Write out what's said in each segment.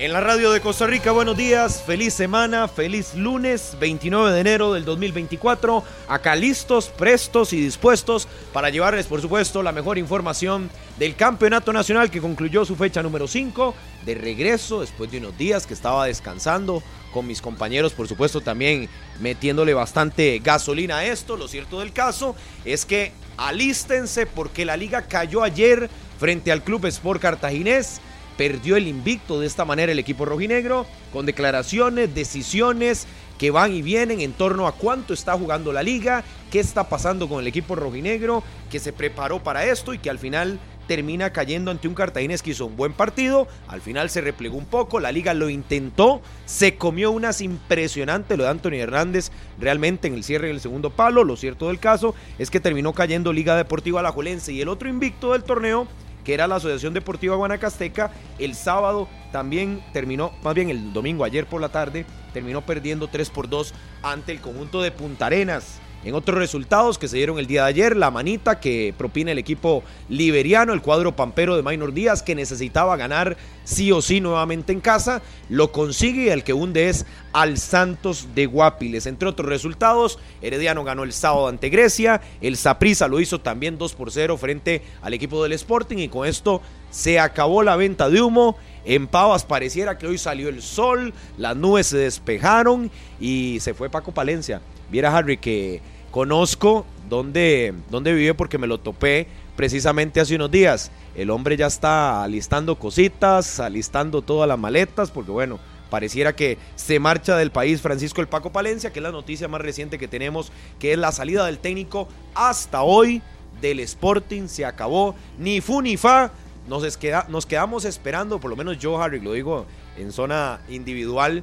En la radio de Costa Rica, buenos días, feliz semana, feliz lunes 29 de enero del 2024. Acá listos, prestos y dispuestos para llevarles, por supuesto, la mejor información del Campeonato Nacional que concluyó su fecha número 5 de regreso después de unos días que estaba descansando con mis compañeros, por supuesto, también metiéndole bastante gasolina a esto. Lo cierto del caso es que alístense porque la liga cayó ayer frente al Club Sport Cartaginés perdió el invicto de esta manera el equipo rojinegro, con declaraciones, decisiones que van y vienen en torno a cuánto está jugando la liga, qué está pasando con el equipo rojinegro, que se preparó para esto y que al final termina cayendo ante un Cartaginés que hizo un buen partido, al final se replegó un poco, la liga lo intentó, se comió unas impresionantes lo de Anthony Hernández realmente en el cierre del segundo palo, lo cierto del caso es que terminó cayendo Liga Deportiva Alajuelense y el otro invicto del torneo que era la Asociación Deportiva Guanacasteca, el sábado también terminó, más bien el domingo, ayer por la tarde, terminó perdiendo 3 por 2 ante el conjunto de Punta Arenas. En otros resultados que se dieron el día de ayer, la manita que propina el equipo liberiano, el cuadro pampero de Maynor Díaz, que necesitaba ganar sí o sí nuevamente en casa, lo consigue y el que hunde es al Santos de Guapiles. Entre otros resultados, Herediano ganó el sábado ante Grecia, el Saprissa lo hizo también 2 por 0 frente al equipo del Sporting y con esto se acabó la venta de humo. En Pavas pareciera que hoy salió el sol, las nubes se despejaron y se fue Paco Palencia Viera Harry que conozco dónde, dónde vive porque me lo topé precisamente hace unos días. El hombre ya está alistando cositas, alistando todas las maletas, porque bueno, pareciera que se marcha del país Francisco el Paco Palencia, que es la noticia más reciente que tenemos, que es la salida del técnico hasta hoy del Sporting, se acabó, ni fu ni fa, nos, queda, nos quedamos esperando, por lo menos yo, Harry, lo digo en zona individual,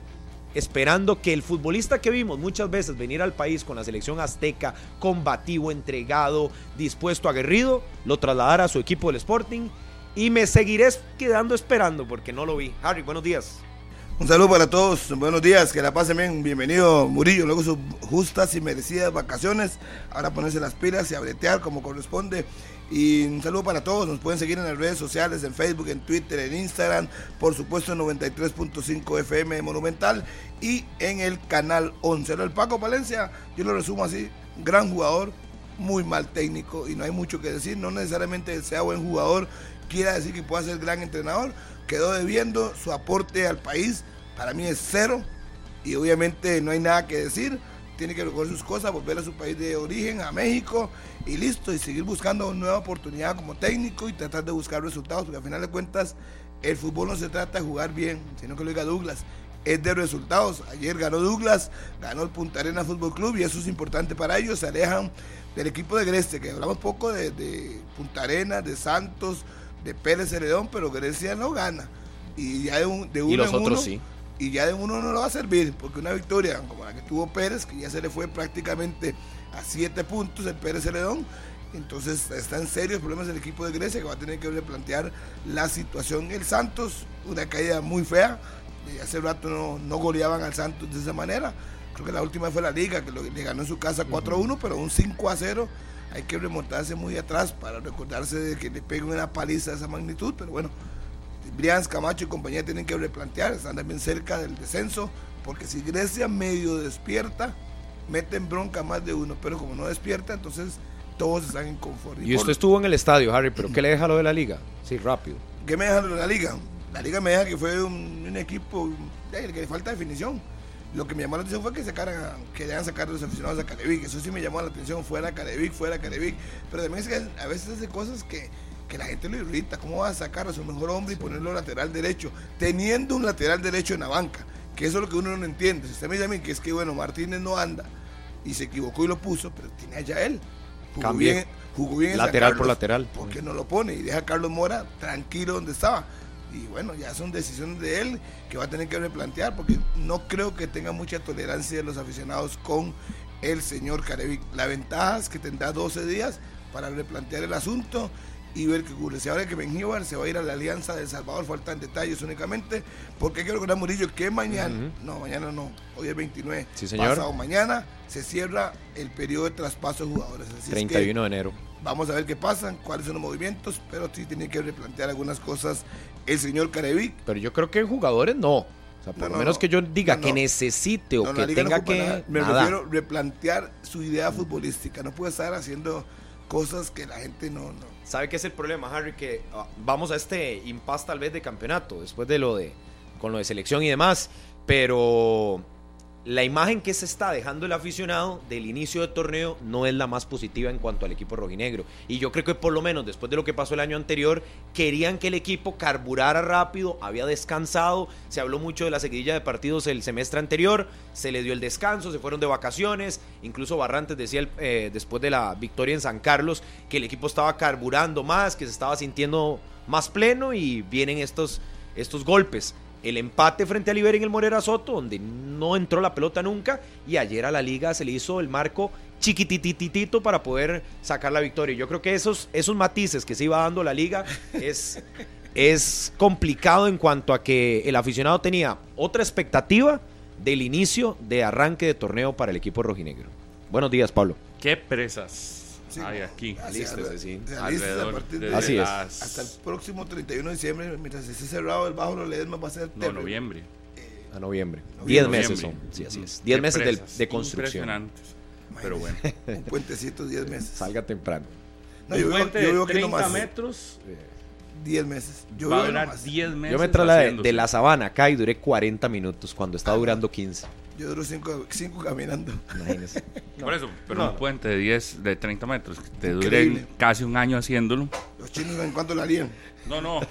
esperando que el futbolista que vimos muchas veces venir al país con la selección azteca, combativo, entregado, dispuesto, aguerrido, lo trasladara a su equipo del Sporting. Y me seguiré quedando esperando porque no lo vi. Harry, buenos días. Un saludo para todos, buenos días, que la pasen bien, bienvenido Murillo, luego sus justas y merecidas vacaciones, ahora ponerse las pilas y abretear como corresponde y un saludo para todos. Nos pueden seguir en las redes sociales, en Facebook, en Twitter, en Instagram. Por supuesto, en 93.5 FM Monumental. Y en el canal 11. El Paco Palencia, yo lo resumo así: gran jugador, muy mal técnico. Y no hay mucho que decir. No necesariamente sea buen jugador, quiera decir que pueda ser gran entrenador. Quedó debiendo su aporte al país. Para mí es cero. Y obviamente no hay nada que decir tiene que recoger sus cosas, volver a su país de origen, a México, y listo, y seguir buscando una nueva oportunidad como técnico y tratar de buscar resultados, porque al final de cuentas el fútbol no se trata de jugar bien, sino que lo diga Douglas, es de resultados. Ayer ganó Douglas, ganó el Punta Arena Fútbol Club y eso es importante para ellos, se alejan del equipo de Grecia, que hablamos poco de, Punta Arena, de Santos, de Pérez Heredón, pero Grecia no gana. Y ya de, un, de uno y los en otros uno, sí y ya de uno no lo va a servir, porque una victoria como la que tuvo Pérez, que ya se le fue prácticamente a siete puntos el Pérez Celedón, entonces está en serios problemas el equipo de Grecia que va a tener que replantear la situación. El Santos, una caída muy fea, y hace rato no, no goleaban al Santos de esa manera. Creo que la última fue la liga, que le ganó en su casa 4-1, pero un 5-0 hay que remontarse muy atrás para recordarse de que le peguen una paliza de esa magnitud, pero bueno, Brians, Camacho y compañía tienen que replantear, están también cerca del descenso, porque si Grecia medio despierta, meten bronca más de uno, pero como no despierta, entonces todos están en confort. Y, usted estuvo en el estadio, Harry, pero ¿qué le deja lo de la liga? Sí, rápido. ¿Qué me deja lo de la liga? La liga me deja que fue un, equipo que le falta definición. Lo que me llamó la atención fue que sacaran, que dejan sacar a los aficionados a Carevic. Eso sí me llamó la atención, fuera Carevic, fuera Carevic. Pero también es que a veces hace cosas que que la gente lo irrita. ¿Cómo va a sacar a su mejor hombre y ponerlo lateral derecho? Teniendo un lateral derecho en la banca, que eso es lo que uno no entiende. Si usted me dice que es que, bueno, Martínez no anda y se equivocó y lo puso, pero tiene allá él. Jugó bien, jugó bien lateral por lateral. ¿Por qué no lo pone? Y deja a Carlos Mora tranquilo donde estaba. Y bueno, ya son decisiones de él que va a tener que replantear porque no creo que tenga mucha tolerancia de los aficionados con el señor Carevic. La ventaja es que tendrá 12 días para replantear el asunto y ver qué ocurre. Si ahora que Benjíbar se va a ir a la Alianza de El Salvador, faltan detalles únicamente, porque quiero recordar, Murillo, que mañana, no, mañana no, hoy es 29, Sí, señor. pasado mañana se cierra el periodo de traspaso de jugadores. Así es que 31 de enero. Vamos a ver qué pasa, cuáles son los movimientos, pero sí tiene que replantear algunas cosas el señor Carevic. Pero yo creo que jugadores no. O sea, por No, lo no, menos no. que yo diga No, que necesite o que tenga que. nada. Me nada. refiero replantear su idea futbolística. No puede estar haciendo cosas que la gente no. no. ¿Sabe qué es el problema, Harry? Que ah, vamos a este impasse tal vez de campeonato, después de lo de. con lo de selección y demás. Pero la imagen que se está dejando el aficionado del inicio del torneo no es la más positiva en cuanto al equipo rojinegro. Y yo creo que por lo menos después de lo que pasó el año anterior, querían que el equipo carburara rápido, había descansado, se habló mucho de la seguidilla de partidos el semestre anterior, se le dio el descanso, se fueron de vacaciones, incluso Barrantes decía el- eh, después de la victoria en San Carlos que el equipo estaba carburando más, que se estaba sintiendo más pleno y vienen estos, estos golpes el empate frente a Liberia en el Morera Soto, donde no entró la pelota nunca, y ayer a la liga se le hizo el marco chiquitititito para poder sacar la victoria. Yo creo que esos, esos matices que se iba dando la liga es, es complicado en cuanto a que el aficionado tenía otra expectativa del inicio de arranque de torneo para el equipo rojinegro. Buenos días, Pablo. ¿Qué presas Sí, hay aquí? así, Alístese, sí. se alista a Alrededor de- de Así es. las- Hasta el próximo 31 de diciembre, mientras esté cerrado el bajo los Ledesma va a ser No, noviembre. A noviembre. Noviembre. Diez meses son. Sí, así es. Ujú. Diez Qué meses de, de construcción. Pero bueno. Un puentecito, 10 meses. Salga temprano. No, yo veo, yo de veo que no 30 más. metros 10 meses. Yo va a veo durar nomás. 10 meses. Yo me trasladé de, la sabana acá y duré 40 minutos cuando estaba durando 15. Yo duro 5 caminando. Imagínese. Por eso, pero No, un puente de 10, de 30 metros, que te dure casi un año haciéndolo. Los chinos, ¿en cuánto lo harían? No, no,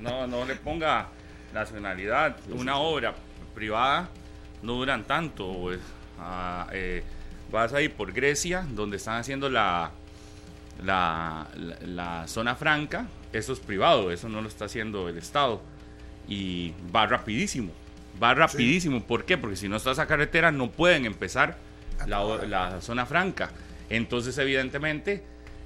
no, no le ponga nacionalidad. Una obra privada no duran tanto. pues. Ah, eh, vas ahí por Grecia, donde están haciendo la, la, la- la zona franca. Eso es privado, eso no lo está haciendo el Estado. Y va rapidísimo. Va rapidísimo. ¿Por qué? Porque si no está esa carretera, no pueden empezar la, zona franca. Entonces, evidentemente,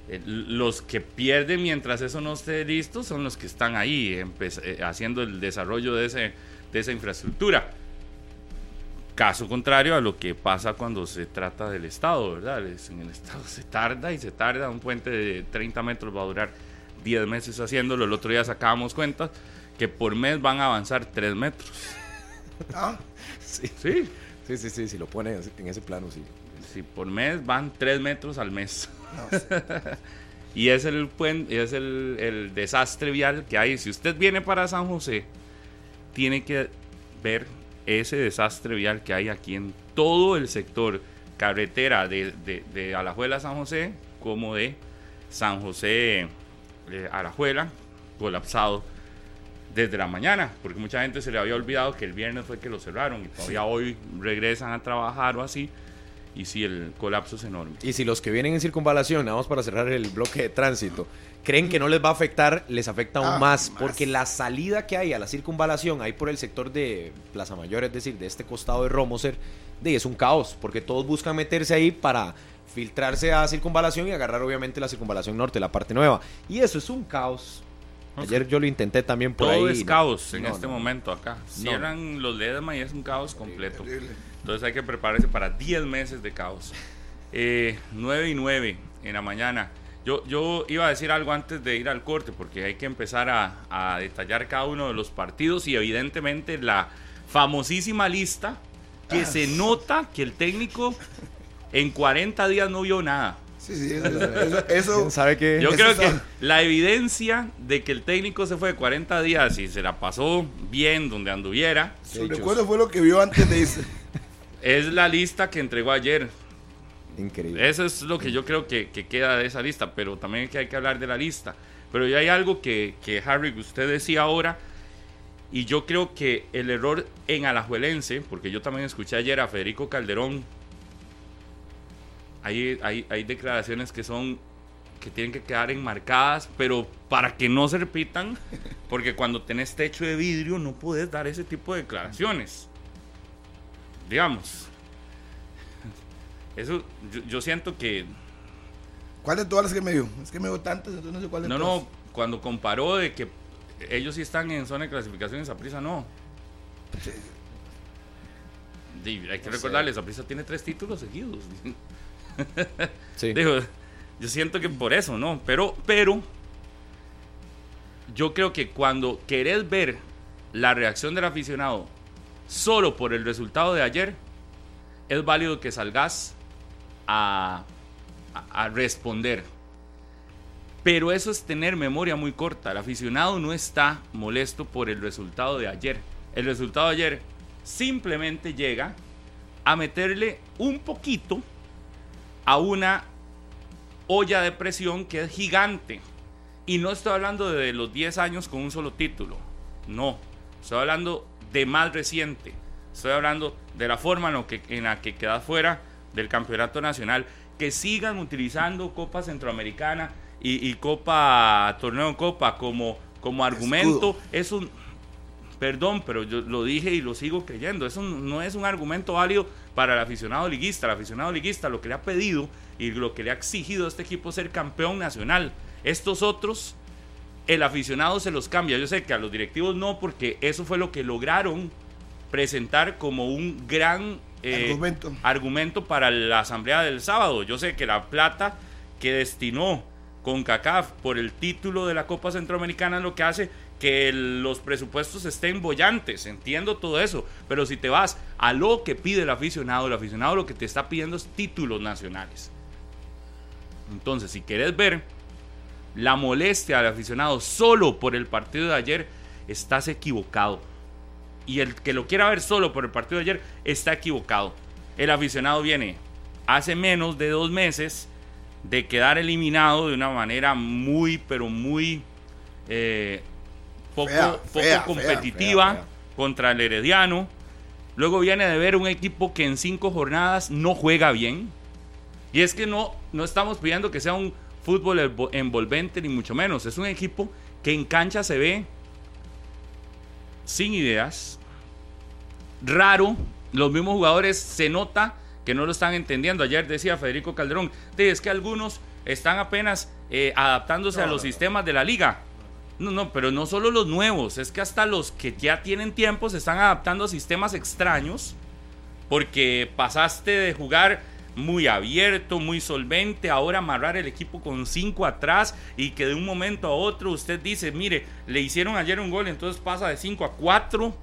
eh, los que pierden mientras eso no esté listo son los que están ahí eh, haciendo el desarrollo de, ese, de esa infraestructura. Caso contrario a lo que pasa cuando se trata del Estado, ¿verdad? Es- en el Estado se tarda y se tarda. Un puente de 30 metros va a durar 10 meses haciéndolo. El otro día sacábamos cuentas que por mes van a avanzar 3 metros. Ah, Sí. Sí, Sí, sí, sí, si lo pone en ese plano, sí. si por mes van 3 metros al mes. no. Y es el puente, es el, el desastre vial que hay. Si usted viene para San José, tiene que ver ese desastre vial que hay aquí en todo el sector carretera de, de, de Alajuela San José, como de San José eh, Alajuela, colapsado desde la mañana, porque mucha gente se le había olvidado que el viernes fue que lo cerraron y todavía hoy regresan a trabajar o así. Y sí, el colapso es enorme. Y si los que vienen en circunvalación, más para cerrar el bloque de tránsito, creen que no les va a afectar, les afecta aún Ah, más, más. porque la salida que hay a la circunvalación, ahí por el sector de Plaza Mayor, es decir, de este costado de Romoser, de es un caos, porque todos buscan meterse ahí para filtrarse a circunvalación y agarrar obviamente la circunvalación norte, la parte nueva. Y eso es un caos. Ayer yo lo intenté también por Todo ahí. es no. caos en No, este no. momento acá. Cierran los Ledesma y es un caos completo. Entonces hay que prepararse para 10 meses de caos. Eh, 9 y 9 en la mañana. Yo, yo iba a decir algo antes de ir al corte, porque hay que empezar a, a detallar cada uno de los partidos y evidentemente la famosísima lista que se nota que el técnico en 40 días no vio nada. Sí, sí, eso, eso- eso- ¿Quién sabe qué? Yo Eso creo que la evidencia de que el técnico se fue 40 días y se la pasó bien donde anduviera su recuerdo fue lo que vio antes de irse. es la lista que entregó ayer. Increíble. Eso es lo que yo creo que, que queda de esa lista, pero también que hay que hablar de la lista. Pero ya hay algo que, que Harry, que usted decía ahora, y yo creo que el error en Alajuelense, porque yo también escuché ayer a Federico Calderón, hay, hay, hay declaraciones que son que tienen que quedar enmarcadas, pero para que no se repitan, porque cuando tenés techo de vidrio no puedes dar ese tipo de declaraciones. Digamos. Eso, yo, yo siento que ¿Cuál de todas las que me dio? Es que me dio tantas, entonces no sé cuál de No, todas. no, cuando comparó de que ellos sí están en zona de clasificación y Saprissa no. Di, hay que recordarles, Saprissa tiene tres títulos seguidos. Sí. Digo, yo siento que por eso, ¿no? Pero, pero, yo creo que cuando querés ver la reacción del aficionado solo por el resultado de ayer, es válido que salgas a, a- a responder. Pero eso es tener memoria muy corta. El aficionado no está molesto por el resultado de ayer. El resultado de ayer simplemente llega a meterle un poquito a una olla de presión que es gigante. Y no estoy hablando de los 10 años con un solo título. No. Estoy hablando de más reciente. Estoy hablando de la forma en, lo que, en la que quedas fuera del campeonato nacional. Que sigan utilizando Copa Centroamericana y, y Copa, Torneo en Copa como, como argumento. Es un, Perdón, pero yo lo dije y lo sigo creyendo. Eso no es un argumento válido para el aficionado liguista. El aficionado liguista lo que le ha pedido y lo que le ha exigido a este equipo es ser campeón nacional. Estos otros, el aficionado se los cambia. Yo sé que a los directivos no, porque eso fue lo que lograron presentar como un gran eh, Argumento. argumento para la asamblea del sábado. Yo sé que la plata que destinó con CACAF por el título de la Copa Centroamericana es lo que hace que los presupuestos estén bollantes, entiendo todo eso, pero si te vas a lo que pide el aficionado, el aficionado lo que te está pidiendo es títulos nacionales. Entonces, si quieres ver la molestia del aficionado solo por el partido de ayer, estás equivocado. Y el que lo quiera ver solo por el partido de ayer está equivocado. El aficionado viene hace menos de dos meses de quedar eliminado de una manera muy, pero muy eh, poco, Fea, poco fea, fea, competitiva fea, contra el Herediano. Luego viene de ver un equipo que en cinco jornadas no juega bien. Y es que no, no estamos pidiendo que sea un fútbol envo- envolvente, ni mucho menos. Es un equipo que en cancha se ve sin ideas, raro. Los mismos jugadores se nota que no lo están entendiendo. Ayer decía Federico Calderón, "Sí, es que algunos están apenas eh, adaptándose a los sistemas de la liga. No, no, pero no solo los nuevos, es que hasta los que ya tienen tiempo se están adaptando a sistemas extraños porque pasaste de jugar muy abierto, muy solvente, ahora amarrar el equipo con cinco atrás y que de un momento a otro usted dice, mire, le hicieron ayer un gol, entonces pasa de 5 a 4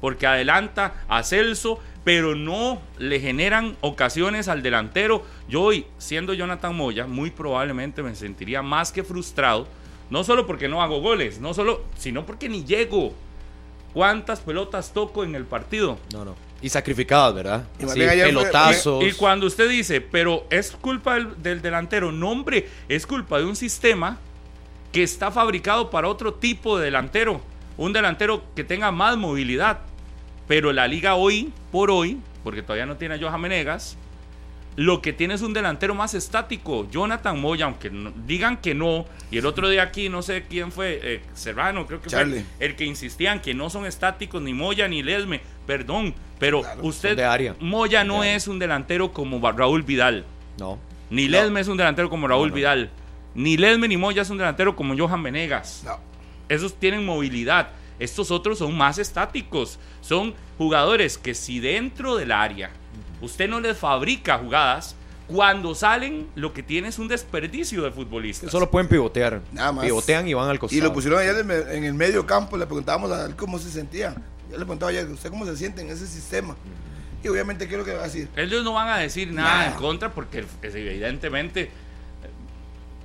porque adelanta a Celso, pero no le generan ocasiones al delantero. Yo hoy, siendo Jonathan Moya, muy probablemente me sentiría más que frustrado, no solo porque no hago goles, no solo, sino porque ni llego. ¿Cuántas pelotas toco en el partido? No, no. Y sacrificadas, ¿verdad? Y Sí, pelotazos. Y cuando usted dice, pero es culpa del, del delantero, no hombre, es culpa de un sistema que está fabricado para otro tipo de delantero, un delantero que tenga más movilidad. Pero la liga hoy, por hoy, porque todavía no tiene a Johan Menegas, lo que tiene es un delantero más estático. Jonathan Moya, aunque no- digan que no, y el otro día aquí, no sé quién fue, eh, Serrano, creo que Charlie. fue el que insistían que no son estáticos ni Moya ni Lesme, perdón, pero Claro, usted, área. Moya no área. es un delantero como Raúl Vidal, No. ni Lesme es un delantero como Raúl no. Vidal, ni Lesme ni Moya es un delantero como Johan Venegas No. esos tienen movilidad. Estos otros son más estáticos. Son jugadores que si dentro del área usted no les fabrica jugadas, cuando salen lo que tiene es un desperdicio de futbolistas. Solo pueden pivotear. Nada más. Pivotean y van al costado. Y lo pusieron ayer en el medio campo, le preguntábamos a él cómo se sentía. Yo le preguntaba ayer, ¿usted cómo se siente en ese sistema? Y obviamente, ¿qué es lo que va a decir? Ellos no van a decir nada Nada. en contra porque es- evidentemente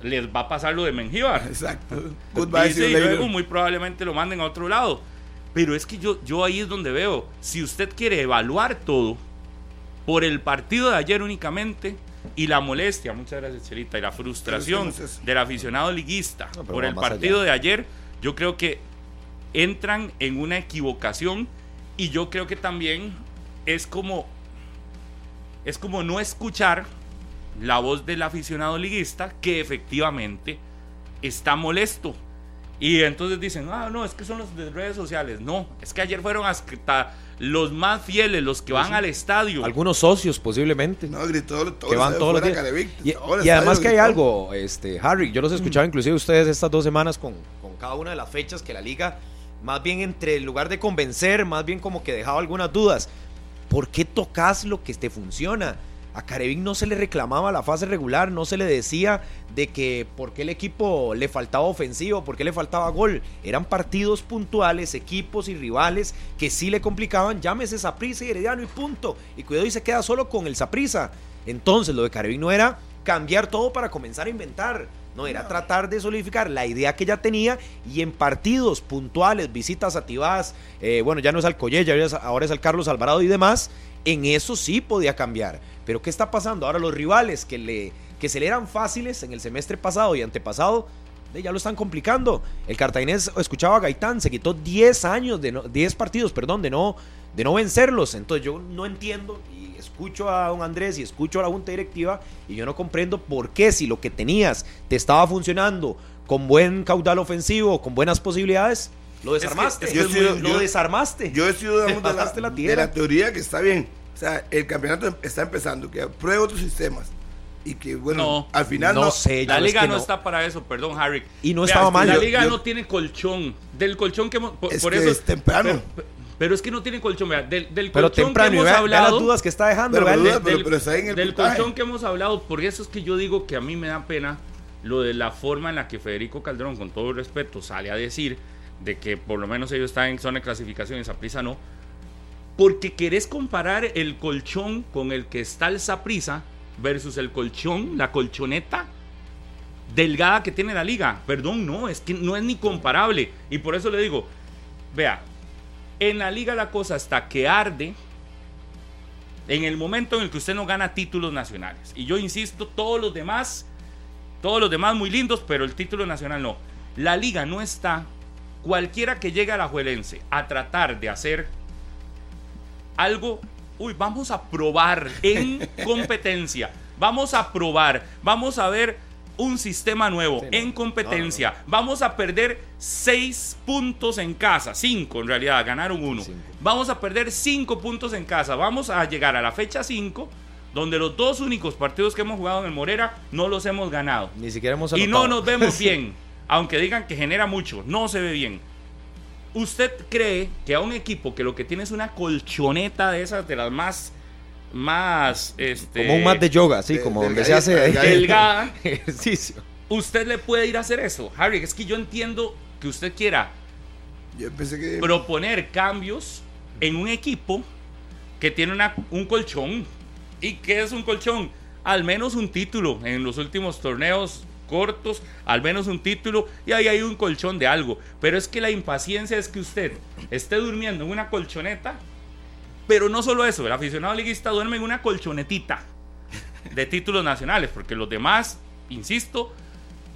les va a pasar lo de Mengíbar. Exacto. Goodbye, Dice, y luego muy probablemente lo manden a otro lado. Pero es que yo, yo ahí es donde veo, si usted quiere evaluar todo por el partido de ayer únicamente y la molestia, muchas gracias Chelita, y la frustración Pero es que no es eso. del aficionado liguista No, por el partido allá. de ayer, yo creo que entran en una equivocación y yo creo que también es como es como no escuchar la voz del aficionado liguista que efectivamente está molesto. Y entonces dicen, ah, no, es que son los de redes sociales. No, es que ayer fueron hasta los más fieles, los que van al estadio. Algunos socios posiblemente. No, gritó todo que van todos los días. Carevic, Y, todo el y además que hay gritó. algo, este, Harry, yo los he escuchado inclusive ustedes estas dos semanas con, con cada una de las fechas que la liga, más bien entre el lugar de convencer, más bien como que dejaba algunas dudas. ¿Por qué tocas lo que te funciona? A Carevic no se le reclamaba la fase regular, no se le decía de que por qué el equipo le faltaba ofensivo, por qué le faltaba gol. Eran partidos puntuales, equipos y rivales que sí le complicaban. Llámese Saprissa y Herediano y punto. Y cuidado y se queda solo con el Saprissa. Entonces lo de Carevic no era cambiar todo para comenzar a inventar. No, era tratar de solidificar la idea que ya tenía y en partidos puntuales, visitas a Tibás, eh, bueno, ya no es al Collella, ahora es al Carlos Alvarado y demás, en eso sí podía cambiar. Pero ¿qué está pasando? Ahora los rivales que, le, que se le eran fáciles en el semestre pasado y antepasado, ya lo están complicando. El cartaginés, escuchaba a Gaitán, se quitó 10 años, de no- 10 partidos, perdón, de no, de no vencerlos. Entonces yo no entiendo y escucho a don Andrés y escucho a la junta directiva y yo no comprendo por qué si lo que tenías te estaba funcionando con buen caudal ofensivo, con buenas posibilidades, lo Es que- desarmaste. es que Yo lo yo- desarmaste. Yo estoy dudando de la, de la teoría que está bien. O sea, el campeonato está empezando, que pruebe otros sistemas. Y que, bueno, No, al final no no. sé. La liga que no, no. está para eso, perdón, Harry. Y no Vea, estaba mal. La liga yo- no tiene colchón. Del colchón que hemos. Por, Es por que eso, es temprano. Pero, pero es que no tiene colchón. Vea, del, del Pero colchón temprano, que hemos vea, vea hablado. las dudas que está dejando. Pero, vea el- pero, pero- pero está en el del puntaje. colchón que hemos hablado, por eso es que yo digo que a mí me da pena lo de la forma en la que Federico Calderón, con todo el respeto, sale a decir de que por lo menos ellos están en zona de clasificación y Saprisa no. Porque querés comparar el colchón con el que está el Saprisa versus el colchón, la colchoneta delgada que tiene la liga. Perdón, no, es que no es ni comparable. Y por eso le digo, vea, en la liga la cosa está que arde en el momento en el que usted no gana títulos nacionales. Y yo insisto, todos los demás, todos los demás muy lindos, pero el título nacional no. La liga no está, cualquiera que llegue a la Juelense a tratar de hacer algo, uy, vamos a probar en competencia, vamos a probar, vamos a ver un sistema nuevo Sí, no. en competencia, vamos a perder seis puntos en casa, cinco en realidad, ganaron uno. Cinco. Vamos a perder cinco puntos en casa, vamos a llegar a la fecha 5, donde los dos únicos partidos que hemos jugado en el Morera no los hemos ganado. Ni siquiera hemos Y no anotado. nos vemos bien, aunque digan que genera mucho, no se ve bien. ¿Usted cree que a un equipo que lo que tiene es una colchoneta de esas, de las más, más, este, Como un mat de yoga, Eh, como donde se hace delgada, ejercicio. usted le puede ir a hacer eso? Harry, es que yo entiendo que usted quiera Yo pensé que. proponer cambios en un equipo que tiene una- un colchón. ¿Y qué es un colchón? Al menos un título en los últimos torneos cortos, al menos un título y ahí hay un colchón de algo. Pero es que la impaciencia es que usted esté durmiendo en una colchoneta, pero no solo eso, el aficionado liguista duerme en una colchonetita de títulos nacionales, porque los demás, insisto,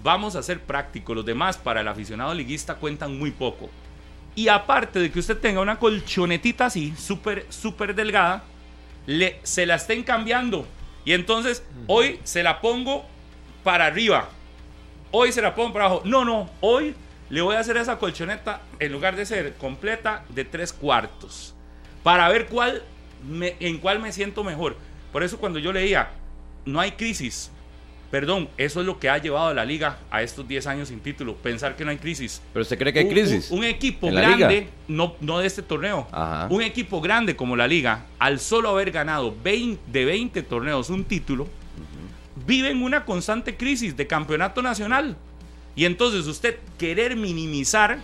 vamos a ser prácticos, los demás para el aficionado liguista cuentan muy poco. Y aparte de que usted tenga una colchonetita así, súper, súper delgada, le, se la estén cambiando. Y entonces, hoy se la pongo para arriba. Hoy se la pongo para abajo. No, no, hoy le voy a hacer esa colchoneta, en lugar de ser completa, de tres cuartos. Para ver cuál me- en cuál me siento mejor. Por eso cuando yo leía, no hay crisis. Perdón, eso es lo que ha llevado a la liga a estos 10 años sin título. Pensar que no hay crisis. Pero usted cree que hay crisis. Un, un equipo ¿En la grande, liga? no, no de este torneo, Ajá. un equipo grande como la liga, al solo haber ganado 20, de 20 torneos un título, vive en una constante crisis de campeonato nacional. Y entonces usted querer minimizar,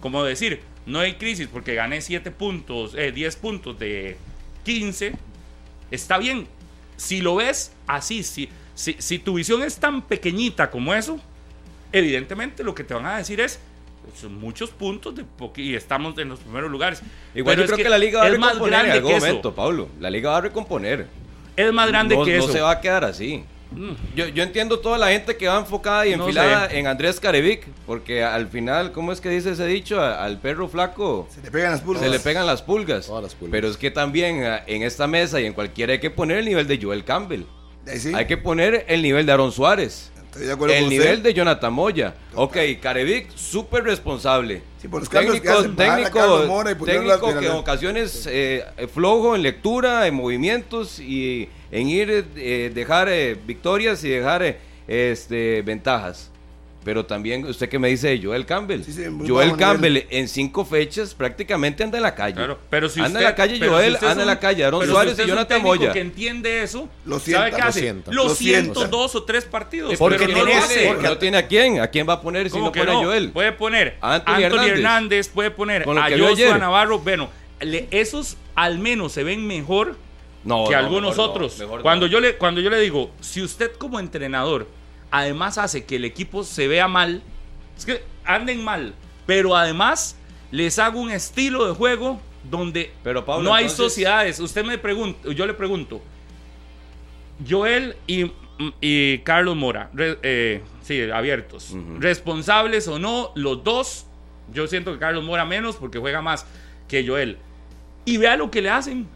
como decir, no hay crisis porque gané 7 puntos, eh, 10 puntos de 15, está bien. Si lo ves así, si, si, si tu visión es tan pequeñita como eso, evidentemente lo que te van a decir es son muchos puntos de y estamos en los primeros lugares. Igual Pero yo creo que, la liga va a es más recomponer en grande algún que eso. momento, Pablo. La liga va a recomponer. Es más grande no, que no eso. se va a quedar así. Yo, yo entiendo toda la gente que va enfocada y No enfilada sé. en Andrés Carevic, porque al final, ¿cómo es que dice ese dicho? Al perro flaco Se le pegan las pulgas. se le pegan las pulgas. Todas las pulgas. Pero es que también ah, en esta mesa y en cualquiera hay que poner el nivel de Joel Campbell. Sí. Hay que poner el nivel de Aaron Suárez. Estoy de acuerdo el con nivel usted. de Jonathan Moya. Ok, Carevic, súper responsable. Sí, por los cambios que técnico, hacen, técnico, Mora y técnico que en ocasiones eh, flojo en lectura, en movimientos y en ir, eh, dejar eh, victorias y dejar eh, este, ventajas. Pero también, usted que me dice Joel Campbell. Sí, Joel Campbell en cinco fechas prácticamente anda en la calle. Claro, pero si anda usted, en la calle Joel, si anda en la calle Aaron si Suárez usted y Jonathan Moya. que entiende eso, Lo ¿sabe sienta, qué lo hace? sienta. Lo, Lo siento dos o tres partidos, Porque pero no tiene lo ese- hace. Porque no tiene a quién. ¿A quién va a poner si ¿Cómo no pone a no? Joel? Puede poner A Anthony Anthony, Hernández. Hernández. puede poner a Joshua. Navarro. Bueno, le- esos al menos se ven mejor No, que no, algunos mejor no, otros. no. cuando, yo le, cuando yo le digo, si usted como entrenador además hace que el equipo se vea mal, es que anden mal, pero además les hago un estilo de juego donde Pero, Pablo, no hay entonces- sociedades. Usted me pregunta, yo le pregunto, Joel y, y Carlos Mora, re- eh, sí, abiertos, responsables o no, los dos, yo siento que Carlos Mora menos porque juega más que Joel. Y vea lo que le hacen.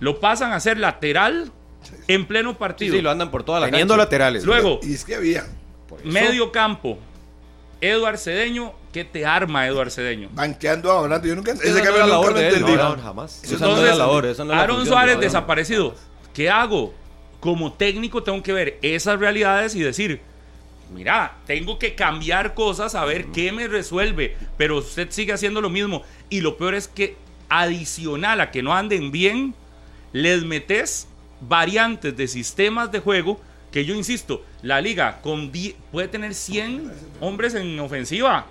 Lo pasan a ser lateral en pleno partido. sí, lo andan por toda la Teniendo cancha. laterales. Luego, Y es que había. medio campo. Eduard Cedeño, ¿qué te arma Eduard Cedeño? Banqueando a Orlando. Yo nunca ese no cambio nunca lo entendí. No, jamás. Esa no era la labor, esa no era la Aaron función, Suárez desaparecido. ¿Qué hago? Como técnico tengo que ver esas realidades y decir, mira, tengo que cambiar cosas a ver qué me resuelve, pero usted sigue haciendo lo mismo. Y lo peor es que adicional a que no anden bien, les metes variantes de sistemas de juego que yo insisto, la liga con puede tener 100 hombres en ofensiva.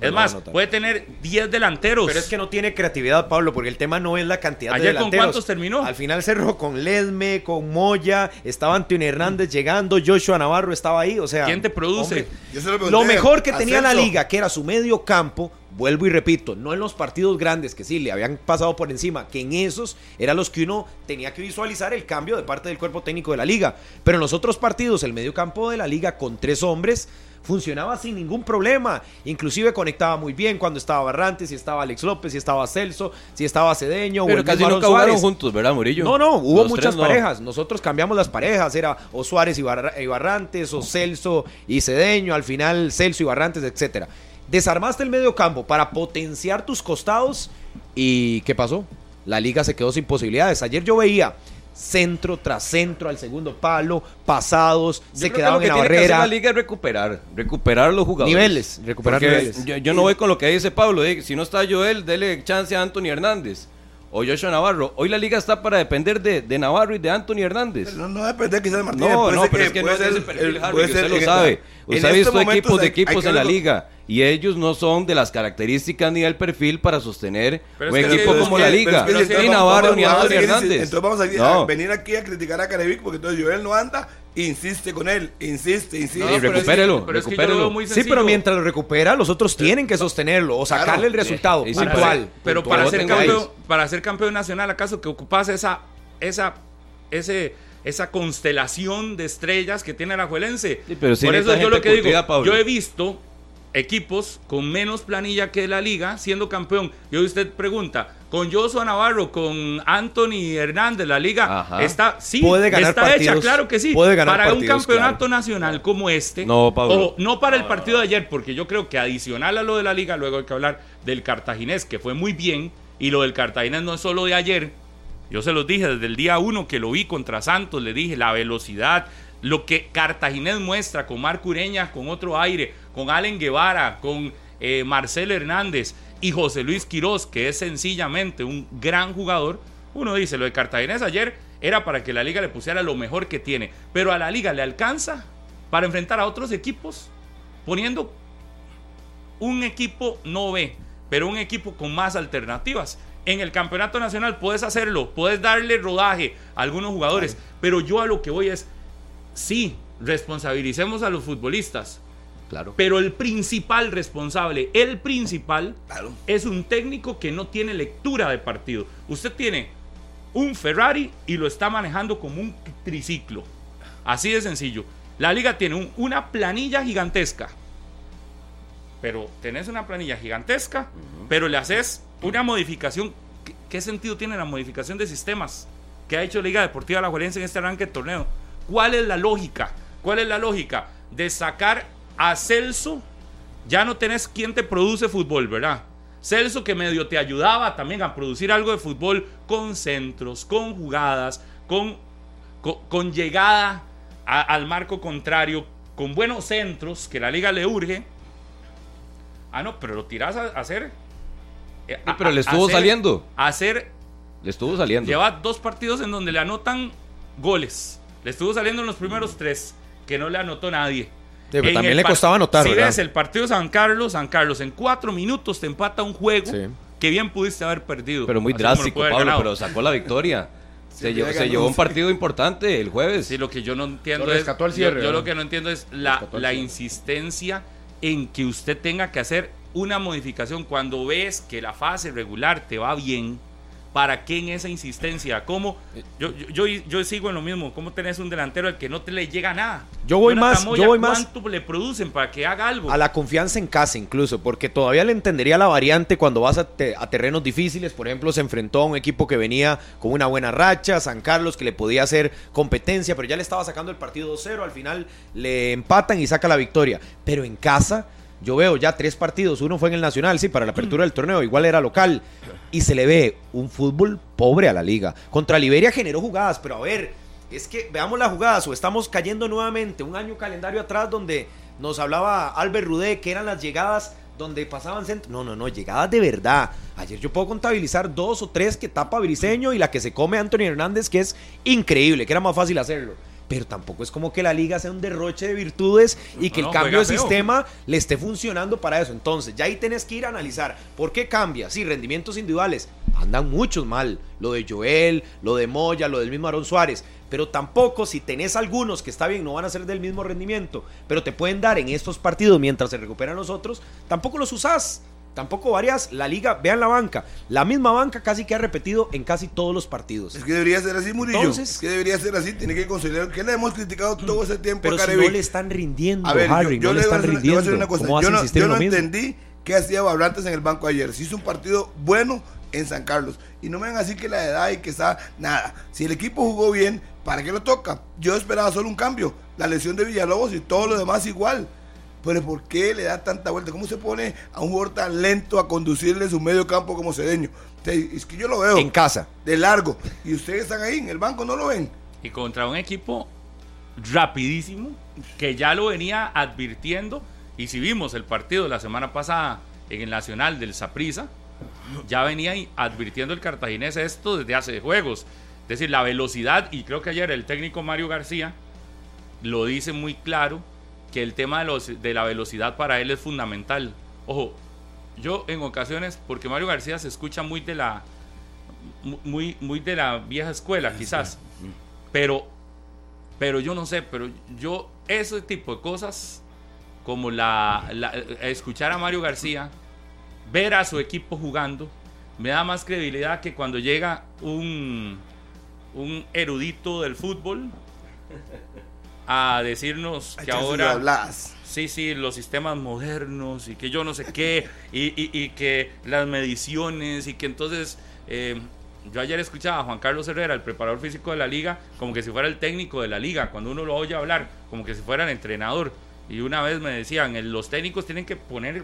Es más, puede tener 10 delanteros. Pero es que no tiene creatividad, Pablo, porque el tema no es la cantidad de ¿Ayer con delanteros. cuántos terminó? Al final cerró con Ledme, con Moya, estaba Antonio Hernández llegando, Joshua Navarro estaba ahí, o sea... ¿Quién te produce? hombre, lo mejor que tenía la liga, que era su medio campo, vuelvo y repito, no en los partidos grandes que sí le habían pasado por encima, que en esos eran los que uno tenía que visualizar el cambio de parte del cuerpo técnico de la liga. Pero en los otros partidos, el medio campo de la liga con tres hombres funcionaba sin ningún problema. Inclusive conectaba muy bien cuando estaba Barrantes, si estaba Alex López, si estaba Celso, si estaba Cedeño. o Pero el casi nunca jugaron juntos, ¿verdad, Murillo? No, no, hubo Los muchas tres no. parejas. Nosotros cambiamos las parejas. Era o Suárez y, y Barrantes, o Celso y Cedeño, al final Celso y Barrantes, etcétera. Desarmaste el medio campo para potenciar tus costados. ¿Y qué pasó? La liga se quedó sin posibilidades. Ayer yo veía centro tras centro al segundo palo, pasados, Yo se que quedaban lo que en la tiene que hacer la liga es recuperar, recuperar los jugadores. Niveles, recuperar Porque niveles. Yo, yo no voy con lo que dice Pablo, de, si no está Joel, dele chance a Anthony Hernández o Joshua Navarro. Hoy la liga está para depender de, de Navarro y de Anthony Hernández. No, no depende quizás Martínez. No, puede no, ser pero es que no es ese ser perfil, el- Harry, usted lo sabe. Usted ha este visto equipos de equipos en la liga y ellos no son de las características ni del perfil para sostener Pero un que- equipo pero es como que- la pero liga. es que Pero ni Navarro ni vamos a Anthony seguir insi- Hernández. Entonces vamos a, ir- No. a venir aquí a criticar a Carevic porque entonces Joel no anda, insiste con él, insiste, insiste. No, pero que- recupérelo, pero es que yo recupérelo. muy Sí, pero mientras lo recupera, los otros tienen que sostenerlo o sacarle Claro. el resultado Sí, sí, puntual. Pero puntual. para ser, campeón, para ser campeón nacional, ¿acaso que ocupas esa, esa, ese, esa constelación de estrellas que tiene la Juelense? Sí, pero sí Por eso yo lo que digo, Pablo. yo he visto equipos con menos planilla que la liga siendo campeón. Y hoy usted pregunta, con Joshua Navarro, con Anthony Hernández, la liga Ajá. está, sí, Puede ganar está hecha, claro que sí. puede ganar para un campeonato claro. nacional como este, No, Pablo. ojo, no para el partido de ayer, porque yo creo que adicional a lo de la liga, luego hay que hablar del cartaginés, que fue muy bien, y lo del cartaginés no es solo de ayer, yo se los dije desde el día uno que lo vi contra Santos, le dije la velocidad, lo que Cartaginés muestra con Marco Ureña, con otro aire, con Allen Guevara, con eh, Marcel Hernández y José Luis Quirós, que es sencillamente un gran jugador. Uno dice, lo de Cartaginés ayer era para que la liga le pusiera lo mejor que tiene, pero a la liga le alcanza para enfrentar a otros equipos, poniendo un equipo no B, pero un equipo con más alternativas. En el campeonato nacional puedes hacerlo, puedes darle rodaje a algunos jugadores, pero yo a lo que voy es, sí, responsabilicemos a los futbolistas, Claro. pero el principal responsable, el principal, Claro. es un técnico que no tiene lectura de partido. Usted tiene un Ferrari y lo está manejando como un triciclo. Así de sencillo. La liga tiene un- una planilla gigantesca. Pero tenés una planilla gigantesca, pero le haces una modificación. ¿Qué, qué sentido tiene la modificación de sistemas que ha hecho Liga Deportiva La Juelense en este arranque de torneo? ¿Cuál es la lógica? ¿Cuál es la lógica? de sacar a Celso, ya no tenés quien te produce fútbol, ¿verdad? Celso que medio te ayudaba también a producir algo de fútbol con centros, con jugadas, con, con, con llegada a- al marco contrario, con buenos centros que la liga le urge. Ah, no, pero lo tirás a, a hacer. eh, Sí, pero le estuvo hacer- saliendo. a hacer Le estuvo saliendo. Lleva dos partidos en donde le anotan goles. Le estuvo saliendo en los primeros tres, que no le anotó nadie. pero En también el le costaba anotar, Si ¿verdad? ves el partido de San Carlos, San Carlos en cuatro minutos te empata un juego Sí. que bien pudiste haber perdido. Pero muy drástico, Pablo, ganado. pero sacó la victoria. Se, Sí, llevó, se un sí. partido importante el jueves. Sí, lo que yo no entiendo Lo es. rescató al cierre, yo, ¿no? lo que no entiendo es la, insistencia en que usted tenga que hacer una modificación cuando ves que la fase regular te va bien. ¿Para qué en esa insistencia? ¿Cómo? Yo, yo, yo, yo sigo en lo mismo. ¿Cómo tenés un delantero al que no te le llega nada? Yo voy Jonathan más, Moya, yo voy más- ¿Cuánto le producen para que haga algo? A la confianza en casa incluso, porque todavía le entendería la variante cuando vas a, te- a terrenos difíciles. Por ejemplo, se enfrentó a un equipo que venía con una buena racha, San Carlos, que le podía hacer competencia, pero ya le estaba sacando el partido 2-0. Al final le empatan y saca la victoria. Pero en casa, yo veo ya tres partidos. Uno fue en el Nacional, sí, para la apertura del torneo, igual era local. Y se le ve un fútbol pobre a la liga. Contra Liberia generó jugadas, pero a ver, es que veamos las jugadas o estamos cayendo nuevamente un año calendario atrás donde nos hablaba Albert Rudé que eran las llegadas donde pasaban centro. No, no, no, llegadas de verdad. Ayer yo puedo contabilizar dos o tres que tapa Briseño y la que se come Anthony Hernández, que es increíble, que era más fácil hacerlo. Pero tampoco es como que la liga sea un derroche de virtudes y que No, el cambio de feo. sistema le esté funcionando para eso. Entonces, ya ahí tenés que ir a analizar por qué cambia. Sí, rendimientos individuales. Andan muchos mal. Lo de Joel, lo de Moya, lo del mismo Aaron Suárez. Pero tampoco, si tenés algunos que está bien, no van a ser del mismo rendimiento, pero te pueden dar en estos partidos mientras se recuperan los otros, tampoco los usás. Tampoco varias. La liga, vean la banca. La misma banca casi que ha repetido en casi todos los partidos. Es que debería ser así, Murillo. Entonces- es que debería ser así. Tiene que considerar que le hemos criticado todo ese tiempo Pero a si no le están rindiendo, A ver, yo- Harry, yo, no le están le voy a rindiendo. una cosa. ¿Cómo vas Yo no, yo no entendí qué hacía Barrantes en el banco ayer. Se hizo un partido bueno en San Carlos. Y no me van a decir que la edad y que está nada. Si el equipo jugó bien, ¿para qué lo toca? Yo esperaba solo un cambio. La lesión de Villalobos y todo lo demás igual. Pero ¿por qué le da tanta vuelta? ¿Cómo se pone a un jugador tan lento a conducirle su medio campo como Cedeño? Es que yo lo veo En casa. de largo. Y ustedes están ahí en el banco, no lo ven. Y contra un equipo rapidísimo, que ya lo venía advirtiendo. Y si vimos el partido la semana pasada en el Nacional del Saprissa, ya venía advirtiendo el cartaginés esto desde hace juegos. Es decir, la velocidad, y creo que ayer el técnico Mario García lo dice muy claro, que el tema de, los, de la velocidad para él es fundamental. Ojo, yo en ocasiones, porque Mario García se escucha muy de la, muy, muy de la vieja escuela, quizás, pero, pero yo no sé, pero yo ese tipo de cosas, como la, la- escuchar a Mario García, ver a su equipo jugando, me da más credibilidad que cuando llega un, un erudito del fútbol a decirnos que ahora sí, sí, los sistemas modernos y que yo no sé qué, y, y- y que las mediciones y que entonces, eh, yo ayer escuchaba a Juan Carlos Herrera, el preparador físico de la liga, como que si fuera el técnico de la liga, cuando uno lo oye hablar, como que si fuera el entrenador. Y una vez me decían, los técnicos tienen que poner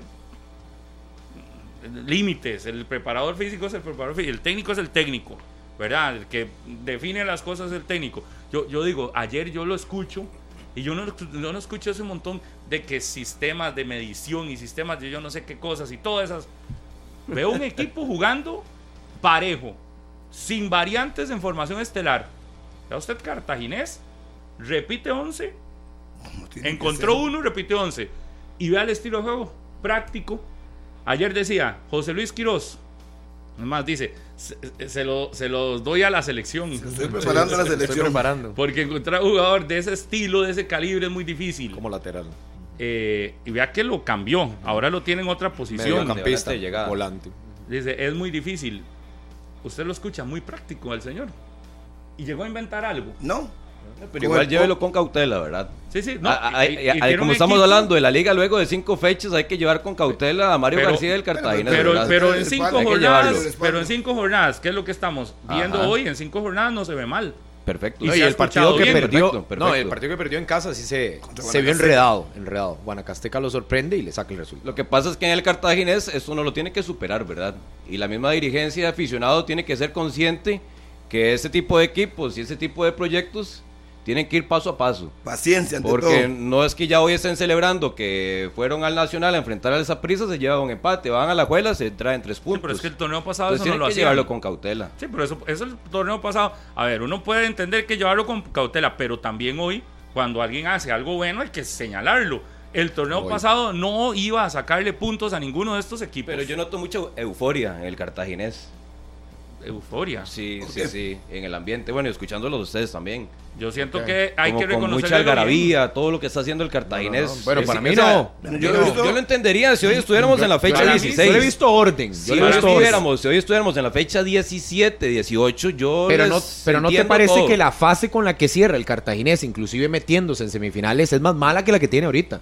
límites, el preparador físico es el preparador físico, el técnico es el técnico, ¿verdad? El que define las cosas el técnico. Yo, yo digo, ayer yo lo escucho y yo no, no, no escucho ese montón de que sistemas de medición y sistemas de yo no sé qué cosas y todas esas. Veo un equipo jugando parejo, sin variantes en formación estelar. ¿Ve usted cartaginés? Repite 11, Como tiene que encontró uno, repite 11. Y vea el estilo de juego, práctico. Ayer decía José Luis Quiroz, es más, dice, se, se lo, se los doy a la selección. Estoy preparando la Estoy selección. preparando. Porque encontrar un jugador de ese estilo, de ese calibre, es muy difícil. Como lateral. Eh, y vea que lo cambió. Ahora lo tiene en otra posición. Mediocampista. de llegada. volante. Dice, es muy difícil. Usted lo escucha muy práctico al señor. Y llegó a inventar algo. No. Pero igual el- llévelo con cautela, ¿verdad? Sí, sí. No, Ah, ah, y- y- y tiene como estamos equipo, hablando de la liga luego de cinco fechas, hay que llevar con cautela a Mario Pero- García del Cartagena. Pero, ¿verdad? pero en cinco. Hay jornadas, pero en cinco jornadas, ¿qué es lo que estamos viendo Ajá. hoy? En cinco jornadas no se ve mal. Perfecto. Y No, y el partido que bien, perdió, perfecto, no, el partido que perdió en casa sí se, se vio enredado, enredado. Guanacasteca lo sorprende y le saca el resultado. Lo que pasa es que en el cartaginés esto uno lo tiene que superar, ¿verdad? Y la misma dirigencia de aficionado tiene que ser consciente que ese tipo de equipos y ese tipo de proyectos tienen que ir paso a paso. Paciencia ante Porque todo. no es que ya hoy estén celebrando que fueron al Nacional a enfrentar al Saprissa, se lleva un empate, van a la juela, se traen tres Sí, puntos. pero es que el torneo pasado Entonces eso no lo que hacían. llevarlo con cautela. Sí, pero eso, eso es el torneo pasado. A ver, uno puede entender que llevarlo con cautela, pero también hoy, cuando alguien hace algo bueno, hay que señalarlo. El torneo Hoy. pasado no iba a sacarle puntos a ninguno de estos equipos. Pero yo noto mucha euforia en el cartaginés. Euforia. Sí, sí, sí, en el ambiente. Bueno, y escuchándolo de ustedes también. Yo siento que hay Como que con reconocer mucha algarabía, todo lo que está haciendo el cartaginés. No, no, no. Bueno, para mí no. Yo, yo lo, lo he visto- yo lo entendería si hoy estuviéramos en la fecha para mí, 16. Yo he visto orden. Si hoy estuviéramos, si hoy estuviéramos en la fecha 17, 18, yo Pero les no, pero no te entiendo parece todo. que la fase con la que cierra el cartaginés, inclusive metiéndose en semifinales, es más mala que la que tiene ahorita.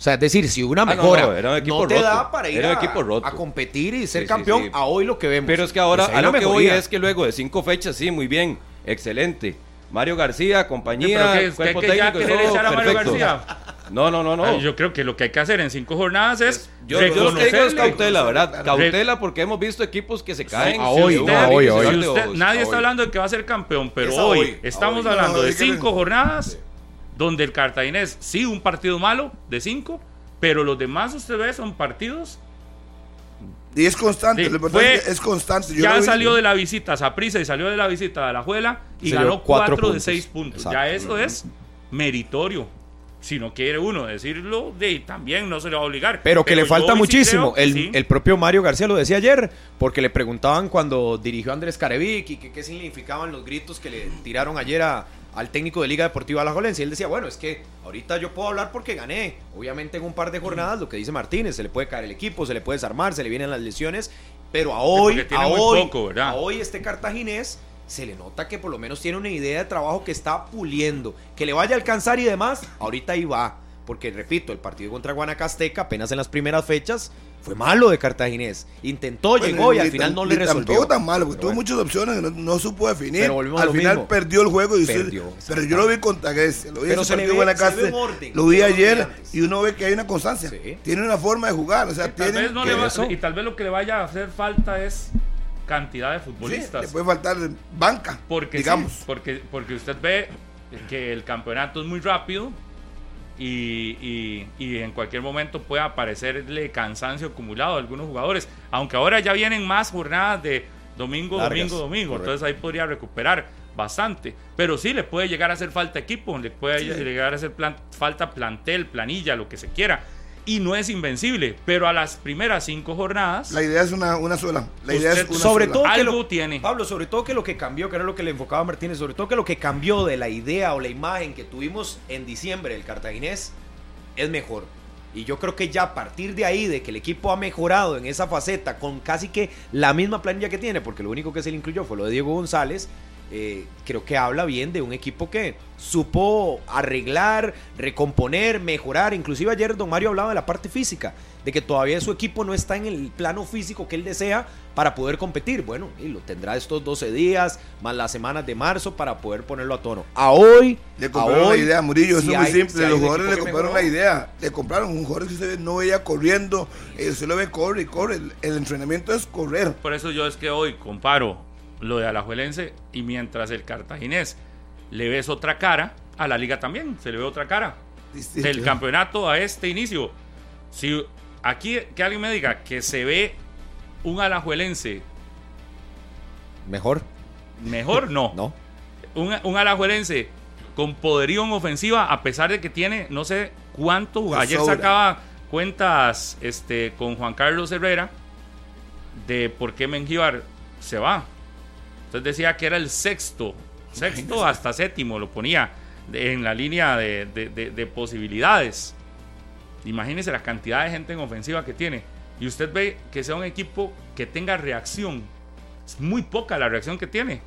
O sea, es decir, si una Ah, no, mejora no, era un equipo no te roto. da para ir Era un a, equipo roto. a competir y ser Sí, sí, campeón sí. a hoy lo que vemos. Pero es que ahora Pues a lo que voy mejoría. es que luego de cinco fechas, sí, muy bien, excelente. Mario García, Sí, compañía, que- cuerpo que- que ya técnico, todo echar a Mario. García. No, no, no, no. Ah, Yo creo que lo que hay que hacer en cinco jornadas es Yo, yo digo es cautela, ¿verdad? Cautela porque hemos visto equipos que se caen. a si hoy, usted- no, a hoy, a hoy. usted- Si usted- a nadie hoy. está hablando de que va a ser campeón, pero Es a hoy, hoy, a estamos hoy. Hablando no, de cinco jornadas donde el cartaginés sí un partido malo de cinco, pero los demás usted ve son partidos. Y es constante, Sí, lo importante fue- es que es constante. Yo ya salió de la visita a y salió de la visita a la Juela y Se ganó cuatro cuatro de seis puntos. Exacto. Ya eso es meritorio. Si no quiere uno decirlo, de, también no se le va a obligar. Pero que le falta sí muchísimo. el, sí. el propio Mario García lo decía ayer, porque le preguntaban cuando dirigió a Andrés Carevic y qué significaban los gritos que le tiraron ayer a- al técnico de Liga Deportiva Alajuelense. Y él decía, bueno, es que ahorita yo puedo hablar porque gané. Obviamente en un par de jornadas, lo que dice Martínez, se le puede caer el equipo, se le puede desarmar, se le vienen las lesiones. Pero a hoy, a hoy, poco, a hoy este cartaginés se le nota que por lo menos tiene una idea de trabajo que está puliendo. Que le vaya a alcanzar y demás, ahorita ahí va. Porque repito, el partido contra Guanacasteca, apenas en las primeras fechas, fue malo de Cartaginés. Intentó, Bueno, llegó y al final tan- no le resolvió. Tampoco tan malo, porque Pero tuvo bueno. muchas opciones que no, no supo definir. Pero volvemos a Al lo final mismo. perdió el juego y usted- Perdió, pero yo lo vi contra Grecia, lo vi Pero se le partido ve- Guanacaste, se ve un orden, lo vi ayer y uno ve que hay una constancia. Sí. Tiene una forma de jugar, o sea, Y tal, tiene vez no le va- y tal vez lo que le vaya a hacer falta es cantidad de sí, futbolistas. le puede faltar banca, porque digamos. sí, porque, porque usted ve que el campeonato es muy rápido y, y- y en cualquier momento puede aparecerle cansancio acumulado a algunos jugadores. Aunque ahora ya vienen más jornadas de domingo, Largas, domingo, domingo. correcto. Entonces ahí podría recuperar bastante. Pero sí le puede llegar a hacer falta equipo, le puede llegar a hacer plan- falta plantel, planilla, lo que se quiera. Y no es invencible, pero a las primeras cinco jornadas La idea es una, una sola. La idea es una sobre sola. todo que algo lo- tiene. Pablo, sobre todo que lo que cambió, que era lo que le enfocaba Martínez, sobre todo que lo que cambió de la idea o la imagen que tuvimos en diciembre del cartaginés es mejor. Y yo creo que ya a partir de ahí, de que el equipo ha mejorado en esa faceta con casi que la misma planilla que tiene, porque lo único que se le incluyó fue lo de Diego González, eh, creo que habla bien de un equipo que supo arreglar, recomponer, mejorar. Inclusive ayer don Mario hablaba de la parte física, de que todavía su equipo no está en el plano físico que él desea para poder competir. Bueno, y lo tendrá estos 12 días, más las semanas de marzo para poder ponerlo a tono. A hoy, Le a compraron hoy, la idea, Murillo, eso es muy simple. hay Los jugadores le compraron la idea. Le compraron un jugador que usted no veía corriendo. eh, usted lo ve corre y corre. El, el entrenamiento es correr. Por eso yo es que hoy comparo lo de Alajuelense y mientras el cartaginés le ves otra cara, a la liga también se le ve otra cara. Distinto. Del campeonato a este inicio. Si aquí que alguien me diga que se ve un alajuelense mejor, mejor, no. ¿no? Un, un alajuelense con poderío en ofensiva, a pesar de que tiene no sé cuánto. Ayer sobra. sacaba cuentas este, con Juan Carlos Herrera de por qué Mengíbar se va. Entonces decía que era el sexto, sexto hasta séptimo, lo ponía en la línea de, de- de- de posibilidades. Imagínese la cantidad de gente en ofensiva que tiene. Y usted ve que sea un equipo que tenga reacción. Es muy poca la reacción que tiene.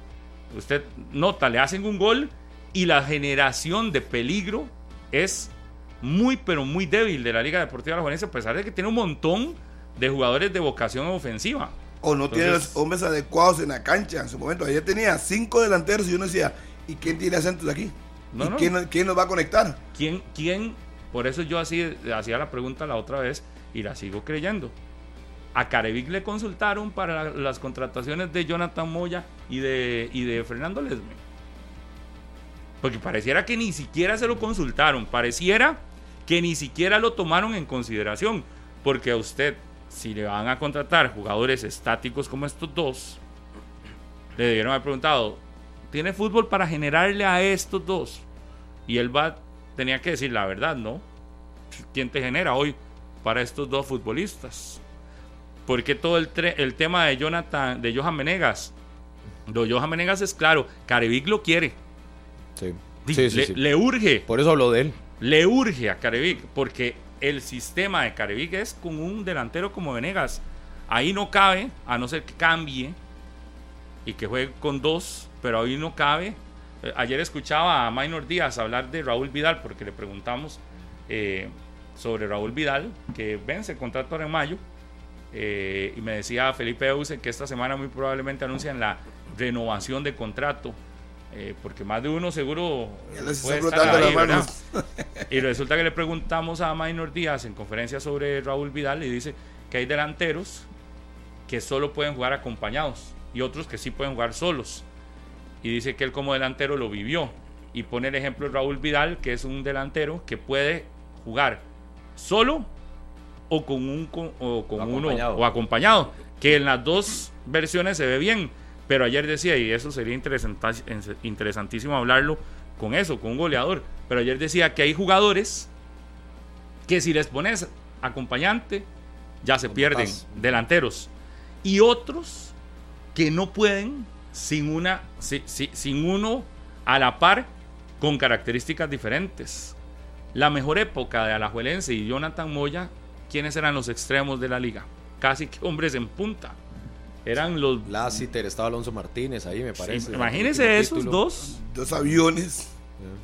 Usted nota, le hacen un gol y la generación de peligro es muy, pero muy débil de la Liga Deportiva Alajuelense, a pesar de que tiene un montón de jugadores de vocación ofensiva. O no tiene Entonces- los hombres adecuados en la cancha en su momento. Ayer tenía cinco delanteros y uno decía, ¿Y quién tiene acentos aquí? No, ¿Y no. Quién, quién nos va a conectar? ¿Quién, quién? Por eso yo así hacía la pregunta la otra vez y la sigo creyendo. A Carevic le consultaron para la- las contrataciones de Jonathan Moya y de, y de Fernando Lesme. Porque pareciera que ni siquiera se lo consultaron, pareciera que ni siquiera lo tomaron en consideración. Porque a usted, si le van a contratar jugadores estáticos como estos dos, le debieron haber preguntado, ¿tiene fútbol para generarle a estos dos? Y él va, tenía que decir la verdad, ¿no? ¿Quién te genera hoy para estos dos futbolistas? Porque todo el, tre- el tema de Jonathan, de Johan Menegas, lo de Johan Menegas es claro, Carevic lo quiere, Sí. Sí, sí, le, sí. le urge, Por eso habló de él. le urge a Carevic, porque el sistema de Carevic es con un delantero como Venegas. Ahí no cabe, a no ser que cambie y que juegue con dos, pero ahí no cabe. Eh, Ayer escuchaba a Maynor Díaz hablar de Raúl Vidal, porque le preguntamos eh, sobre Raúl Vidal, que vence el contrato ahora en mayo. eh, y me decía Felipe Euse que esta semana muy probablemente anuncian la renovación de contrato. Eh, porque más de uno seguro Ya les puede está estar ahí. Y resulta que le preguntamos a Maynor Díaz en conferencia sobre Raúl Vidal y dice que hay delanteros que solo pueden jugar acompañados y otros que sí pueden jugar solos. Y dice que él como delantero lo vivió. Y pone el ejemplo de Raúl Vidal, que es un delantero que puede jugar solo o con, un, co- o con O uno acompañado. o acompañado. Que en las dos versiones se ve bien. Pero ayer decía, y eso sería interesantísimo hablarlo con eso, con un goleador. Pero ayer decía que hay jugadores que si les pones acompañante, ya se pierden, delanteros. Y otros que no pueden sin, una, si- si- sin uno a la par con características diferentes. La mejor época de Alajuelense y Jonathan Moya, ¿quiénes eran los extremos de la liga? Casi que hombres en punta. Eran los... Lassiter, estaba Alonso Martínez ahí, me parece. Sí, imagínense esos título. dos Dos aviones.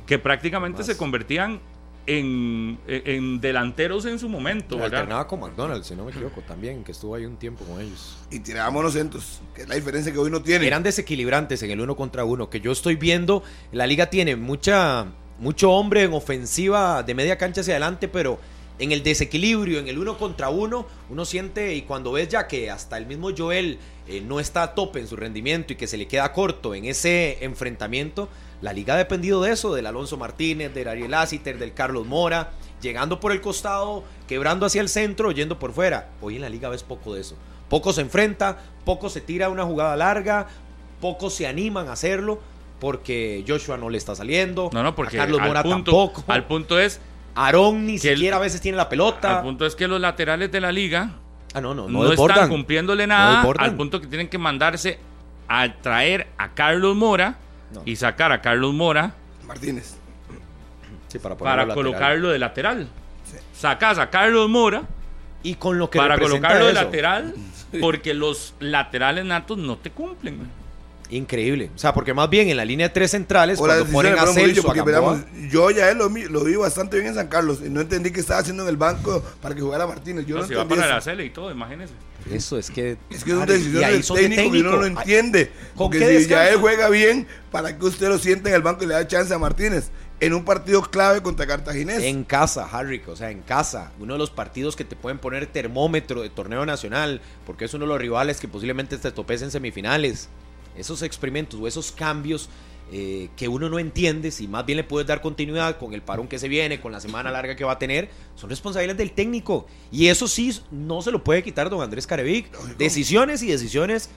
que prácticamente Más. se convertían en, en- delanteros en su momento, ¿verdad? Alternaba con McDonald's, si no me equivoco, también, que estuvo ahí un tiempo con ellos. Y tirábamos los centros, que es la diferencia que hoy no tiene. Eran desequilibrantes en el uno contra uno, que yo estoy viendo, la liga tiene mucha, mucho hombre en ofensiva de media cancha hacia adelante, pero en el desequilibrio, en el uno contra uno, uno siente, y cuando ves ya que hasta el mismo Joel eh, no está a tope en su rendimiento y que se le queda corto en ese enfrentamiento, la liga ha dependido de eso, del Alonso Martínez, del Ariel Lassiter, del Carlos Mora, llegando por el costado, quebrando hacia el centro, yendo por fuera. Hoy en la liga ves poco de eso. Poco se enfrenta, poco se tira una jugada larga, pocos se animan a hacerlo porque Joshua no le está saliendo. No, no, porque a Carlos al, Mora punto, tampoco. al punto es Aarón ni el- siquiera a veces tiene la pelota. al punto es que los laterales de la liga ah, no, no, no, no, están cumpliéndole nada al punto que tienen que mandarse a traer a Carlos Mora No. y sacar a Carlos Mora Martínez. Sí, para, colocarlo de lateral. Sacas a Carlos Mora Y con lo que para colocarlo de lateral porque los laterales natos no te cumplen. Increíble. O sea, porque más bien en la línea de tres centrales, Ahora, cuando ponen a Celso, Mauricio, a porque Gamboa, veramos, yo ya él lo, vi- lo vi bastante bien en San Carlos y no entendí qué estaba haciendo en el banco para que jugara Martínez. Yo No, no, si va entendí para la eso. Y todo, imagínese. Eso es que. Es que es una decisión del son de técnico y uno no lo técnico. entiende. ¿Con Porque si ya él juega bien, ¿para que usted lo sienta en el banco y le da chance a Martínez? En un partido clave contra Cartaginés. En casa, Harry, o sea, en casa. Uno de los partidos que te pueden poner termómetro de torneo nacional, porque es uno de los rivales que posiblemente te topes en semifinales. Esos experimentos o esos cambios eh, que uno no entiende, si más bien le puedes dar continuidad con el parón que se viene, con la semana larga que va a tener, son responsabilidades del técnico. Y eso sí, no se lo puede quitar don Andrés Carevic. Lógico. Decisiones y decisiones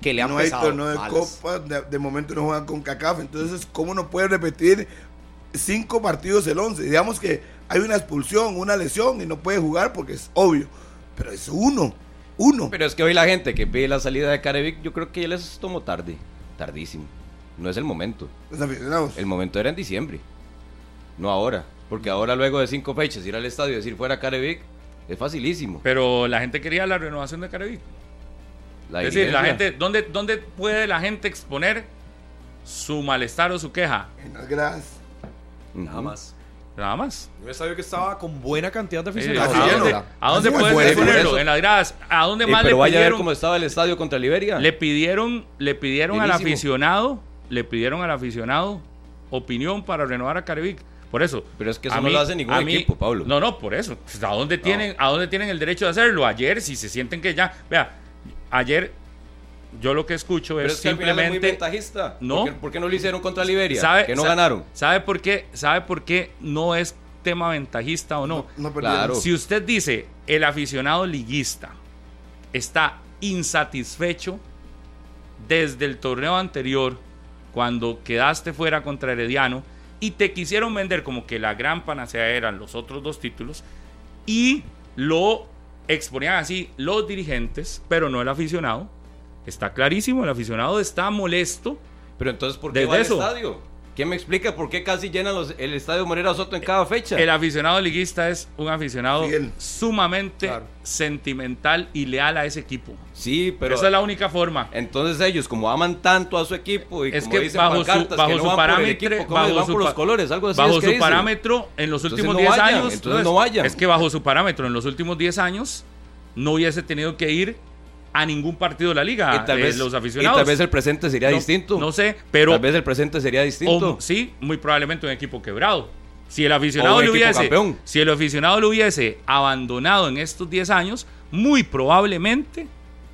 que le han no hay pesado. torneo de copa, de, de momento no juegan con CACAF, entonces ¿cómo no puede repetir cinco partidos el 11? Digamos que hay una expulsión, una lesión y no puede jugar porque es obvio, pero es uno, uno. Pero es que hoy la gente que pide la salida de Carevic, yo creo que ya les tomó tarde. Tardísimo. No es el momento. El momento era en diciembre. No ahora. Porque ahora, luego de cinco fechas, ir al estadio y decir fuera Carevic es facilísimo. Pero la gente quería la renovación de Carevic. La es decir, la gente, ¿dónde, ¿dónde puede la gente exponer su malestar o su queja? En las gradas. Nada más. Nada más. Un estadio que estaba con buena cantidad de Eh, aficionados. ¿A dónde, a dónde exponerlo? eso. En las gradas. ¿A dónde Eh, más pero le vaya a ver pidieron? cómo estaba el estadio contra Liberia. Le pidieron, le pidieron al aficionado, le pidieron al aficionado opinión para renovar a Carevic. Por eso. Pero es que eso a no lo hace ningún a mí- equipo, Pablo. No, no, por eso. Pues, ¿A dónde, tienen, ¿A dónde tienen el derecho de hacerlo? Ayer, si se sienten que ya. Vea, ayer yo lo que escucho Pero es, es que al final es muy simplemente. ventajista. No. ¿Por qué, por qué no lo hicieron contra Liberia? ¿Sabe- que no ganaron. ¿Sabe por qué? ¿Sabe por qué no es tema ventajista o no? No perdieron. Claro. Si usted dice el aficionado liguista está insatisfecho desde el torneo anterior, cuando quedaste fuera contra Herediano, y te quisieron vender como que la gran panacea eran los otros dos títulos, y lo exponían así los dirigentes, pero no el aficionado. Está clarísimo, el aficionado está molesto. Pero entonces, ¿por qué va al eso. estadio? ¿Quién me explica por qué casi llenan los- el estadio Morera Soto en cada fecha? El aficionado liguista es un aficionado Fiel. sumamente Claro. sentimental y leal a ese equipo. sí, pero Esa es la única forma. entonces ellos, como aman tanto a su equipo y Es como que dicen bajo su- bajo que su no el parámetro- equipo, ¿cómo bajo van su por los colores, algo así bajo es su dicen. parámetro, en los últimos no 10 vayan, años. entonces no vayan. Es que bajo su parámetro, en los últimos 10 años, no hubiese tenido que ir a ningún partido de la liga. y tal eh, vez los y aficionados. tal vez el presente sería No- distinto. No sé, pero. tal vez el presente sería distinto. o- sí, muy probablemente un equipo quebrado. Si el aficionado equipo hubiese, campeón. si el aficionado lo hubiese abandonado en estos 10 años, muy probablemente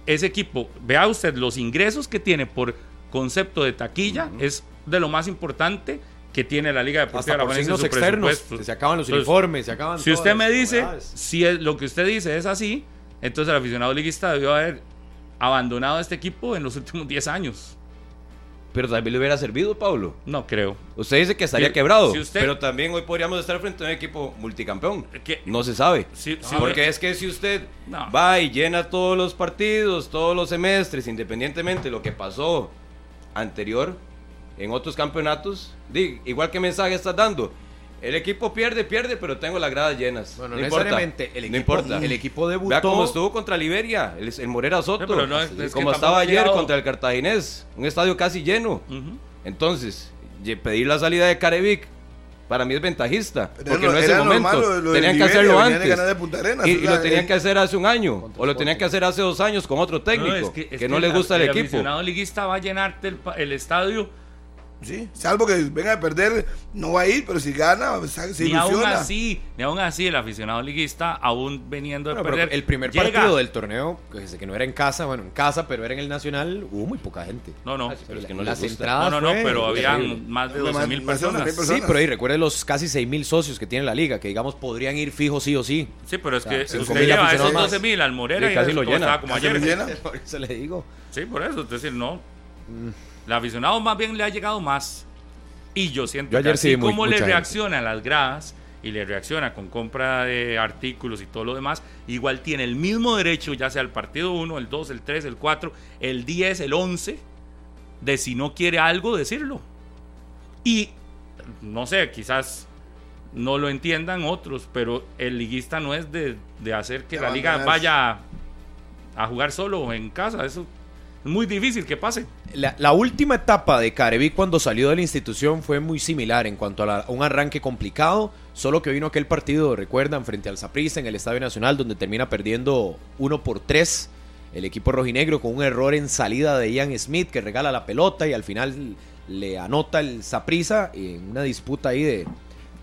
ese equipo, vea usted los ingresos que tiene por concepto de taquilla, es de lo más importante que tiene la Liga Deportiva Hasta de la por signos externos. Se acaban los Entonces, uniformes, se acaban Si usted me dice, si es, lo que usted dice es así, entonces el aficionado liguista debió haber abandonado este equipo en los últimos 10 años. Pero vez le hubiera servido, Pablo. No creo. Usted dice que estaría Si- quebrado, si usted- pero también hoy podríamos estar frente a un equipo multicampeón. Que- No se sabe. Si- Porque es que si usted No. va y llena todos los partidos, todos los semestres, independientemente de lo que pasó anterior en otros campeonatos, igual que mensaje estás dando. El equipo pierde, pierde, pero tengo las gradas llenas. Bueno, no no importa. El no equipo, importa. el equipo debutó. Vea cómo estuvo contra Liberia, el, el Morera Soto. No, pero no es- es como estaba ayer llegado- contra el Cartaginés, un estadio casi lleno. Ujú. Entonces, ye- pedir la salida de Carevic para mí es ventajista, Pero porque no es el momento. normal lo- lo tenían que Liberia, hacerlo antes. ganar de Punta Arenas, y, lo tenían que hacer hace un año, o lo tenían que hacer hace dos años con otro técnico, No, es que, es no les gusta el, equipo. aficionado liguista va a llenarte el, el estadio Sí, salvo que venga a perder, no va a ir, pero si gana, se, ni aún ilusiona. así, ni aún así el aficionado liguista, aún veniendo de Bueno, perder. el primer llega. partido del torneo, que que no era en casa, bueno, en casa, pero era en el Nacional, hubo muy poca gente. No, no. Pero es que no Las les gusta. entradas No, no, no, pero habían más de Más- 12 mil más de 12,000 personas. personas. Sí, pero ahí recuerde los casi 6 mil socios que tiene la liga, que digamos podrían ir fijos sí o sí. Sí, pero es O que sea, cinco usted lleva esos más. 12 mil al Morera Sí, y casi lo llena. como Casi ayer. llena. Por eso le digo. Sí, por eso, es decir, no. El aficionado más bien le ha llegado más. Y yo siento Yo que ayer así sí muy- como le mucha gente. reacciona a las gradas y le reacciona con compra de artículos y todo lo demás, igual tiene el mismo derecho, ya sea el partido 1, el 2, el 3, el 4, el 10, el 11, de si no quiere algo, decirlo. Y, no sé, quizás no lo entiendan otros, pero el liguista no es de, de hacer que la liga vaya a jugar solo en casa. Eso es muy difícil que pase. La, última etapa de Carevic cuando salió de la institución fue muy similar en cuanto a, la- un arranque complicado, solo que vino aquel partido, recuerdan, frente al Saprissa en el Estadio Nacional, donde termina perdiendo 1 por 3 el equipo rojinegro con un error en salida de Ian Smith que regala la pelota y al final le anota el Saprissa en una disputa ahí de,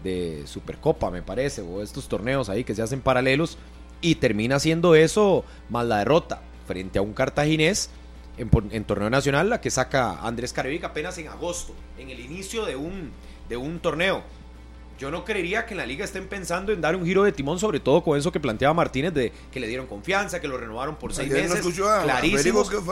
de Supercopa, me parece, o estos torneos ahí que se hacen paralelos y termina haciendo eso más la derrota frente a un cartaginés en, en torneo nacional, la que saca Andrés Carevic apenas en agosto, en el inicio de un, de un torneo. Yo no creería que en la liga estén pensando en dar un giro de timón, sobre todo con eso que planteaba Martínez, de que le dieron confianza, que lo renovaron por seis no meses.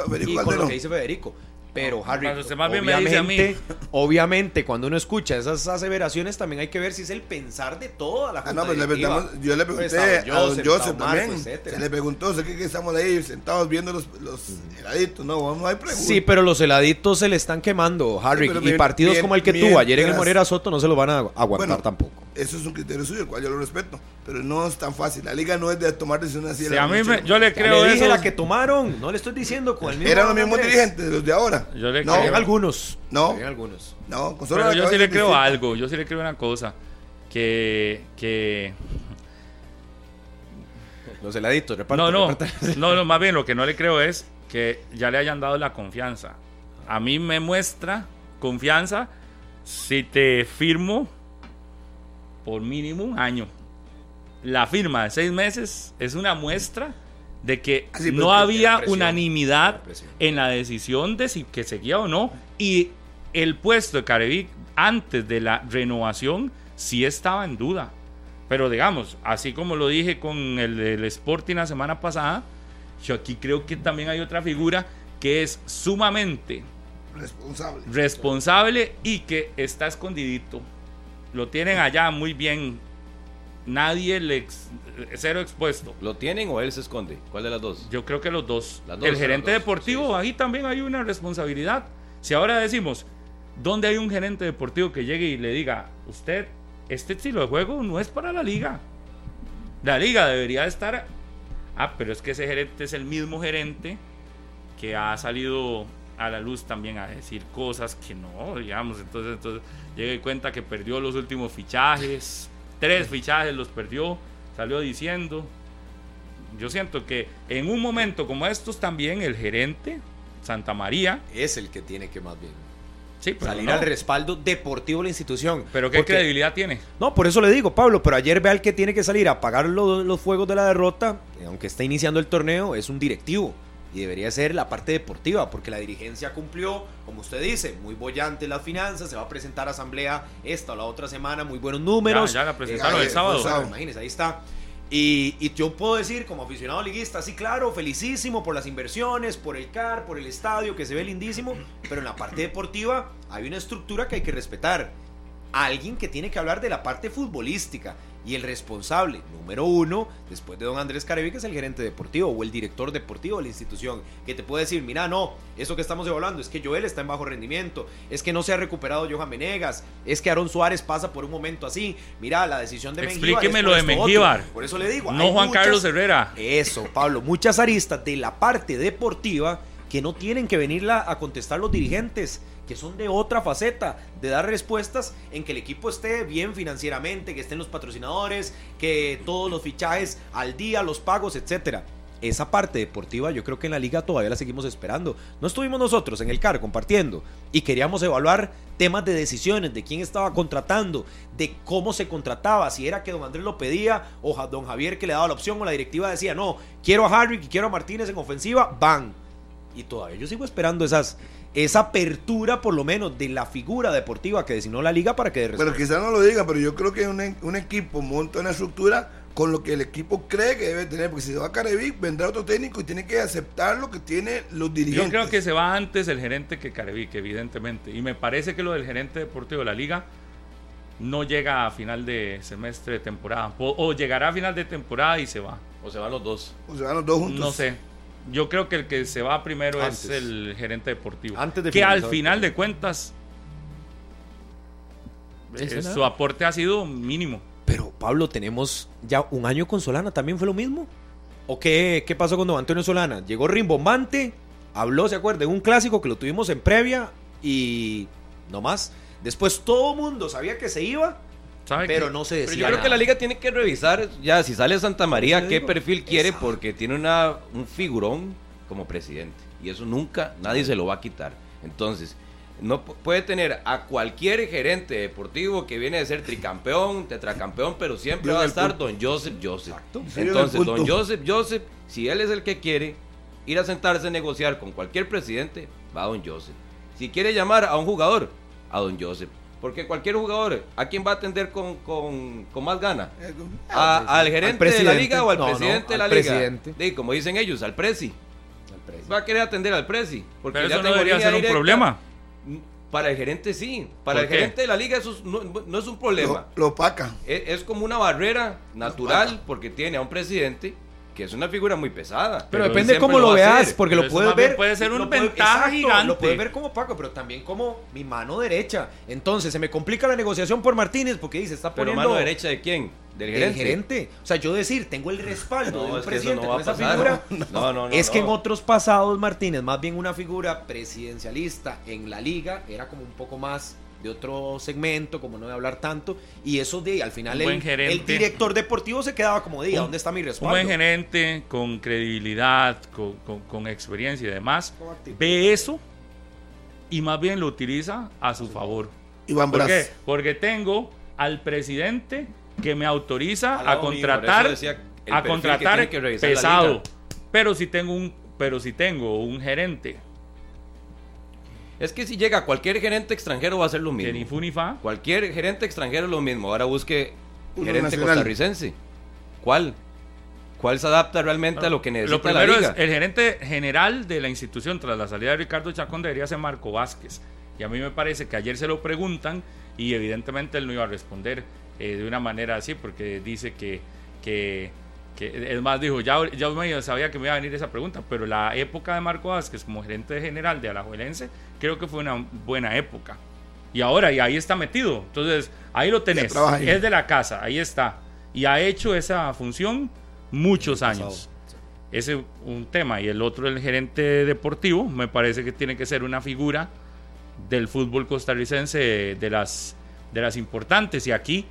Federico y con lo que dice Federico. Pero, Harry, Cuando usted más bien me dice a mí. obviamente, cuando uno escucha esas aseveraciones, también hay que ver si es el pensar de toda la Ah, junta no, pues le directiva. preguntamos- yo le Pues pregunté a don Joseph, Joseph estaba Marco, también. etcétera. Se le preguntó, sé que estamos ahí sentados viendo los, los heladitos. No, no hay pregunta. Sí, pero los heladitos se le están quemando, Harry. y bien- partidos bien- como el que bien, tuvo ayer en el. Morera Soto no se lo van a aguantar Bueno, tampoco. Eso es un criterio suyo, el cual yo lo respeto. Pero no es tan fácil. La liga no es de tomar decisiones así. de Si la a mí me- la yo le Ya creo le dije eso. la que tomaron, no le estoy diciendo con el mismo. Eran los mismos dirigentes, los de ahora. Yo le no, creo. Algunos. No. Algunos. no, con solo Pero yo sí le creo distinta. algo, yo sí le creo una cosa, que, que Los heladitos, repartan. no, no, repartan. no, no, más bien lo que no le creo es que ya le hayan dado la confianza. A mí me muestra confianza si te firmo por mínimo un año. La firma de seis meses es una muestra de que Ah, pero no había presión, unanimidad presión. en la decisión de si que seguía o no. Y el puesto de Carevic antes de la renovación sí estaba en duda. Pero digamos, así como lo dije con el del Sporting la semana pasada, yo aquí creo que también hay otra figura que es sumamente Responsable. responsable y que está escondidito. Lo tienen allá muy bien. Nadie le ex- cero expuesto. ¿Lo tienen o él se esconde? ¿Cuál de las dos? Yo creo que los dos. Las dos, el gerente dos, deportivo, sí, sí. ahí también hay una responsabilidad. Si ahora decimos, ¿dónde hay un gerente deportivo que llegue y le diga, usted, este estilo de juego no es para la liga? La liga debería estar... Ah, pero es que ese gerente es el mismo gerente que ha salido a la luz también a decir cosas que no, digamos, entonces, entonces llega y cuenta que perdió los últimos fichajes, tres fichajes los perdió, salió diciendo, yo siento que en un momento como estos también el gerente, Santa María, Es el que tiene que más bien sí, salir no. al respaldo deportivo de la institución. Pero ¿qué Porque- credibilidad tiene? No, por eso le digo, Pablo, pero ayer vea el que tiene que salir a apagar los, los fuegos de la derrota, aunque está iniciando el torneo, es un directivo. Y debería ser la parte deportiva, porque la dirigencia cumplió, como usted dice, muy bollante las finanzas, se va a presentar a asamblea esta o la otra semana, muy buenos números. Ya, ya la presentaron el sábado. pues, imagínese, ahí está. Y, y yo puedo decir, como aficionado liguista, sí, claro, felicísimo por las inversiones, por el CAR, por el estadio, que se ve lindísimo, pero en la parte deportiva hay una estructura que hay que respetar. Alguien que tiene que hablar de la parte futbolística. Y el responsable, número uno, después de don Andrés Carevi, que es el gerente deportivo o el director deportivo de la institución, que te puede decir, mira, no, eso que estamos evaluando es que Joel está en bajo rendimiento, es que no se ha recuperado Johan Menegas, es que Aaron Suárez pasa por un momento así, mira, la decisión de. Explíqueme lo de esto otro". Mengíbar. Por eso le digo, No Juan muchas- Carlos Herrera. eso, Pablo, muchas aristas de la parte deportiva que no tienen que venirla a contestar los dirigentes, que son de otra faceta, de dar respuestas en que el equipo esté bien financieramente, que estén los patrocinadores, que todos los fichajes al día, los pagos, etcétera. Esa parte deportiva yo creo que en la liga todavía la seguimos esperando. No estuvimos nosotros en el CAR compartiendo y queríamos evaluar temas de decisiones, de quién estaba contratando, de cómo se contrataba, si era que don Andrés lo pedía o don Javier que le daba la opción o la directiva decía, no, quiero a Harry y quiero a Martínez en ofensiva, van. Y todavía yo sigo esperando esas, esa apertura por lo menos de la figura deportiva que designó la liga para que Pero quizás no lo diga, pero yo creo que un, un equipo monta una estructura con lo que el equipo cree que debe tener. Porque si se va a Carevic, vendrá otro técnico y tiene que aceptar lo que tiene los Yo dirigentes. creo que se va antes el gerente que Carevic, evidentemente. Y me parece que lo del gerente deportivo de la liga no llega a final de semestre de temporada. O, o llegará a final de temporada y se va. O se van los dos. O se van los dos juntos. No sé. Yo creo que el que se va primero Antes. es el gerente deportivo. Antes de que al final de cuentas eh, su aporte ha sido mínimo. Pero Pablo, tenemos ya un año con Solana, ¿también fue lo mismo? ¿O qué, qué pasó con don Antonio Solana? Llegó rimbombante, habló, ¿se acuerda? De un clásico que lo tuvimos en previa y no más. Después todo el mundo sabía que se iba, ¿Sabe pero no se Pero decía yo creo nada. que la liga tiene que revisar ya si sale Santa María qué digo. perfil quiere Exacto. porque tiene una un figurón como presidente y eso nunca nadie se lo va a quitar. Entonces, no pu- puede tener a cualquier gerente deportivo que viene de ser tricampeón, tetracampeón, pero siempre va a estar punto. don Joseph Joseph. El Entonces, don. Joseph Joseph, si él es el que quiere ir a sentarse a negociar con cualquier presidente, va a don Joseph. Si quiere llamar a un jugador, a don Joseph. Porque cualquier jugador, ¿a quién va a atender con, con, con más gana? Eh, ¿A- al ¿Al gerente de la liga o al No, no, presidente de la al liga? presidente. Sí, como dicen ellos, al presi. Va a querer atender al presi. Porque Pero ya eso no debería ser un problema. Para el gerente sí. Para ¿Por el qué? gerente de la liga eso es- no, no es un problema. Lo, lo opaca. Es, es como una barrera natural porque tiene a un presidente que es una figura muy pesada. Pero, depende cómo lo, veas, porque Pero lo puedes ver. puede ser una ventaja exacto, gigante. Lo puedes ver como Paco, pero también como mi mano derecha. Entonces, se me complica la negociación por Martínez porque dice, está Pero poniendo. mano derecha de quién? Del del gerente. gerente. O sea, yo decir, tengo el respaldo de un es que eso presidente no con esa pasar. figura. No, no, no. es que en otros pasados, Martínez, más bien una figura presidencialista en la liga, era como un poco más de otro segmento, como no de hablar tanto, y eso de al final Un el, buen gerente. el director deportivo se quedaba como diga, Un- ¿dónde está mi Un respaldo? buen gerente con credibilidad, con, con- con experiencia y demás, ve eso y más bien lo utiliza a su favor. Iván ¿Por qué? Porque tengo al presidente que me autoriza a contratar, a que contratar que pesado. Pero si tengo un, pero si tengo un gerente Es que si llega cualquier gerente extranjero va a hacer lo ni mismo. fu ni fa, Cualquier gerente extranjero es lo mismo. Ahora busque Uno gerente nacional. costarricense. ¿Cuál? ¿Cuál se adapta realmente a lo que necesita Lo primero la liga? es el gerente general de la institución tras la salida de Ricardo Chacón debería ser Marco Vázquez. Y a mí me parece que ayer se lo preguntan y evidentemente él no iba a responder eh, de una manera así porque dice que, que, que- es más, dijo, ya, ya medio sabía que me iba a venir esa pregunta, pero la época de Marco Vázquez como gerente general de Alajuelense creo que fue una buena época. Y ahora, y ahí está metido. Entonces, ahí lo tenés. Es de la casa, ahí está. Y ha hecho esa función muchos años. Ese es un tema. Y el otro, el gerente deportivo, me parece que tiene que ser una figura del fútbol costarricense de las, de las importantes. Y aquí,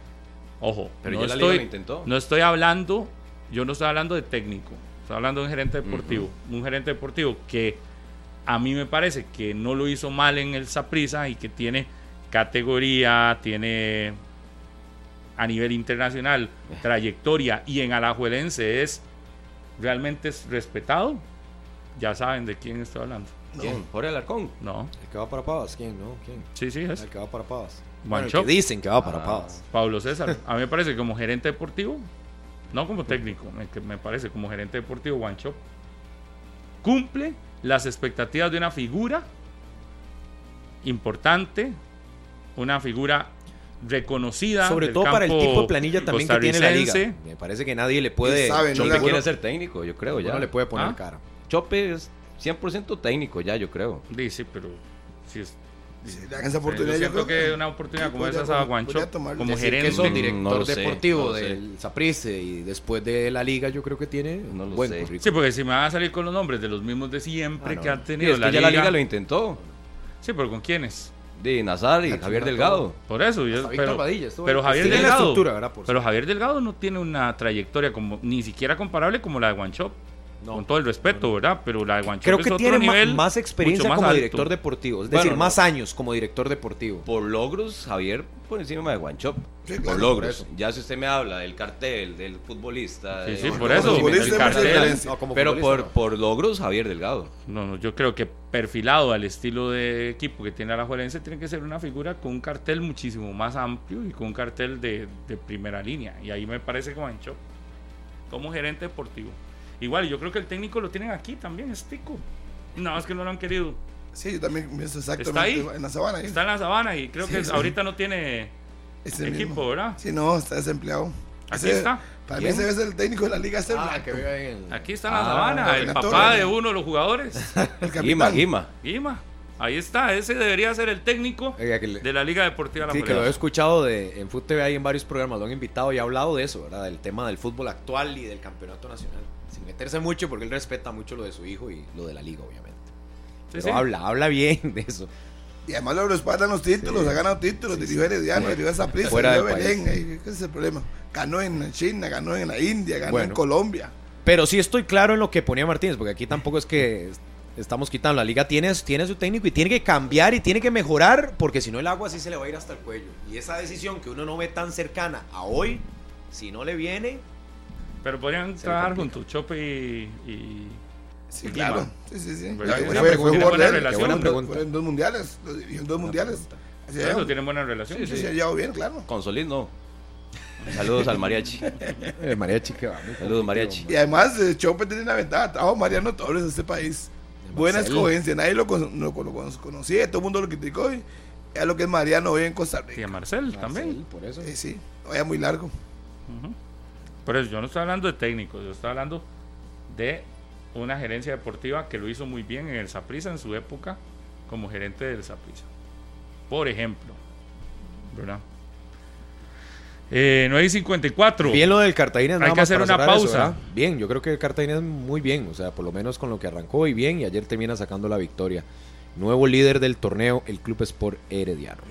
ojo, Pero no, ya la liga estoy, lo intentó. no estoy hablando, yo no estoy hablando de técnico, estoy hablando de un gerente deportivo. Un gerente deportivo que a mí me parece que no lo hizo mal en el Saprissa y que tiene categoría, tiene a nivel internacional trayectoria y en Alajuelense es realmente es respetado. Ya saben de quién estoy hablando. ¿Quién? Jorge Alarcón. No, El que va para Pavas, ¿quién? No, ¿quién? sí, sí, es El que va para Pavas. Bueno, el que dicen que va para Ah. Pavas. Pablo César. A mí me parece que como gerente deportivo, no como técnico, me, que me parece como gerente deportivo, Guancho cumple las expectativas de una figura importante, una figura reconocida. Sobre del todo para el tipo de planilla también que tiene la liga. Me parece que nadie le puede. Sabe, ¿no? Chope quiere ser técnico, yo creo ya. no le puede poner ¿Ah? cara. Chope es 100% técnico ya, yo creo. Dice, pero si es- Yo yo creo que una oportunidad como esa a Guancho como gerente. que director no deportivo no del Saprisse y después de la liga, yo creo que tiene No lo buen sé. currículum. Sí, porque si me van a salir con los nombres de los mismos de siempre Ah, no. que han tenido es que ya la liga lo intentó. Sí, pero ¿con quiénes? De Nazar y Javier Delgado. Por eso, yo- pero, pero. Javier Tiene la Delgado, estructura, ¿verdad? Por pero. Javier Delgado no tiene una trayectoria como ni siquiera comparable como la de Guanchop. No. con todo el respeto, ¿verdad? Pero la de Guanchop Creo es que otro tiene nivel más experiencia más como alto. director deportivo. Es Bueno, decir, no. más años como director deportivo. Por logros, Javier por encima de Guanchop. Sí, por claro, logros. por. Ya si usted me habla del cartel, del futbolista. Sí, de- sí, por Como eso. futbolista el cartel. como Pero por, por logros, Javier Delgado. No, no, yo creo que perfilado al estilo de equipo que tiene Alajuelense tiene que ser una figura con un cartel muchísimo más amplio y con un cartel de, de primera línea. Y ahí me parece que Guanchop como gerente deportivo. Igual, yo creo que el técnico lo tienen aquí también, es Tico. No, es que no lo han querido. Sí, yo también pienso exactamente ¿Está ahí? en la sabana. ahí. Está en la sabana y creo Sí, que sí. ahorita no tiene Ese equipo, mismo. ¿verdad? Sí, no, está desempleado. Aquí Ese- está. Para ¿Quién? mí ese ser el técnico de la liga Ah, blanco. que vive en el- Aquí está en la Ah, sabana, el papá torre. de uno de los jugadores. El Guima. Guima. Guima. Ahí está, ese debería ser el técnico le- de la Liga Deportiva La Sí, que lo he escuchado de, en Foot TV ahí en varios programas, lo han invitado y ha hablado de eso, ¿verdad? Del tema del fútbol actual y del campeonato nacional. Sin meterse mucho, porque él respeta mucho lo de su hijo y lo de la liga, obviamente. Sí, Pero sí. habla, habla bien de eso. Y además lo respaldan los títulos, ha ganado títulos, dirigió Herediano, dirigió esa prisa, Fuera dirigió Belén, eh, ¿qué es el problema? Ganó en China, ganó en la India, ganó en. Colombia. Pero sí estoy claro en lo que ponía Martínez, porque aquí tampoco es que estamos quitando. La liga tiene, tiene su técnico y tiene que cambiar y tiene que mejorar, porque si no el agua sí se le va a ir hasta el cuello. Y esa decisión que uno no ve tan cercana a hoy, si no le viene, Pero podrían Se trabajar juntos, Chope y, y- Sí, Y claro. Sí, sí, sí. Fue- fue- Tiene fue relación. Dos- dos mundiales, en dos mundiales. Llevan. tienen buena relación. Sí, sí, se ha llevado bien, claro. Con Solís no. Saludos al mariachi. el mariachi que va. Saludos, mariachi. Y además, eh, Chope tiene una ventaja. Trajo Mariano Torres en este país. Buena Marcel. escogencia. Nadie lo, con- lo, lo con- conocía, todo el mundo lo criticó. Y es lo que es Mariano hoy en Costa Y a Rica. Marcel también. Marcel, por eso. Sí, sí. Vaya muy largo. Ujú. Por eso yo no estoy hablando de técnicos, yo estoy hablando de una gerencia deportiva que lo hizo muy bien en el Saprissa en su época como gerente del Saprissa. Por ejemplo, ¿verdad? Eh, 9 y 54. Bien lo del Cartagena. Hay nada que hacer una eso, pausa. bien, yo creo que el Cartagena es muy bien. O sea, por lo menos con lo que arrancó y bien. Y ayer termina sacando la victoria. Nuevo líder del torneo, el Club Sport Herediano.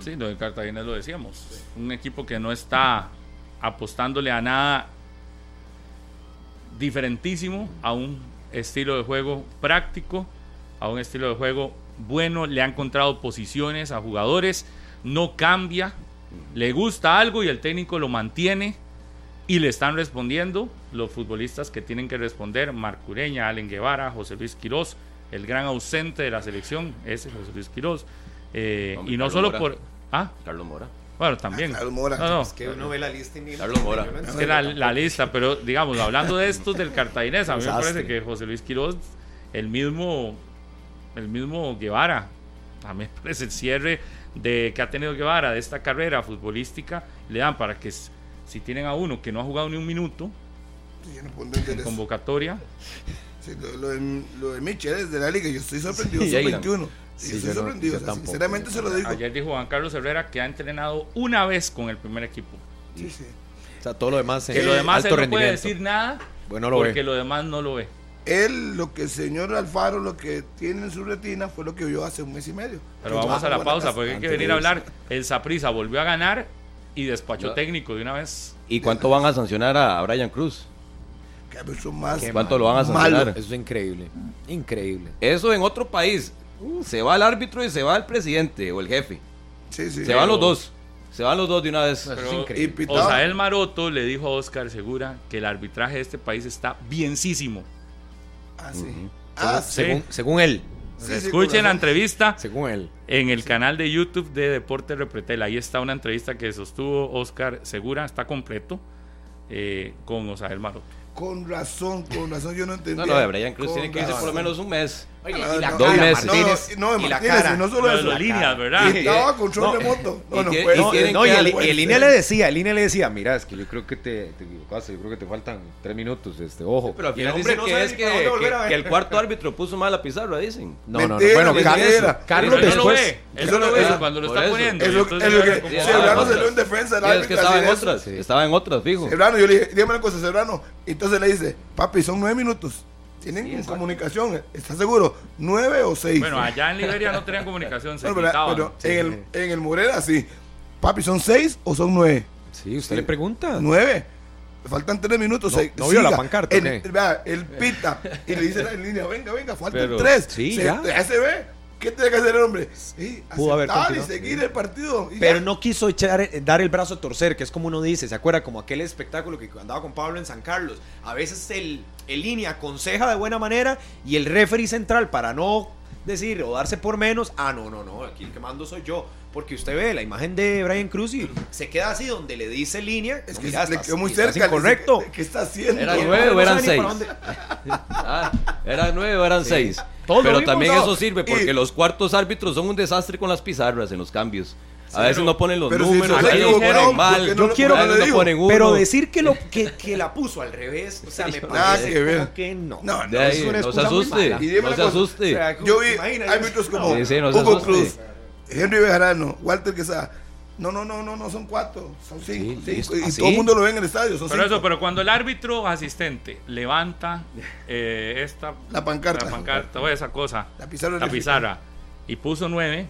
Sí, lo de Cartagena lo decíamos. Un equipo que no está apostándole a nada diferentísimo, a un estilo de juego práctico, a un estilo de juego bueno. Le ha encontrado posiciones a jugadores. no cambia, le gusta algo y el técnico lo mantiene y le están respondiendo los futbolistas que tienen que responder, Marcureña, Allen Guevara, José Luis Quirós, el gran ausente de la selección, ese José Luis Quirós. Eh, y no Carlos solo Mora. por... Ah, Carlos Mora. Bueno, también. Carlos Mora. No, no, Es que uno ve la lista y ni Carlos Mora. es que la, la lista, pero digamos, hablando de estos del cartaginés, a mí me parece que José Luis Quiroz, el mismo, el mismo Guevara, a mí me parece el cierre de que ha tenido Guevara de esta carrera futbolística, le dan para que si tienen a uno que no ha jugado ni un minuto Sí, yo no en convocatoria, Sí, lo, lo de, lo de Michel es de la liga, yo estoy sorprendido, Sí, son Jailan. 21. Sí, yo estoy yo no- sorprendido, yo o sea, tampoco, sinceramente se lo digo. ayer dijo Juan Carlos Herrera que ha entrenado una vez con el primer equipo. Sí, sí. O sea, todo lo demás Que en lo demás él alto no puede decir nada Bueno, lo porque ve. lo demás no lo ve. Él, lo que el señor Alfaro, lo que tiene en su retina fue lo que vio hace un mes y medio. Pero Que vamos a la pausa porque hay que venir a hablar. El Saprisa volvió a ganar y despachó No. técnico de una vez. ¿Y cuánto van a sancionar a Brian Cruz? Que más. ¿Cuánto lo van a Malo. sancionar? Eso es increíble. Increíble. Eso en otro país. Uh, se va el árbitro y se va el presidente o el jefe. Sí, sí. Se van los dos. Se van los dos de una vez. Es Pero. Osael Maroto le dijo a Oscar Segura que el arbitraje de este país está bienísimo. Ah, sí. Ah, sí. Según, según él. Sí, Escuchen con la entrevista Según él. en el canal de YouTube de Deporte Repretel. Ahí está una entrevista que sostuvo Oscar Segura, está completo, eh, con Osael Maroto. Con razón, con razón, yo no entendía. No, no, de Brian Cruz Con tiene que irse por lo menos un mes. Oye, Ah, y la no, Dos cara, meses. Martínez, No, no, y de la Martínez, cara. y no solo eso. los líneas, ¿verdad? Y estaba con control No. remoto. No, Y no puede quieren No, y el, el INE le decía, el INE le decía, mira, es que yo creo que te, te equivocaste, yo creo que te faltan tres minutos, este, ojo. Pero al final dicen no que es que, que- que el cuarto árbitro puso mal la pizarra, dicen. No, no, no. Bueno. Carlos, Eso Carlos no después... eso no lo ve cuando lo está poniendo. Otras. salió en defensa del árbitro. que estaba en otras. Estaba en otras, fijo. Sebrano, yo le dije, dígame una cosa, Sebrano. Entonces le dice, papi, son nueve minutos. Tienen comunicación, ¿estás seguro? ¿Nueve o seis? Bueno, allá en Liberia no tenían comunicación, se Bueno, pero, en, el, en el Morera sí. Papi, ¿son seis o son nueve? Sí, usted le pregunta. Nueve. Faltan tres minutos. No- se- no vio la pancarta, Él pita y le dice en línea, venga, venga, faltan Pero- tres. sí, se, ya. se ve. ¿Qué tiene que hacer el hombre? Sí, Pudo haber y seguir el partido. y Pero ya. no quiso echar, eh, dar el brazo a torcer, que es como uno dice, ¿se acuerda? Como aquel espectáculo que andaba con Pablo en San Carlos. A veces el, el línea aconseja de buena manera y el referee central, para no decir o darse por menos, ah, no, no, no, aquí el que mando soy yo. Porque usted ve la imagen de Brian Cruz y se queda así donde le dice línea. Es no, que mira, le estás- quedó muy cerca. Incorrecto. ¿Qué, está haciendo? Era nueve o eran seis? Ah, ¿Eran nueve o eran seis? Pero también ¿no? eso sirve porque Y- los cuartos árbitros son un desastre con las pizarras en los cambios. A veces pero- no ponen los pero si números, ¿por mal. Yo quiero-. Pero decir que, lo, que, que la puso al revés, o sea, me parece que ver. como que no. No, no, ahí, es una no se asuste, no se cosa, asuste. o sea, Yo vi Imagina, árbitros como Sí, sí, no Hugo. Cruz, Henry Bejarano, Walter Quesada. No, no, no, no, no, son cuatro, son cinco. Sí, cinco, y ¿Ah, todo el mundo lo ve en el estadio, son Pero cinco. eso, pero cuando el árbitro asistente levanta eh, esta La pancarta. la pancarta o esa cosa, La pizarra la eléctrica. pizarra, y puso nueve,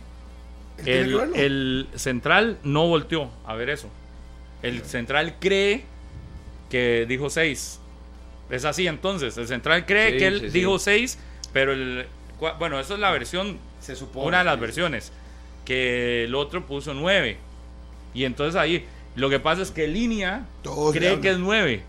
el, central no volteó a ver eso. El central cree que dijo seis. Es así entonces. El central cree Sí, que él sí, dijo seis, pero el. Bueno, eso es la versión, Se supone. una de las versiones. Que el otro puso nueve. Y entonces ahí, lo que pasa es que línea Todos cree que es nueve.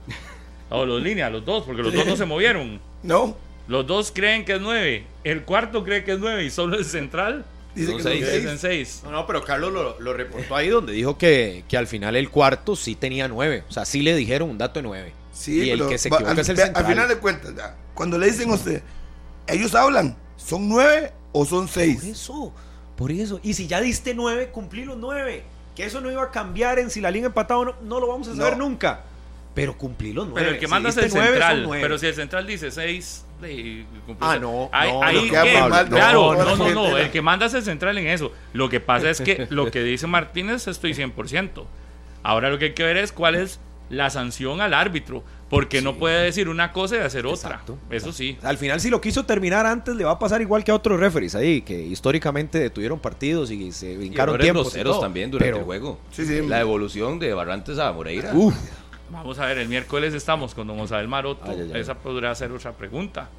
O los líneas, los dos, porque los dos no se movieron. No, Los dos creen que es nueve. El cuarto cree que es nueve y solo el central dice Son que son seis. seis. seis. No, no, pero Carlos lo, lo reportó ahí donde dijo que, que al final el cuarto sí tenía nueve. O sea, sí le dijeron un dato de nueve. Sí, y el pero que se va- equivoca al, es el central. al final de cuentas, ya, cuando le dicen a usted, ellos hablan, ¿son nueve o son Por seis? eso, por eso. Y si ya diste nueve, cumplí los nueve. Que eso no iba a cambiar en si la liga empataba o no, no lo vamos a saber No. nunca. Pero cumplí los nueve. Pero el que Si manda es el central. nueve. Pero si el central dice 6. Ah, no, Ahí, no, ahí que claro, no, no, no. El que manda es el central en eso. Lo que pasa es que lo que dice Martínez estoy 100%. Ahora lo que hay que ver es cuál es la sanción al árbitro. Porque no puede decir una cosa y hacer otra. Exacto, Eso sí. Al final, si lo quiso terminar antes, le va a pasar igual que a otros referees ahí, que históricamente detuvieron partidos y se Y brincaron errores tiempos. y también durante Pero- el juego. Sí, sí. La evolución de Barrantes a Moreira. Uf, Vamos a ver, el miércoles estamos con Don Osael Maroto. Ay, ay, ay. Esa podría ser otra pregunta.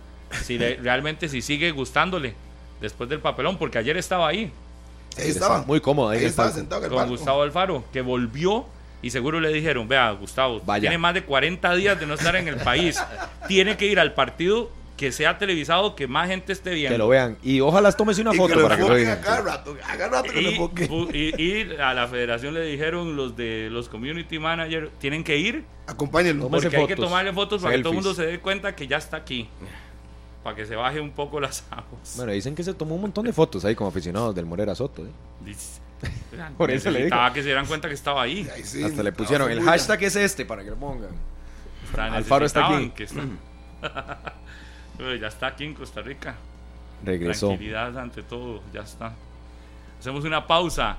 Si le- realmente si sigue gustándole después del papelón, porque ayer estaba ahí. Ahí estaba. Muy cómodo ahí estaba palco. sentado en el con palco. Gustavo Alfaro, que volvió y seguro le dijeron, vea, Gustavo, Vaya. tiene más de 40 días de no estar en el país. tiene que ir al partido que sea televisado, que más gente esté viendo. Que lo vean. Y ojalá tómese una Y foto que lo para que lo cada rato, que lo Y, pu- y- y a la federación le dijeron los de los community managers tienen que ir Acompáñenlo. Porque hay que tomarle fotos para que todo el mundo se dé cuenta que ya está aquí para que se baje un poco las aguas Bueno, dicen que se tomó un montón de fotos ahí como aficionados del Morera Soto. ¿eh? Por eso le digo. Que se dieran cuenta que estaba ahí Ahí sí, Hasta le pusieron el hashtag es este para que lo pongan. Alfaro está aquí. que está- Pero ya está aquí en Costa Rica Regresó. Tranquilidad ante todo, ya está. Hacemos una pausa.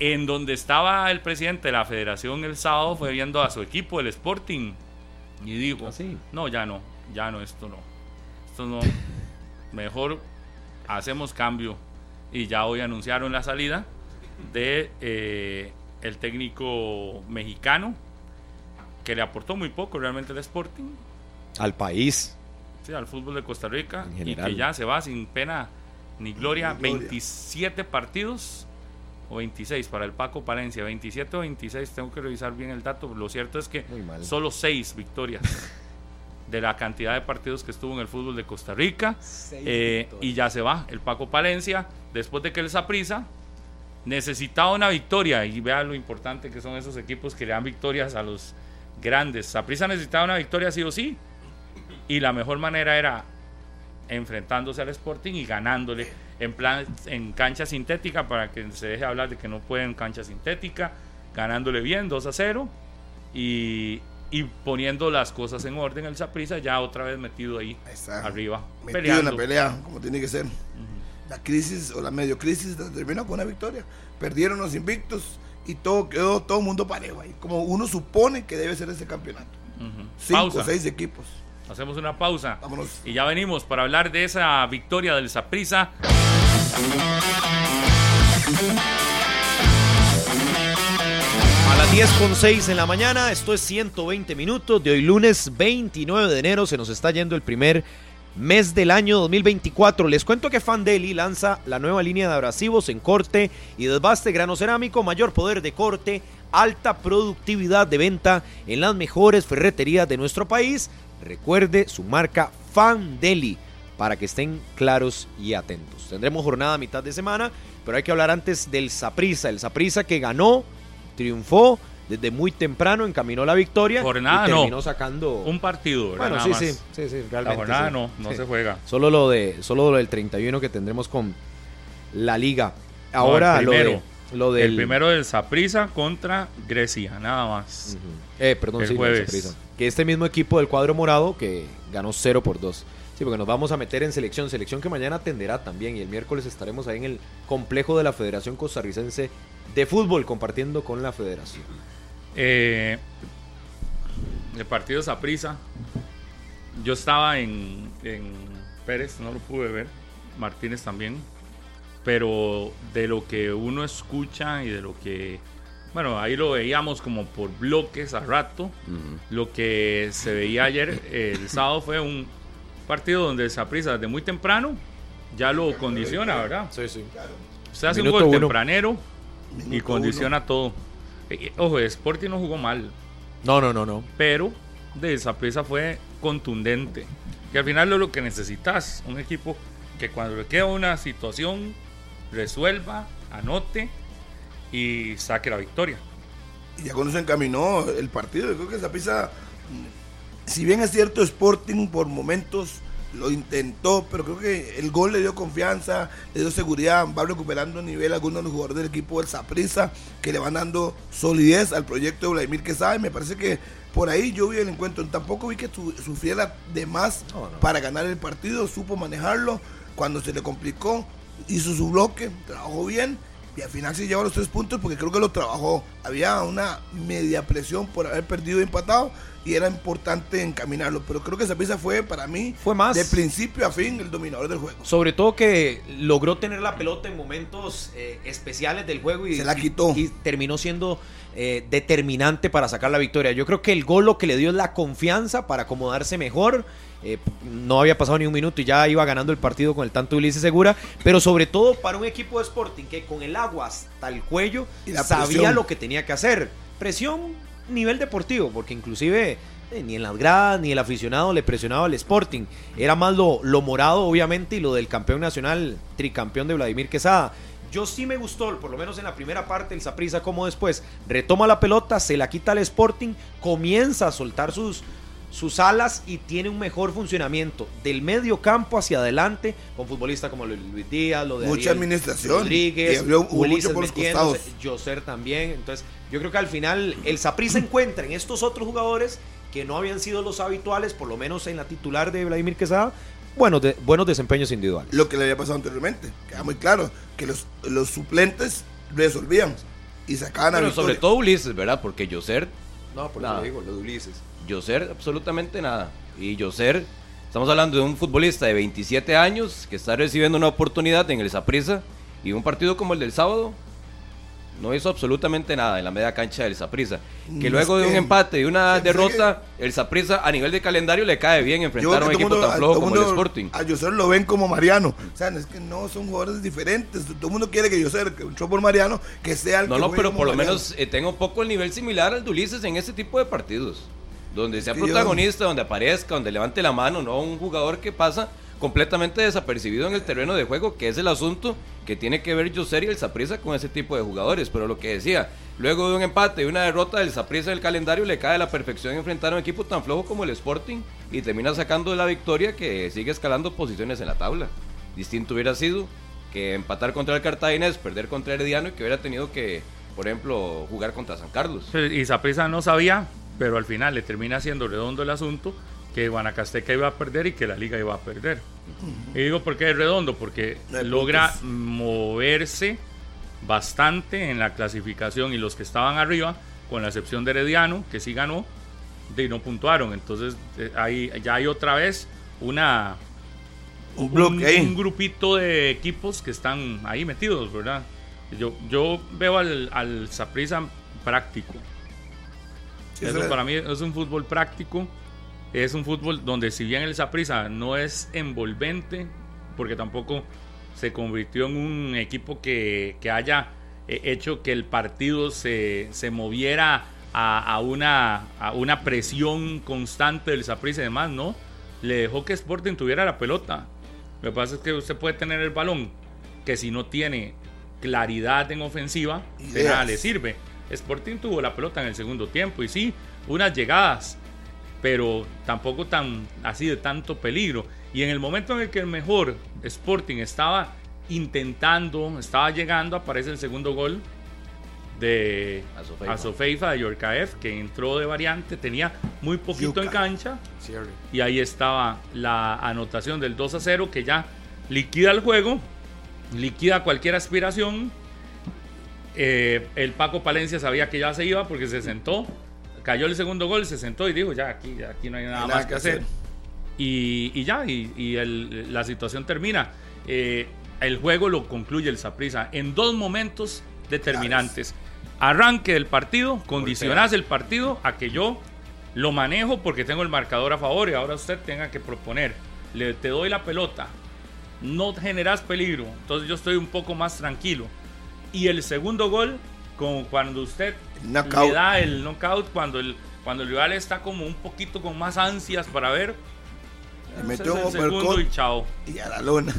En donde estaba el presidente de la federación el sábado fue viendo a su equipo, el Sporting, y dijo, ¿Ah, sí? no, ya no, ya no, esto no. Esto no. Mejor hacemos cambio. Y ya hoy anunciaron la salida de eh, el técnico mexicano, que le aportó muy poco realmente el Sporting, Al país. Sí, al fútbol de Costa Rica y que ya se va sin pena ni gloria. Ni gloria. 27 partidos o 26 para el Paco Palencia. 27 o 26, tengo que revisar bien el dato. Lo cierto es que solo 6 victorias de la cantidad de partidos que estuvo en el fútbol de Costa Rica. Eh, y ya se va el Paco Palencia después de que el Saprisa necesitaba una victoria y vea lo importante que son esos equipos que le dan victorias a los grandes. Saprisa necesitaba una victoria sí o sí y la mejor manera era enfrentándose al Sporting y ganándole en plan en cancha sintética para que se deje hablar de que no pueden cancha sintética, ganándole bien 2 a 0 y, y poniendo las cosas en orden el Saprisa ya otra vez metido ahí está. arriba Metido peleando. en la pelea, como tiene que ser. La crisis o la medio crisis terminó con una victoria. Perdieron los invictos y todo quedó todo mundo parejo ahí. Como uno supone que debe ser ese campeonato. Ujú. Cinco o seis equipos. Hacemos una pausa. Vámonos. Y ya venimos para hablar de esa victoria del Saprissa. A las 10 con 6 en la mañana, esto es 120 minutos de hoy lunes 29 de enero, se nos está yendo el primer mes del año 2024. Les cuento que Fandeli lanza la nueva línea de abrasivos en corte y desbaste grano cerámico, mayor poder de corte, alta productividad de venta en las mejores ferreterías de nuestro país. Recuerde su marca Fandeli para que estén claros y atentos. Tendremos jornada a mitad de semana, pero hay que hablar antes del Saprisa, el Saprisa que ganó triunfó desde muy temprano, encaminó la victoria Jornada y no. terminó sacando. Un partido, ¿verdad? bueno, Nada sí, más. sí, sí, sí, La jornada sí. no, no Sí. se juega. Solo lo de, solo lo del 31 que tendremos con la liga. No, Ahora lo de, primero. lo del El primero del Saprissa contra Grecia, nada más. Eh, perdón, El sí, jueves. Que este mismo equipo del cuadro morado que ganó 0 por 2. Sí, porque nos vamos a meter en selección, selección que mañana atenderá también y el miércoles estaremos ahí en el complejo de la Federación Costarricense de Fútbol compartiendo con la Federación. Eh, el partido Saprissa. Yo estaba en, en Pérez, no lo pude ver. Martínez también. Pero de lo que uno escucha y de lo que. Bueno, ahí lo veíamos como por bloques a rato. Lo que se veía ayer, eh, el sábado, fue un partido donde el Saprissa desde muy temprano ya lo condiciona, ¿verdad? Sí, sí. Se hace un Minuto gol uno. tempranero y Minuto condiciona todo. Eh, eh, Ojo, Sporting no jugó mal No, no, no, no. pero de esa presa fue contundente. Que al final es lo que necesitas, un equipo que cuando le queda una situación resuelva, anote y saque la victoria. Y ya cuando se encaminó el partido, yo creo que esa pizza, si bien es cierto, Sporting por momentos lo intentó, pero creo que el gol le dio confianza, le dio seguridad, va recuperando nivel algunos de los jugadores del equipo del Saprissa, que le van dando solidez al proyecto de Vladimir Quesada, y me parece que por ahí yo vi el encuentro, tampoco vi que su- sufriera de más no. para ganar el partido, supo manejarlo, cuando se le complicó, hizo su bloque, trabajó bien, y al final se lleva los tres puntos porque creo que lo trabajó. Había una media presión por haber perdido y empatado y era importante encaminarlo. Pero creo que esa pieza fue para mí Fue más. de principio a fin el dominador del juego. Sobre todo que logró tener la pelota en momentos eh, especiales del juego y, Se la quitó. y terminó siendo eh, determinante para sacar la victoria. Yo creo que el gol lo que le dio es la confianza para acomodarse mejor. Eh, no había pasado ni un minuto y ya iba ganando el partido con el tanto Ulises Segura, pero sobre todo para un equipo de Sporting que con el agua hasta el cuello sabía presión. lo que tenía que hacer. Presión nivel deportivo, porque inclusive eh, ni en las gradas ni el aficionado le presionaba al Sporting. Era más lo, lo morado, obviamente, y lo del campeón nacional, tricampeón de Vladimir Quesada. Yo sí me gustó, por lo menos en la primera parte, el Saprissa, como después retoma la pelota, se la quita al Sporting, comienza a soltar sus, sus alas y tiene un mejor funcionamiento del medio campo hacia adelante con futbolistas como Luis Díaz, lo de Mucha Ariel administración. Rodríguez, Y abrió- Ulises por los costados. Joser también. Entonces, yo creo que al final el Saprissa encuentra en estos otros jugadores que no habían sido los habituales, por lo menos en la titular de Vladimir Quesada, buenos, de- buenos desempeños individuales. Lo que le había pasado anteriormente. Queda muy claro que los, los suplentes resolvían y sacaban a Pero sobre victoria. todo Ulises, ¿verdad? Porque Joser, No, por eso digo, lo de Ulises. Joser absolutamente nada. Y Joser, estamos hablando de un futbolista de 27 años que está recibiendo una oportunidad en el Saprissa y un partido como el del sábado no hizo absolutamente nada en la media cancha del Saprissa. Que No, luego de un empate y una que- derrota, el Saprissa a nivel de calendario le cae bien enfrentar a un equipo mundo- tan flojo como el Sporting. A Joser lo ven como Mariano. O sea, es que no son jugadores diferentes. Todo el mundo quiere que Joser, que entró por Mariano, que sea el No, que no, pero por lo Mariano. menos eh, tenga un poco el nivel similar al de Ulises en ese tipo de partidos. Donde sea protagonista, donde aparezca, donde levante la mano, no un jugador que pasa completamente desapercibido en el terreno de juego, que es el asunto que tiene que ver Joser y el Saprissa con ese tipo de jugadores. Pero lo que decía, luego de un empate y una derrota del Saprissa del calendario, le cae a la perfección enfrentar a un equipo tan flojo como el Sporting y termina sacando la victoria que sigue escalando posiciones en la tabla. Distinto hubiera sido que empatar contra el Cartaginés, perder contra Herediano y que hubiera tenido que, por ejemplo, jugar contra San Carlos. Y Saprissa no sabía, pero al final le termina siendo redondo el asunto que Guanacasteca iba a perder y que la liga iba a perder. Y digo por qué es redondo, porque logra puntos. moverse bastante en la clasificación y los que estaban arriba, con la excepción de Herediano, que sí ganó, de no puntuaron. Entonces eh, ahí ya hay otra vez una Un bloque ahí. un grupito de equipos que están ahí metidos, ¿verdad? Yo, yo veo al, al práctico. Eso para mí es un fútbol práctico. Es un fútbol donde si bien el Saprissa no es envolvente, porque tampoco se convirtió en un equipo que, que haya eh, hecho que el partido se, se moviera a, a una, a una presión constante del Saprissa y demás, ¿no? Le dejó que Sporting tuviera la pelota. Lo que pasa es que usted puede tener el balón, que si no tiene claridad en ofensiva, de nada le sirve. Sporting tuvo la pelota en el segundo tiempo y sí, unas llegadas, pero tampoco tan así de tanto peligro. Y en el momento en el que el mejor Sporting estaba intentando, estaba llegando, aparece el segundo gol de Azofeifa. Azofeifa de Yorkaev, que entró de variante, tenía muy poquito en cancha. Y ahí estaba la anotación del 2 a 0 que ya liquida el juego, liquida cualquier aspiración. Eh, el Paco Palencia sabía que ya se iba porque se sentó, cayó el segundo gol, se sentó y dijo, ya aquí, aquí no hay nada más que hacer. hacer. Y, y ya, y, y el- la situación termina. Eh, el juego lo concluye el Saprissa en dos momentos determinantes. Arranque del partido, condicionas el partido a que yo lo manejo porque tengo el marcador a favor y ahora usted tenga que proponer. Le, te doy la pelota, no generas peligro, entonces yo estoy un poco más tranquilo. Y el segundo gol, como cuando usted Knockout. le da el knockout, cuando el, cuando el rival está como un poquito con más ansias para ver, Le metió el segundo y chao. y a la lona.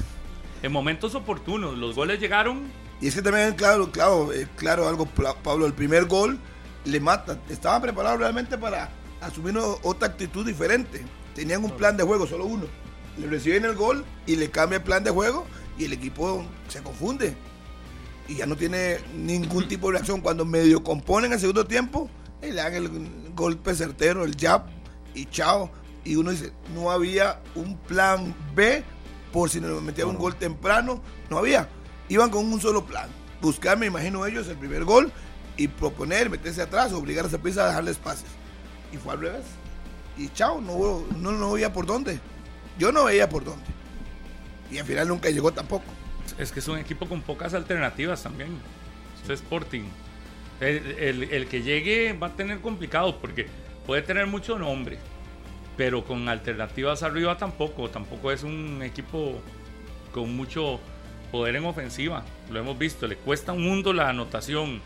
En momentos oportunos, los goles llegaron Y es que también, claro, claro, eh, claro, algo, Pablo, el primer gol le mata. Estaban preparados realmente para asumir otra actitud diferente. Tenían un plan de juego, solo uno. Le reciben el gol y le cambia el plan de juego y el equipo se confunde. Y ya no tiene ningún tipo de reacción. Cuando medio componen el segundo tiempo, eh, le dan el golpe certero, el jab y chao. Y uno dice, no había un plan B por si nos metían un gol temprano. No había. Iban con un solo plan. Buscar, me imagino ellos, el primer gol y proponer, meterse atrás, obligar a esa pieza a dejarles pases. Y fue al revés. Y chao, no, no, no veía por dónde. Yo no veía por dónde. Y al final nunca llegó tampoco. Es que es un equipo con pocas alternativas también. Es Sporting. El, el- el que llegue va a tener complicado porque puede tener mucho nombre, pero con alternativas arriba tampoco. Tampoco es un equipo con mucho poder en ofensiva. Lo hemos visto, le cuesta un mundo la anotación.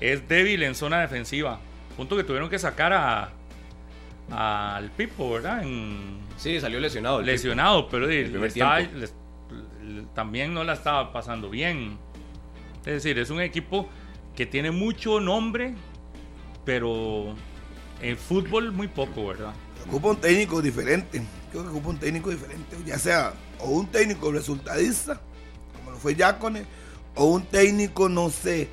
Es débil en zona defensiva. Punto que tuvieron que sacar a al Pipo, ¿verdad? En, Sí, salió lesionado. lesionado, pero primer estaba-. También no la estaba pasando bien. Es decir, es un equipo que tiene mucho nombre, pero en fútbol muy poco, ¿verdad? Ocupa un técnico diferente. Creo que ocupa un técnico diferente. Ya sea o un técnico resultadista, como lo fue Yacone, o un técnico, no sé,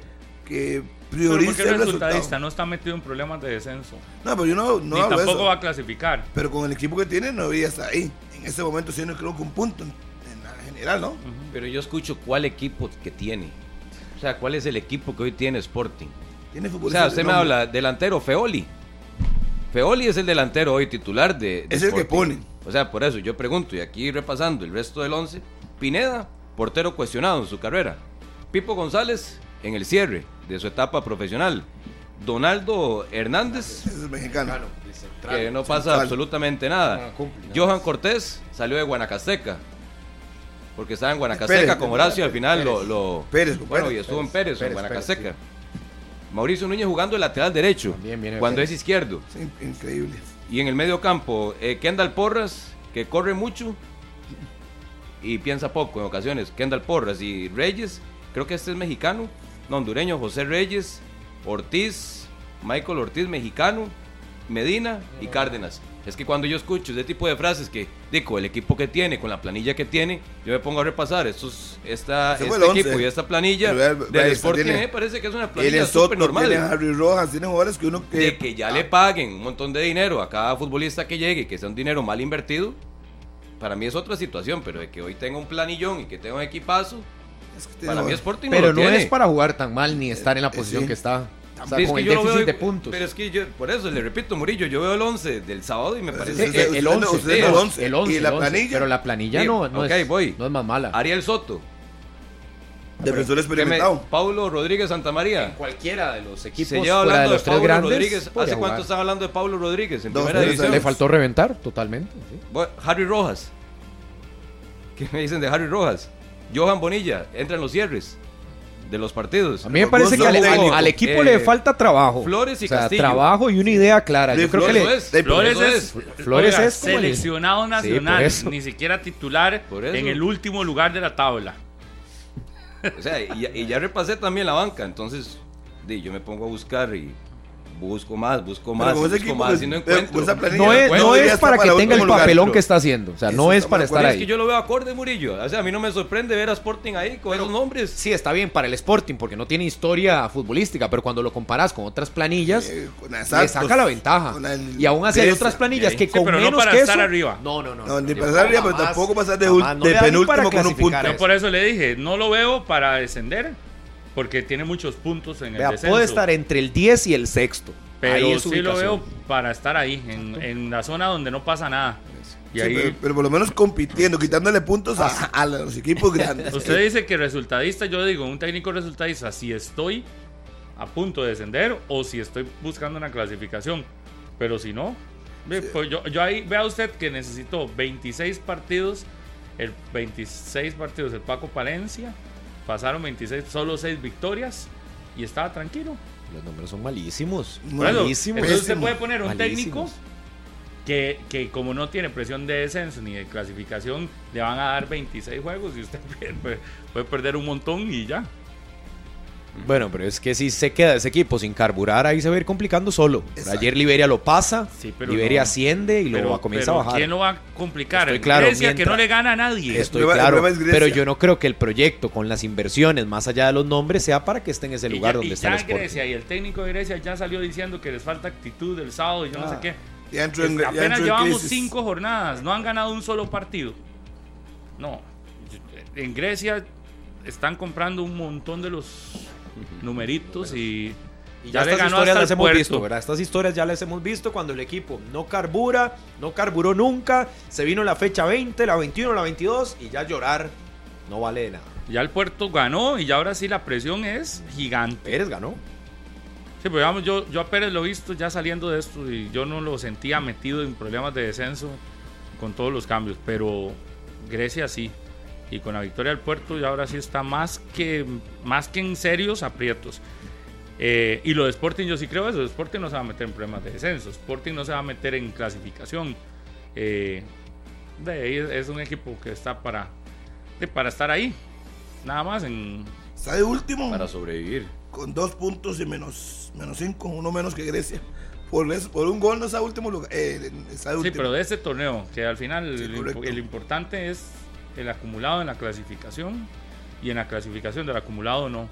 que priorice el el resultado. resultadista no está metido en problemas de descenso. No, pero yo no, no ni hablo tampoco eso. va a clasificar. Pero con el equipo que tiene no debería estar ahí. En ese momento sí no creo que un punto ¿no? Pero yo escucho cuál equipo que tiene. O sea, cuál es el equipo que hoy tiene Sporting. Tiene O futbolistas sea, usted me habla delantero Feoli. Feoli es el delantero hoy titular de, de Es el que pone. O sea, por eso yo pregunto, y aquí repasando el resto del 11, Pineda, portero cuestionado en su carrera. Pipo González en el cierre de su etapa profesional. Donaldo Hernández, Ese es mexicano. que no pasa central. absolutamente nada. Ah, cumple, nada Johan. Cortés salió de Guanacasteca. Porque estaba en Pérez, Guanacasteca con Horacio, al Pérez, final lo, lo- Pérez, bueno, Pérez, y estuvo en Pérez, Pérez, en Guanacasteca. Pérez, Mauricio Núñez jugando de lateral derecho, También viene cuando Pérez. es izquierdo. Sí, increíble. Y en el medio campo, eh, Kendall Porras, que corre mucho y piensa poco en ocasiones. Kendall Porras y Reyes, creo que este es mexicano, no hondureño, José Reyes, Ortiz, Michael Ortiz, mexicano, Medina y Cárdenas. Es que cuando yo escucho ese tipo de frases que, digo, el equipo que tiene, con la planilla que tiene, yo me pongo a repasar estos, esta, Ese fue este el equipo y esta planilla vea, del esta Sporting tiene- me parece que es una Tiene planilla Soto, súper normal tiene Harry Rojas, tiene jugadores que uno que... de que ya le paguen un montón de dinero a cada futbolista que llegue, que sea un dinero mal invertido, para mí es otra situación, pero de que hoy tenga un planillón y que tenga un equipazo, es que tiene para mí jugadores- Sporting Pero lo no tiene. es para jugar tan mal ni estar en la Eh, posición sí. que está. O sea, Sí, es con que el déficit veo- de puntos. Pero es que yo, por eso le repito, Murillo, yo veo el 11 del sábado y me parece ese- el usted- 11, usted es el 11. el 11, Y la el 11, planilla. Pero la planilla Sí, no, no, ok, es, voy. no es más mala. Ariel Soto, Defensor que me- experimentado. Paulo Rodríguez Santamaría. cualquiera de los equipos Se lleva hablando de de, los tres Pablo grandes. Rodríguez. ¿Hace cuánto están hablando de Pablo Rodríguez en Dos, primera división? Le faltó reventar totalmente. sí. Bueno, Harry Rojas. ¿Qué me dicen de Harry Rojas? Johan Bonilla, entra en los cierres de los partidos. A mí me parece que al, equipo Eh, le falta trabajo. Flores y o sea, Castillo. trabajo y una idea clara. Yo creo que Flores le, es- de- Flores es, es. Flores oiga, es seleccionado nacional, ni siquiera titular en el último lugar de la tabla. O sea, y, ya- y ya repasé también la banca, entonces di, yo me pongo a buscar y busco más, busco más, Pero busco equipo, más y no pero encuentro. planilla, no es, no es para estar que para tenga el lugar, papelón pero- que está haciendo. O sea, no es para estar acuerdo. Es ahí. que yo lo veo acorde, Murillo. O sea, a mí no me sorprende ver a Sporting ahí con esos nombres. Sí, está bien para el Sporting porque no tiene historia futbolística, pero cuando lo comparas con otras planillas, Eh, con le saca la ventaja. el Y aún así hay otras planillas Sí, que sí, con pero no menos para que estar eso- arriba. No, no, no. No, ni yo para estar arriba, pero tampoco pasar de, no ni penúltimo para con un punto. Yo por eso le dije, no lo veo para descender, porque tiene muchos puntos en el Vea, descenso. puede estar entre el 10 y el sexto. pero ahí es su sí lo veo para estar ahí, en, en la zona donde no pasa nada. Y Sí, ahí, pero, pero por lo menos compitiendo, quitándole puntos a, a los equipos grandes. usted dice que resultadista, yo digo, un técnico resultadista, si estoy a punto de descender o si estoy buscando una clasificación. Pero si no, pues yo, yo ahí vea usted que necesitó 26 partidos, el 26 partidos el Paco Palencia, pasaron 26, solo 6 victorias y estaba tranquilo. Los números son malísimos. Bueno, malísimos. entonces usted puede poner un Malísimos. técnico que, que como no tiene presión de descenso ni de clasificación, le van a dar 26 juegos y usted puede perder un montón y ya. Bueno, pero es que si se queda ese equipo sin carburar, ahí se va a ir complicando solo. Exacto. Ayer Liberia lo pasa, Sí, pero Liberia no. asciende y Pero- luego comienza pero a bajar. ¿Quién lo va a complicar? Estoy claro, Grecia que mientras- no le gana a nadie. Estoy El el claro, es pero yo no creo que el proyecto con las inversiones, más allá de los nombres, sea para que esté en ese Y lugar ya- donde y está el ya Sporting. Grecia y el técnico de Grecia ya salió diciendo que les falta actitud del sábado y yo no sé Ah, qué. Ya entró en, ya Apenas entró en llevamos crisis. cinco jornadas, no han ganado un solo partido. No, en Grecia están comprando un montón de los numeritos y, Y ya, estas historias las hemos puerto. visto, ¿verdad? Estas historias ya las hemos visto cuando el equipo no carbura, no carburó nunca, se vino la fecha 20, la 21, la 22 y ya llorar no vale de nada. Ya el puerto ganó y ya ahora sí la presión es gigante. Pérez ganó. Sí, pues digamos, yo, yo a Pérez lo he visto ya saliendo de esto y yo no lo sentía metido en problemas de descenso con todos los cambios, pero Grecia sí. Y con la victoria del puerto y ahora sí está más que, más que en serios aprietos. Eh, y lo de Sporting yo sí creo eso, Sporting no se va a meter en problemas de descenso, Sporting no se va a meter en clasificación. Eh, de ahí es, un equipo que está para, de- para estar ahí, nada más en, Está de último. Para sobrevivir. con dos puntos y menos, menos cinco, uno menos que Grecia. Por, eso- por un gol no está último lugar. eh, está de Sí, pero de este torneo, que al final Sí, el importante es el acumulado en la clasificación y en la clasificación del acumulado no.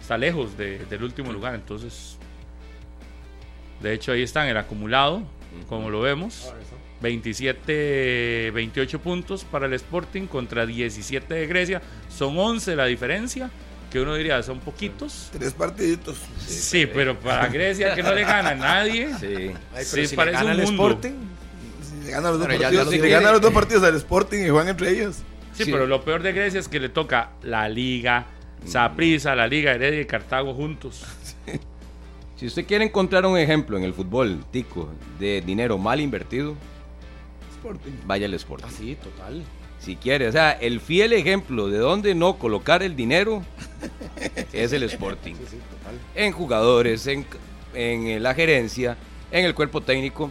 Está lejos de- del último lugar, entonces... De hecho ahí está en el acumulado, como lo vemos. 27, 28 puntos para el Sporting contra 17 de Grecia. Son 11 la diferencia, que uno diría son poquitos. Tres partiditos. Sí, pero para Grecia que no le gana a nadie. Sí. Ay, Sí, si le gana un el mundo. Sporting, Si le ganan los dos partidos, si le ganan los dos partidos al Sporting y juegan entre ellos. Sí, Sí. pero lo peor de Grecia es que le toca la Liga, Saprissa, la Liga Heredia y Cartago juntos. Si usted quiere encontrar un ejemplo en el fútbol, tico, de dinero mal invertido, Sporting. vaya al Sporting. así, total. Si quiere, o sea, el fiel ejemplo de dónde no colocar el dinero es el Sporting. Sí, sí, total. En jugadores, en, en la gerencia, en el cuerpo técnico.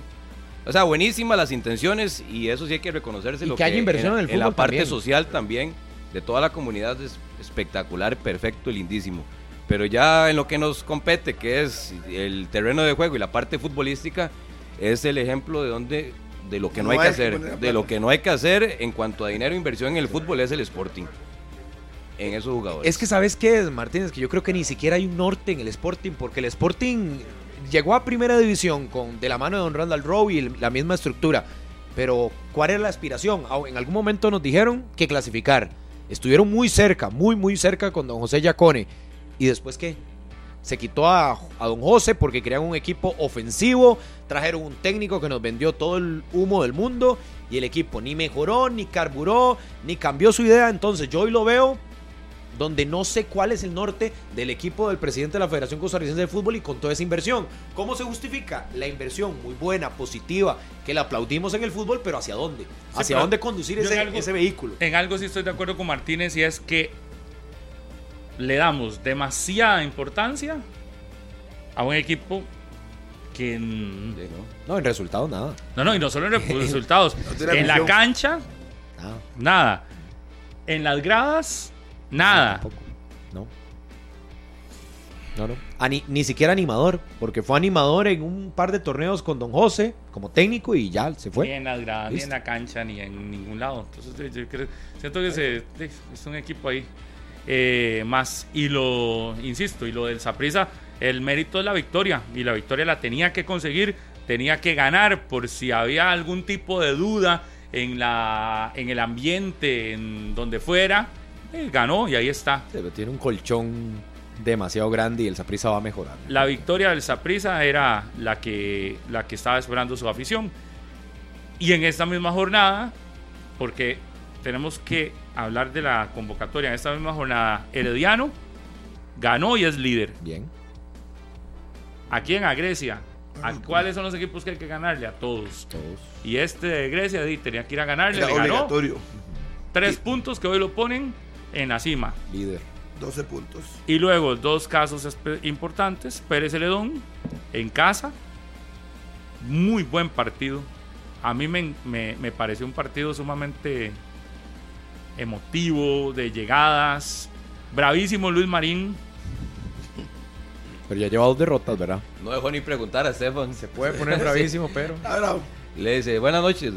O sea, buenísimas las intenciones y eso sí hay que reconocerse. Y lo que haya inversión en el la fútbol parte también. social también, de toda la comunidad es espectacular, perfecto, lindísimo. Pero ya en lo que nos compete, que es el terreno de juego y la parte futbolística, es el ejemplo de donde de lo que no, No hay que hay que hacer, la de lo que no hay que hacer en cuanto a dinero e inversión en el fútbol es el Sporting. En esos jugadores. Es que sabes qué es, Martínez, que yo creo que ni siquiera hay un norte en el Sporting, porque el Sporting llegó a primera división con de la mano de Don Randall Rowe y la misma estructura. Pero, ¿cuál era la aspiración? Ah, En algún momento nos dijeron que clasificar. Estuvieron muy cerca, muy, muy cerca con Don José Yacone. ¿Y después qué? Se quitó a, a Don José porque crearon un equipo ofensivo, trajeron un técnico que nos vendió todo el humo del mundo y el equipo ni mejoró, ni carburó, ni cambió su idea. Entonces yo hoy lo veo donde no sé cuál es el norte del equipo del presidente de la Federación Costarricense de Fútbol y con toda esa inversión. ¿Cómo se justifica? La inversión muy buena, positiva, que la aplaudimos en el fútbol, pero ¿hacia dónde? ¿Hacia dónde conducir en ese, algo- ese vehículo? En algo sí estoy de acuerdo con Martínez y es que le damos demasiada importancia a un equipo que... n- Sí, ¿no? No, en resultados nada. No, no, y no solo en resultados. en la cancha, Nada. nada. En las gradas, nada. Tampoco. No. No, no. Ni, ni siquiera animador, porque fue animador en un par de torneos con Don José como técnico y ya se Ni fue. en las gradas, ni en la cancha, ni en ningún lado. Entonces, yo creo- siento que se- es un equipo ahí eh, más. Y lo, insisto, y lo del Saprisa, el mérito es la victoria. Y la victoria la tenía que conseguir, tenía que ganar por si había algún tipo de duda en, la, en el ambiente, en donde fuera. Eh, ganó y ahí está. Pero Tiene un colchón demasiado grande y el Saprissa va a mejorar. La victoria del Saprissa era la que, la que estaba esperando su afición. Y en esta misma jornada, porque tenemos que hablar de la convocatoria, en esta misma jornada, Herediano ganó y es líder. Bien. ¿A quién? A Grecia. ¿A cuáles son los equipos que hay que ganarle? A todos. Todos. Y este de Grecia tenía que ir a ganarle, Era le ganó. obligatorio. Tres puntos que hoy lo ponen en la cima. Líder. 12 puntos. Y luego dos casos importantes. Pérez Celedón en casa. Muy buen partido. A mí me, me- me pareció un partido sumamente emotivo, de llegadas. Bravísimo Luis Marín. Pero ya lleva dos derrotas, ¿verdad? No dejó ni preguntar a Stefan. Se puede poner bravísimo, pero. Le dice, buenas noches.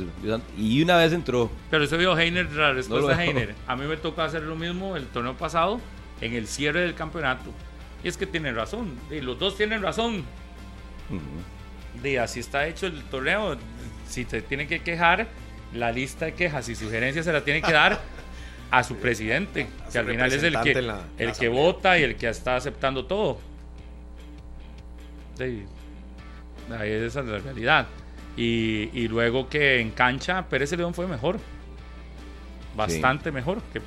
Y una vez entró. Pero se vio Heiner, la respuesta No de Heiner. A mí me tocó hacer lo mismo el torneo pasado en el cierre del campeonato. Y es que tiene razón. Y los dos tienen razón. Ujú. de así está hecho el torneo. Si se tiene que quejar, la lista de quejas y sugerencias se la tiene que dar a su presidente, A que al final es el que, el la que asamblea. vota y el que está aceptando todo. Sí, ahí esa es la realidad. Y, y luego que en cancha Pérez León fue mejor. Bastante mejor. Que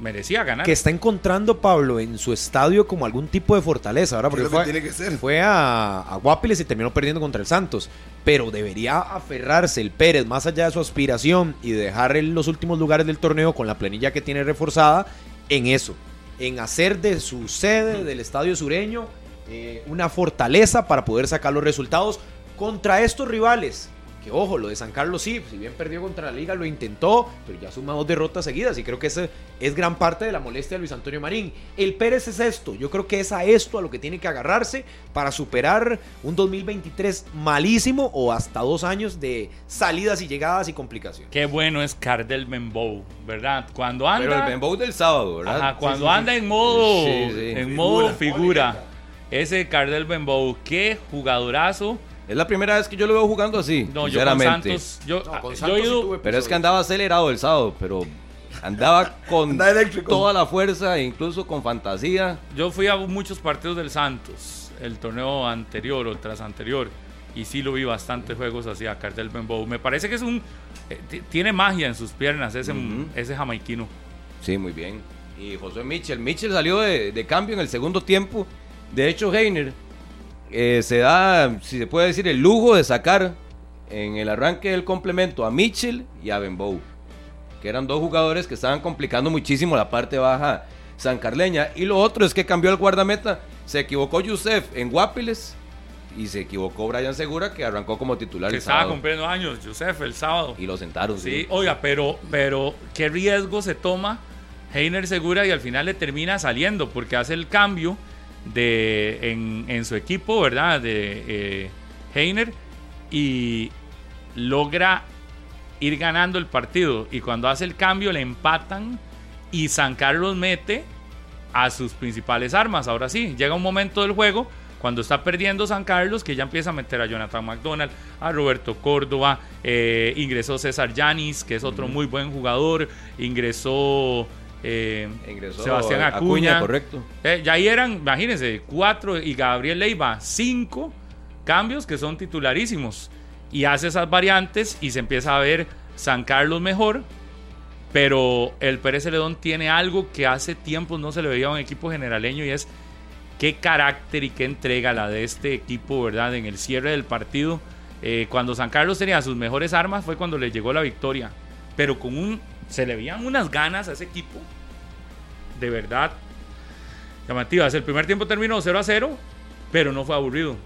merecía ganar. que está encontrando Pablo en su estadio como algún tipo de fortaleza, ¿verdad? Porque fue, tiene que ser. fue a, a Guapiles y terminó perdiendo contra el Santos. Pero debería aferrarse el Pérez más allá de su aspiración y dejar en los últimos lugares del torneo con la planilla que tiene reforzada en eso, en hacer de su sede del estadio sureño eh, una fortaleza para poder sacar los resultados contra estos rivales. Que ojo, lo de San Carlos sí, si bien perdió contra la liga, lo intentó, pero ya suma dos derrotas seguidas y creo que ese es gran parte de la molestia de Luis Antonio Marín. El Pérez es esto, yo creo que es a esto a lo que tiene que agarrarse para superar un 2023 malísimo o hasta dos años de salidas y llegadas y complicaciones. Qué bueno es Cardel Benbow, ¿verdad? Cuando Pero el anda, Benbow del sábado, ¿verdad? ajá, cuando Sí, sí, sí. anda en modo, Sí, sí. en modo figura, ese Cardel Benbow, qué jugadorazo. Es la primera vez que yo lo veo jugando así, No, yo con. Santos, yo, No, con yo Santos he sí ido, tuve Pero es que andaba acelerado el sábado, pero andaba con Andaba toda la fuerza, incluso con fantasía. yo fui a muchos partidos del Santos, el torneo anterior o tras anterior, y sí lo vi bastantes juegos así a Cardel Benbow. Me parece que es un, eh, tiene magia en sus piernas ese, Ujú. ese jamaiquino. Sí, muy bien. Y José Mitchell. Mitchell salió de, de cambio en el segundo tiempo. De hecho, Heiner eh, se da, si se puede decir, el lujo de sacar en el arranque del complemento a Mitchell y a Benbow. Que eran dos jugadores que estaban complicando muchísimo la parte baja sancarleña. Y lo otro es que cambió el guardameta. Se equivocó Yusef en Guapiles. Y se equivocó Brian Segura, que arrancó como titular Que el estaba sábado. cumpliendo años, Joseph, el sábado. Y lo sentaron. Sí, oiga, pero, pero qué riesgo se toma Heiner Segura y al final le termina saliendo porque hace el cambio de, en, en su equipo, ¿verdad? De eh, Heiner y logra ir ganando el partido. Y cuando hace el cambio le empatan y San Carlos mete a sus principales armas. Ahora sí, llega un momento del juego cuando está perdiendo San Carlos que ya empieza a meter a Jonathan McDonald, a Roberto Córdoba, eh, ingresó César Yanis, que es otro muy buen jugador, ingresó, eh, Ingresó Sebastián Acuña, Acuña. correcto. Eh, ya ahí eran, imagínense, cuatro y Gabriel Leiva, cinco cambios que son titularísimos. Y hace esas variantes y se empieza a ver San Carlos mejor. Pero el Pérez Celedón tiene algo que hace tiempo no se le veía a un equipo generaleño y es qué carácter y qué entrega la de este equipo, ¿verdad? En el cierre del partido. Eh, cuando San Carlos tenía sus mejores armas fue cuando le llegó la victoria. Pero con un. Se le veían unas ganas a ese equipo. De verdad. Llamativas. El primer tiempo terminó 0 a 0, pero no fue aburrido.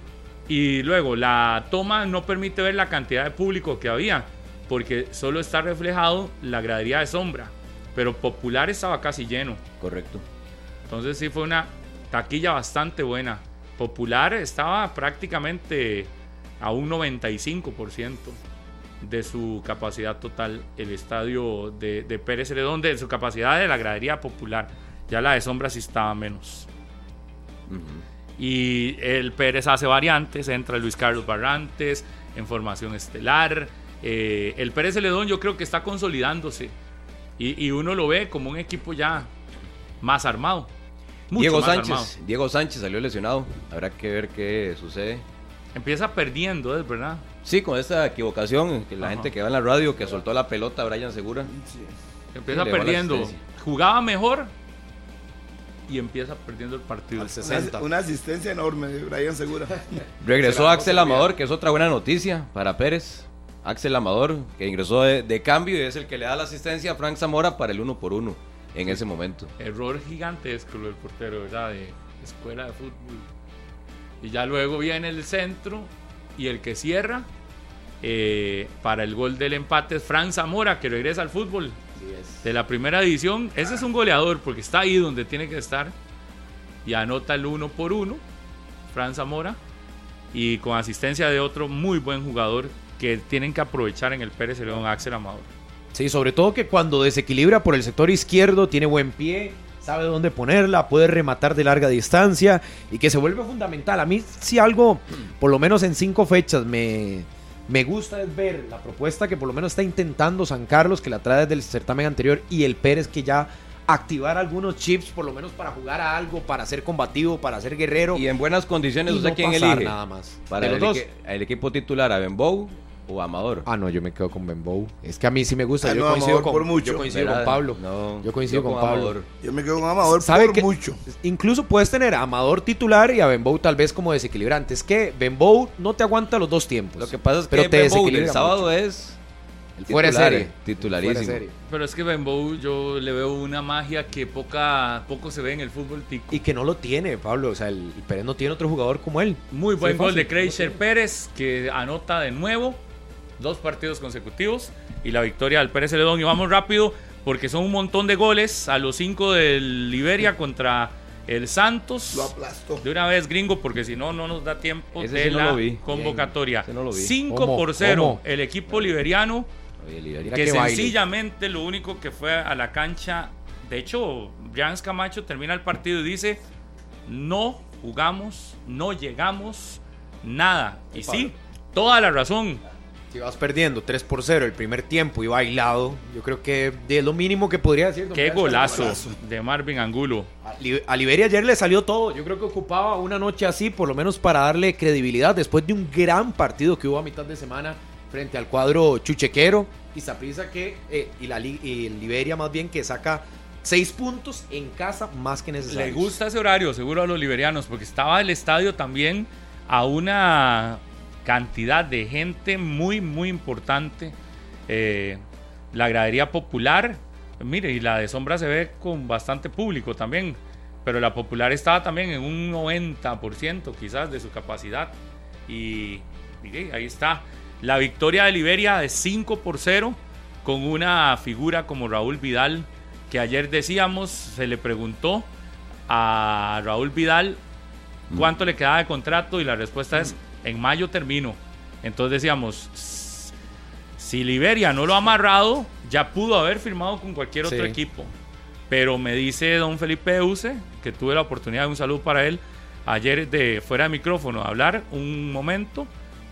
Y luego la toma no permite ver la cantidad de público que había, porque solo está reflejado la gradería de sombra. Pero Popular estaba casi lleno. Correcto. Entonces sí fue una taquilla bastante buena. Popular estaba prácticamente a un 95% de su capacidad total. El estadio de, de Pérez Celedón, de su capacidad de la gradería popular. Ya la de sombra sí estaba menos. Y el Pérez hace variantes, entra Luis Carlos Barrantes en formación estelar. Eh, el Pérez Celedón yo creo que está consolidándose. Y, y uno lo ve como un equipo ya más armado. Mucho Diego más Sánchez. armado. Diego Sánchez salió lesionado. Habrá que ver qué sucede. Empieza perdiendo, es verdad. Sí, con esta equivocación, que la Ajá. gente que va en la radio, que soltó la pelota a Brian Segura. Empieza Sí, perdiendo. Jugaba mejor y empieza perdiendo el partido. Al Una, 60. una asistencia enorme de Brian Segura. Regresó Axel. Amador, que es otra buena noticia para Pérez. Axel Amador, que ingresó de, de cambio y es el que le da la asistencia a Frank Zamora para el uno por uno en ese momento. Error gigantesco lo del portero, ¿verdad? De escuela de fútbol. Y ya luego viene el centro y el que cierra eh, para el gol del empate es Fran Zamora, que regresa al fútbol de la primera división. Ese es un goleador porque está ahí donde tiene que estar y anota el uno por uno, Fran Zamora, y con asistencia de otro muy buen jugador que tienen que aprovechar en el Pérez León, Axel Amador. Sí, sobre todo que cuando desequilibra por el sector izquierdo, tiene buen pie, sabe dónde ponerla, puede rematar de larga distancia y que se vuelve fundamental. A mí si algo, por lo menos en cinco fechas, me, me gusta es ver la propuesta que por lo menos está intentando San Carlos, que la trae desde el certamen anterior, y el Pérez que ya activar algunos chips, por lo menos para jugar a algo, para ser combativo, para ser guerrero. Y en buenas condiciones, y ¿usted no quién elige? nada más. Para el, equi- equipo titular a Benbow o Amador? Ah, no, yo me quedo con Benbow. Es que a mí sí me gusta. Ah, yo no, coincido, con, por mucho. yo coincido ¿Verdad? con Pablo. No, yo coincido con, Pablo. Amador. Yo me quedo con Amador ¿Sabe por qué? mucho. Incluso puedes tener a Amador titular y a Benbow tal vez como desequilibrante. Es que Benbow no te aguanta los dos tiempos. Lo que pasa es pero que te Ben Bow desequilibra el sábado mucho. es El fuera titular, serie. titularísimo. Fuera serie. Pero es que Benbow yo le veo una magia que poca, poco se ve en el fútbol tico. Y que no lo tiene, Pablo. O sea, el, el Pérez no tiene otro jugador como él. Muy Sí, buen gol fácil. de Kreischer Pérez, que anota de nuevo dos partidos consecutivos y la victoria del Pérez Celedón. Y vamos rápido porque son un montón de goles a los cinco del Liberia contra el Santos. Lo aplastó. De una vez, gringo, porque si no, no nos da tiempo Ese de sí no la lo vi. convocatoria. Ese no lo vi. 5 ¿Cómo? por 0. ¿Cómo? El equipo liberiano Oye, Liberia. Mira que sencillamente lo único que fue a la cancha, de hecho, Brian Camacho termina el partido y dice, no jugamos, no llegamos, nada. Y sí, toda la razón. Si vas perdiendo 3 por 0 el primer tiempo y bailado, yo creo que es lo mínimo que podría decir. Qué golazo golazo. de Marvin Angulo. A Li- A Liberia ayer le salió todo. Yo creo que ocupaba una noche así, por lo menos para darle credibilidad después de un gran partido que hubo a mitad de semana frente al cuadro chuchequero. Y Saprissa que, eh, y, la, y Liberia más bien que saca seis puntos en casa más que necesario. Le gusta ese horario, seguro a los liberianos, porque estaba el estadio también a una cantidad de gente muy, muy importante. Eh, la gradería popular, mire, y la de sombra se ve con bastante público también, pero la popular estaba también en un 90% quizás de su capacidad. Y ahí está. La victoria de Liberia de 5 por 0 con una figura como Raúl Vidal, que ayer decíamos, se le preguntó a Raúl Vidal cuánto le quedaba de contrato y la respuesta es, en mayo termino. Entonces decíamos, "S- si Liberia no lo ha amarrado, ya pudo haber firmado con cualquier otro Sí. equipo. Pero me dice don Felipe Euse, que tuve la oportunidad de un saludo para él, ayer de fuera de micrófono, hablar un momento,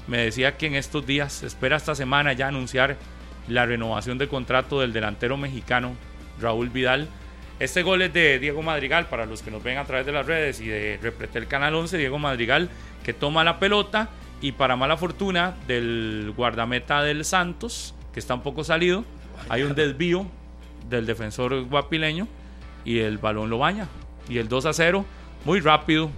me decía que en estos días, espera esta semana ya anunciar la renovación de contrato del delantero mexicano Raúl Vidal. Este gol es de Diego Madrigal, para los que nos ven a través de las redes y de Repretel Canal 11, Diego Madrigal que toma la pelota y para mala fortuna del guardameta del Santos, que está un poco salido, hay un desvío del defensor guapileño y el balón lo baña. Y el 2 a 0, muy rápido.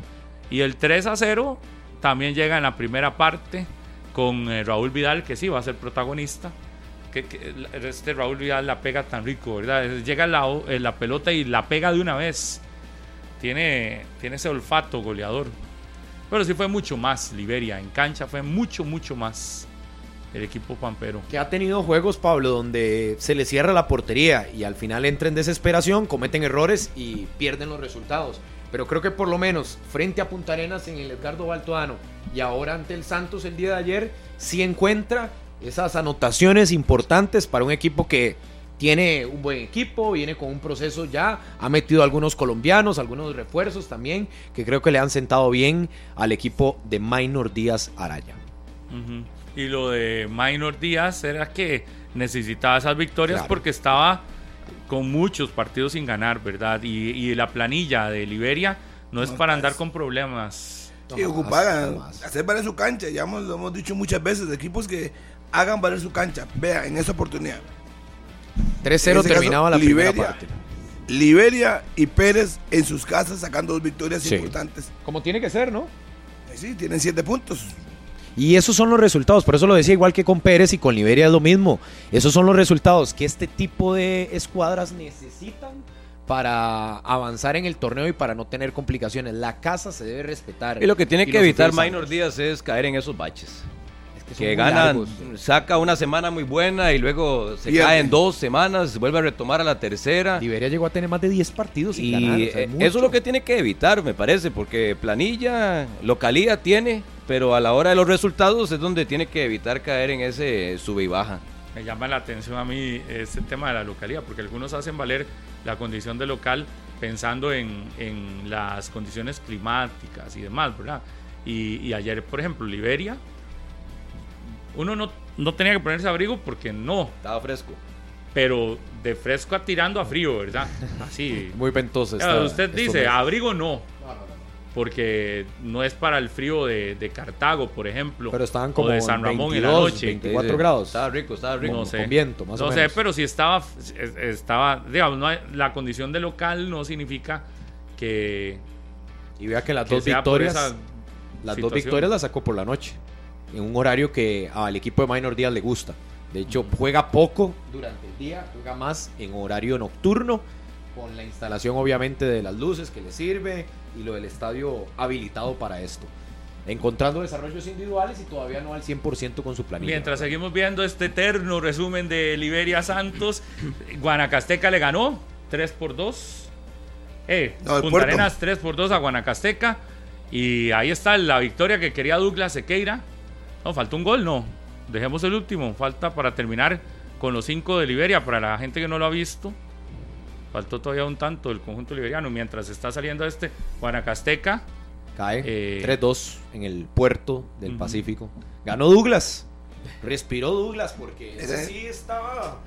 Y el 3 a 0 también llega en la primera parte con eh, Raúl Vidal, que sí va a ser protagonista. Que, este Raúl Vidal la pega tan rico, ¿verdad? Llega la, eh, la pelota y la pega de una vez. Tiene, tiene ese olfato goleador. Pero sí fue mucho más Liberia. En cancha fue mucho, mucho más el equipo pampero. Que ha tenido juegos, Pablo, donde se le cierra la portería y al final entra en desesperación, cometen errores y pierden los resultados. Pero creo que por lo menos frente a Punta Arenas en el Edgardo Baltoano y ahora ante el Santos el día de ayer, sí encuentra esas anotaciones importantes para un equipo que tiene un buen equipo, viene con un proceso ya, ha metido algunos colombianos, algunos refuerzos también, que creo que le han sentado bien al equipo de Minor Díaz Araya. Y lo de Minor Díaz era que necesitaba esas victorias Claro. porque estaba con muchos partidos sin ganar, ¿verdad? Y, y la planilla de Liberia no es No, para pues. andar con problemas. Sí, No, ocupar, más, más. hacer valer su cancha. Ya hemos, lo hemos dicho muchas veces, equipos que hagan valer su cancha. Vea, en esa oportunidad. 3-0 En ese caso, terminaba la primera Liberia. parte. Liberia y Pérez en sus casas sacando dos victorias Sí. importantes. Como tiene que ser, ¿no? Eh, Sí, tienen siete puntos. Y esos son los resultados, por eso lo decía igual que con Pérez y con Liberia es lo mismo. Esos son los resultados que este tipo de escuadras necesitan para avanzar en el torneo y para no tener complicaciones. La casa se debe respetar. Y lo que tiene que evitar Minor. Díaz es caer en esos baches. Es que Que ganan, saca una semana muy buena y luego se cae en dos semanas, vuelve a retomar a la tercera. Liberia llegó a tener más de 10 partidos sin Y ganar. o sea, eh, mucho. eso es lo que tiene que evitar, me parece, porque planilla, localía tiene, pero a la hora de los resultados es donde tiene que evitar caer en ese sube y baja. Me llama la atención a mí este tema de la localidad, porque algunos hacen valer la condición de local pensando en, en las condiciones climáticas y demás, ¿verdad? Y, y ayer, por ejemplo, Liberia, uno no, no tenía que ponerse abrigo porque no, Estaba fresco. pero de fresco a tirando a frío, ¿verdad? Así. Muy ventoso. Claro, está- usted dice, abrigo no. porque no es para el frío de, de Cartago, por ejemplo, Pero estaban o como de San Ramón en la 22, noche. 24 grados. Estaba rico, estaba rico. No sé. Con viento, más no o sé, menos. pero si estaba, es- estaba digamos, no hay- la condición de local no significa que, Y vea que las que dos victorias, las dos victorias las sacó por la noche. En un horario que al equipo de Minor Díaz le gusta. De hecho, juega poco durante el día, juega más en horario nocturno, con la instalación obviamente de las luces que le sirve y lo del estadio habilitado para esto. Encontrando desarrollos individuales y todavía no al 100% con su planilla. Mientras seguimos viendo este eterno resumen de Liberia Santos, Guanacasteca le ganó 3 por 2. Eh, No, Punta. Arenas 3 por 2 a Guanacasteca. Y ahí está la victoria que quería Douglas Sequeira. No, falta un gol, no. Dejemos el último. Falta para terminar con los 5 de Liberia. Para la gente que no lo ha visto, faltó todavía un tanto del conjunto liberiano. Mientras está saliendo este Guanacasteca. Cae Eh, 3-2 en el puerto del. Pacífico. Ganó Douglas. Respiró Douglas porque ese sí estaba.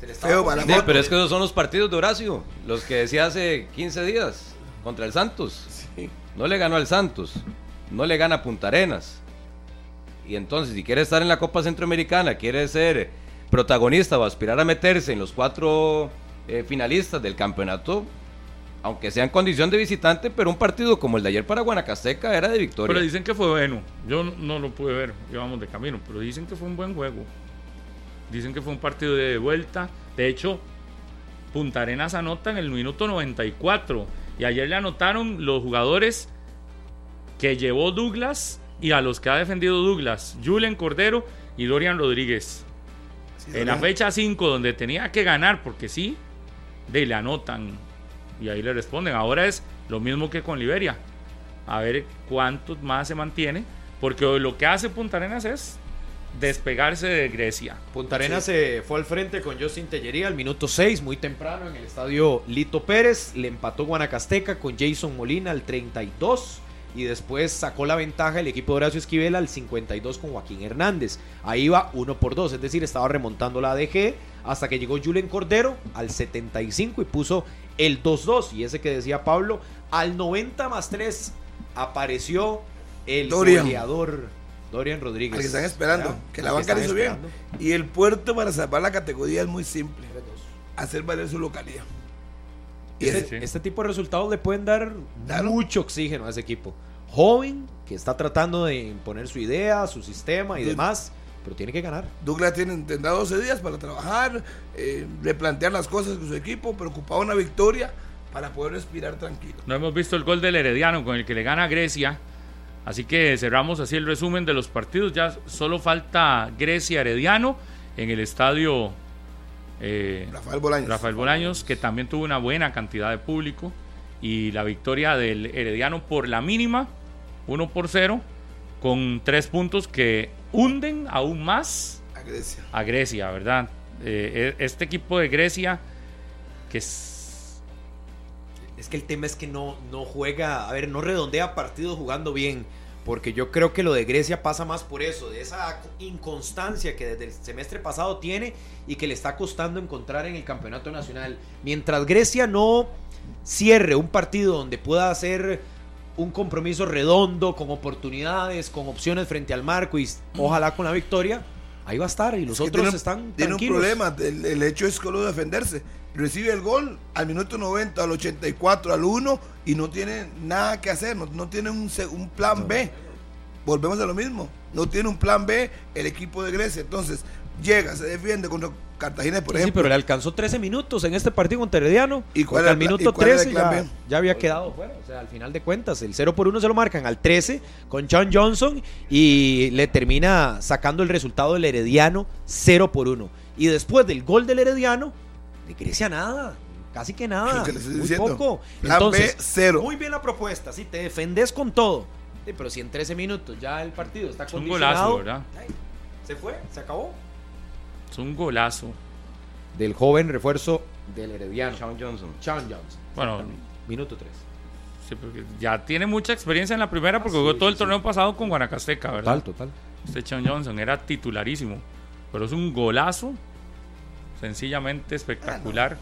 Se le Feo para la Sí, foto. pero es que esos son los partidos de Horacio, los que decía hace 15 días contra el Santos. Sí. No le ganó al Santos, no le gana a Punta Arenas. Y entonces, si quiere estar en la Copa Centroamericana, quiere ser protagonista o aspirar a meterse en los cuatro eh, finalistas del campeonato, aunque sea en condición de visitante, pero un partido como el de ayer para Guanacasteca era de victoria. Pero dicen que fue bueno. Yo no, lo pude ver, íbamos de camino, pero dicen que fue un buen juego. Dicen que fue un partido de vuelta. De hecho, Punta Arenas anota en el minuto 94. Y ayer le anotaron los jugadores que llevó Douglas y a los que ha defendido Douglas. Julen Cordero y Dorian Rodríguez. Sí, En la fecha 5, donde tenía que ganar, porque sí, de le anotan. Y ahí le responden. Ahora es lo mismo que con Liberia. A ver cuántos más se mantiene. Porque lo que hace Punta Arenas es despegarse de Grecia. Punta Arenas se fue al frente con Justin Tellería al minuto 6, muy temprano en el estadio Lito Pérez. Le empató Guanacasteca con Jason Molina al 32. Y después sacó la ventaja el equipo de Horacio Esquivel al 52 con Joaquín Hernández. Ahí iba 1 por 2, es decir, estaba remontando la ADG hasta que llegó Julen Cordero al 75 y puso el 2-2. Y ese que decía Pablo, al 90 más 3 apareció el Dorian. goleador Dorian Rodríguez. Al que están esperando, que la banca le hizo bien. Y el puerto para salvar la categoría es muy simple. Hacer valer su localidad. Y Este, Sí. este tipo de resultados le pueden dar mucho oxígeno a ese equipo. Joven, que está tratando de imponer su idea, su sistema y demás, pero tiene que ganar. Douglas tiene, tendrá 12 días para trabajar, eh, replantear las cosas con su equipo, preocupado una victoria para poder respirar tranquilo. No hemos visto el gol del Herediano con el que le gana a Grecia. Así que cerramos así el resumen de los partidos. Ya solo falta Grecia Herediano en el estadio eh, Rafael Bolaños. Rafael Bolaños, que también tuvo una buena cantidad de público. Y la victoria del Herediano por la mínima, 1 por 0, con tres puntos que hunden aún más A Grecia. a Grecia, ¿verdad? Eh, e- este equipo de Grecia, que es Es que el tema es que no, no juega, a ver, no redondea partidos jugando bien. Porque yo creo que lo de Grecia pasa más por eso, de esa inconstancia que desde el semestre pasado tiene y que le está costando encontrar en el campeonato nacional. Mientras Grecia no cierre un partido donde pueda hacer un compromiso redondo, con oportunidades, con opciones frente al marco y ojalá con la victoria, ahí va a estar y los Es otros tiene- están Tiene un problema, el, el hecho es solo defenderse. Recibe el gol al minuto 90, al 84, al 1 y no tiene nada que hacer, no, no tiene un, plan B. Volvemos a lo mismo, no tiene un plan B el equipo de Grecia. Entonces llega, se defiende contra Cartagena, por Sí, sí, ejemplo. pero le alcanzó 13 minutos en este partido contra Herediano. ¿Y cuál al minuto y cuál era el 13 plan ya, ya había quedado fuera. O sea, al final de cuentas, el 0 por 1 se lo marcan al 13 con John Johnson y le termina sacando el resultado del Herediano 0 por 1. Y después del gol del Herediano, de Grecia nada. Casi que nada. Que muy diciendo. poco. Plan Entonces, B, cero. muy bien la propuesta. Sí, te defendes con todo. Sí, pero si en 13 minutos ya el partido está es un golazo, ¿verdad? Se fue, se acabó. Es un golazo. Del joven refuerzo del Herediano. Sean Johnson. Sean Johnson. Bueno, Minuto 3. sí, porque ya tiene mucha experiencia en la primera porque jugó todo el torneo pasado con Guanacasteca, ¿verdad? Total, total. Este Sean Johnson era titularísimo. Pero es un golazo sencillamente espectacular.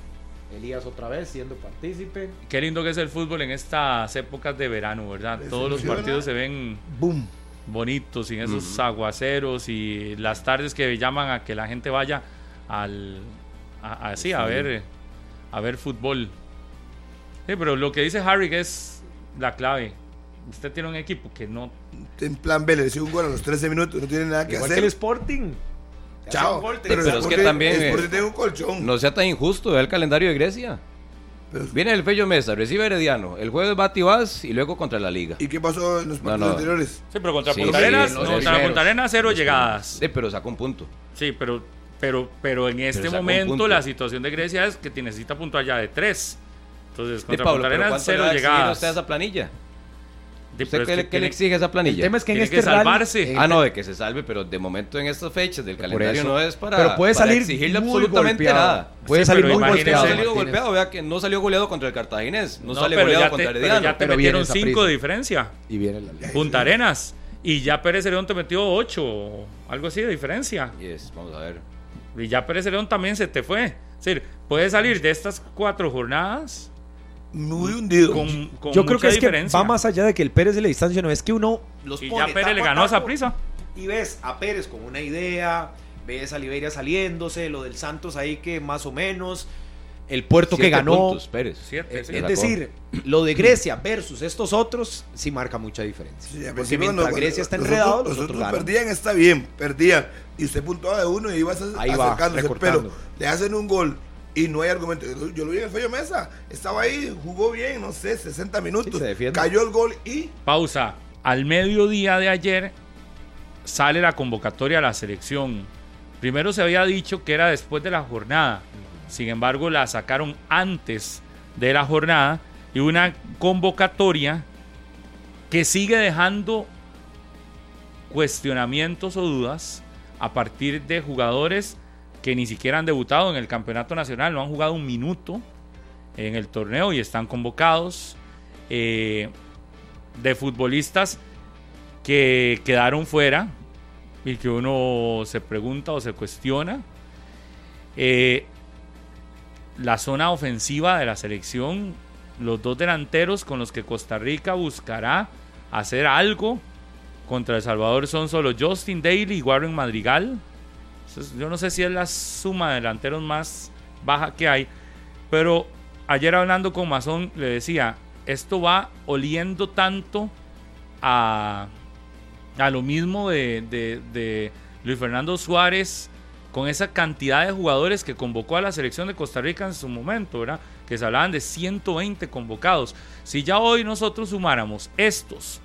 Elías otra vez siendo partícipe. Qué lindo que es el fútbol en estas épocas de verano, ¿verdad? Todos los partidos se ven Boom. bonitos, sin esos aguaceros y las tardes que llaman a que la gente vaya al a, a- sí, a ver a ver fútbol. Sí, pero lo que dice Harry que es la clave. Usted tiene un equipo que no En plan B le recibe un gol a los 13 minutos, no tiene nada que Igual hacer. que el Sporting. Chao. pero es que también, eh, un colchón. No sea tan injusto, vea el calendario de Grecia. Pero- Viene el Fello Mesa, recibe Herediano. El jueves va Tibás y luego contra la Liga. ¿Y qué pasó en los partidos no. anteriores? Sí, pero contra Sí, Punta Arenas, no, contra. Punta Arenas cero llegadas. Sí, pero sacó un punto. Sí, pero pero pero en este momento la situación de Grecia es que te necesita puntuar ya de tres. Entonces, Sí, contra Pablo, Punta Arenas ¿cuánto le cero llegadas. usted a esa planilla? Sí, ¿Usted pero es qué, que le- qué exige esa planilla? El tema es que en Tiene este que rally- salvarse. en Ah, no, de que se salve, pero de momento en estas fechas del calendario eso. no es para, Pero puede para salir exigirle muy absolutamente golpeado. nada. Puede Sí, salir pero muy golpeado. salido golpeado, vea que no salió goleado contra el Cartaginés, no, No, sale pero goleado contra te, pero Herediano. ya te Pero metieron esa 5 prisa. de diferencia. Y viene la liga. Punta Arenas. Y ya Pérez León te metió 8, algo así de diferencia. Yes, vamos a ver. Y ya Pérez León también se te fue. Es decir, puedes salir de estas cuatro jornadas Muy hundido. con, con Yo creo que es que va más allá de que el Pérez de la distancia, no es que uno los y pone ya Pérez le ganó a prisa. Y ves a Pérez con una idea, ves a Liberia saliéndose, lo del Santos ahí que más o menos, el Puerto que ganó. puntos, Pérez. Siete, Eh, sí. es decir, lo de Grecia versus estos otros sí marca mucha diferencia. Sí, Porque mientras cuando- Grecia está enredado, los los otros perdían, está bien, perdían. Y usted puntuaba de uno y ibas va, acercándose. recortando. Pero le hacen un gol y no hay argumento. Yo, yo lo vi en el Fello Mesa. Estaba ahí, jugó bien, no sé, 60 minutos. Sí, se defiende. cayó el gol y Pausa. Al mediodía de ayer sale la convocatoria a la selección. Primero se había dicho que era después de la jornada. Sin embargo, la sacaron antes de la jornada y una convocatoria que sigue dejando cuestionamientos o dudas a partir de jugadores que ni siquiera han debutado en el campeonato nacional, no han jugado un minuto en el torneo y están convocados. Eh, de futbolistas que quedaron fuera y que uno se pregunta o se cuestiona. Eh, la zona ofensiva de la selección, los dos delanteros con los que Costa Rica buscará hacer algo contra El Salvador son solo Justin Daly y Warren Madrigal. Yo no sé si es la suma de delanteros más baja que hay, pero ayer hablando con Mazón le decía, esto va oliendo tanto a, a lo mismo de, de- de Luis Fernando Suárez con esa cantidad de jugadores que convocó a la selección de Costa Rica en su momento, ¿verdad? Que se hablaban de 120 convocados. Si ya hoy nosotros sumáramos estos,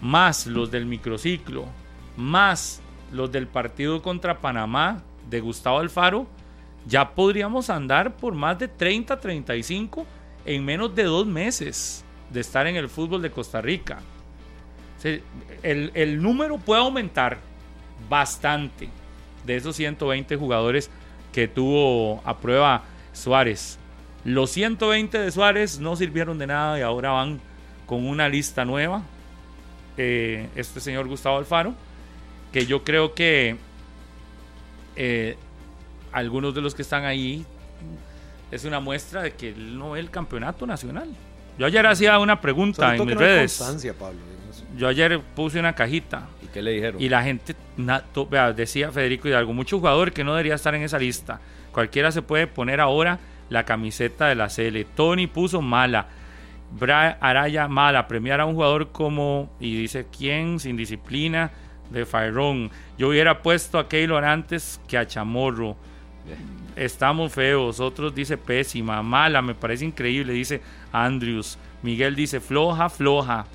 más los del microciclo, más los del partido contra Panamá de Gustavo Alfaro, ya podríamos andar por más de 30, 35 en menos de dos meses de estar en el fútbol de Costa Rica. El número puede aumentar bastante de esos 120 jugadores que tuvo a prueba Suárez. Los 120 de Suárez no sirvieron de nada y ahora van con una lista nueva. Eh, este señor Gustavo Alfaro, que yo creo que eh, algunos de los que están ahí es una muestra de que él no ve el campeonato nacional. Yo ayer hacía una pregunta en mis no redes. Pablo. Yo ayer puse una cajita ¿Y qué le dijeron? y la gente, na- to- vea, decía Federico Hidalgo, mucho jugador que no debería estar en esa lista. Cualquiera se puede poner ahora la camiseta de la CL. Tony puso mala. Bra Araya mala. Premiar a un jugador como, y dice quién, sin disciplina, de Fairón. Yo hubiera puesto a Keylor antes que a Chamorro. Estamos feos. Otros dice pésima, mala, me parece increíble, dice Andrews. Miguel dice floja, floja.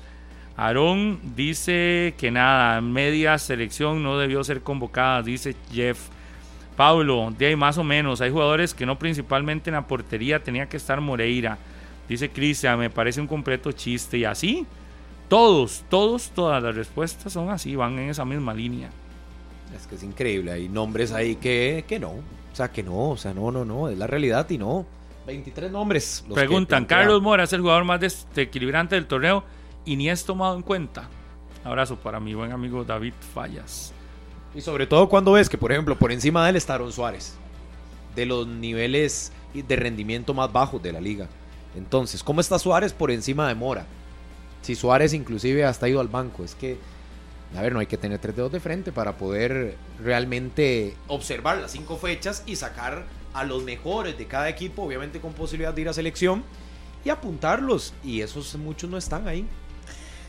Aarón dice que nada, media selección no debió ser convocada, dice Jeff. Pablo, de ahí más o menos, hay jugadores que no principalmente en la portería tenía que estar Moreira. Dice Cristian, me parece un completo chiste. Y así, todos, todos, todas las respuestas son así, van en esa misma línea. Es que es increíble, hay nombres ahí que, que no. O sea, que no, o sea, no, no, no, es la realidad y no. 23 nombres. los Preguntan. Carlos Mora es el jugador más desequilibrante del torneo y ni es tomado en cuenta. Abrazo para mi buen amigo David Fallas. Y sobre todo cuando ves que, por ejemplo, por encima de él está Aaron Suárez. De los niveles de rendimiento más bajos de la liga. Entonces, ¿cómo está Suárez por encima de Mora? Si Suárez inclusive hasta ido al banco, es que, a ver, no hay que tener tres dedos de frente para poder realmente observar las cinco fechas y sacar a los mejores de cada equipo, obviamente con posibilidad de ir a selección y apuntarlos. Y esos muchos no están ahí.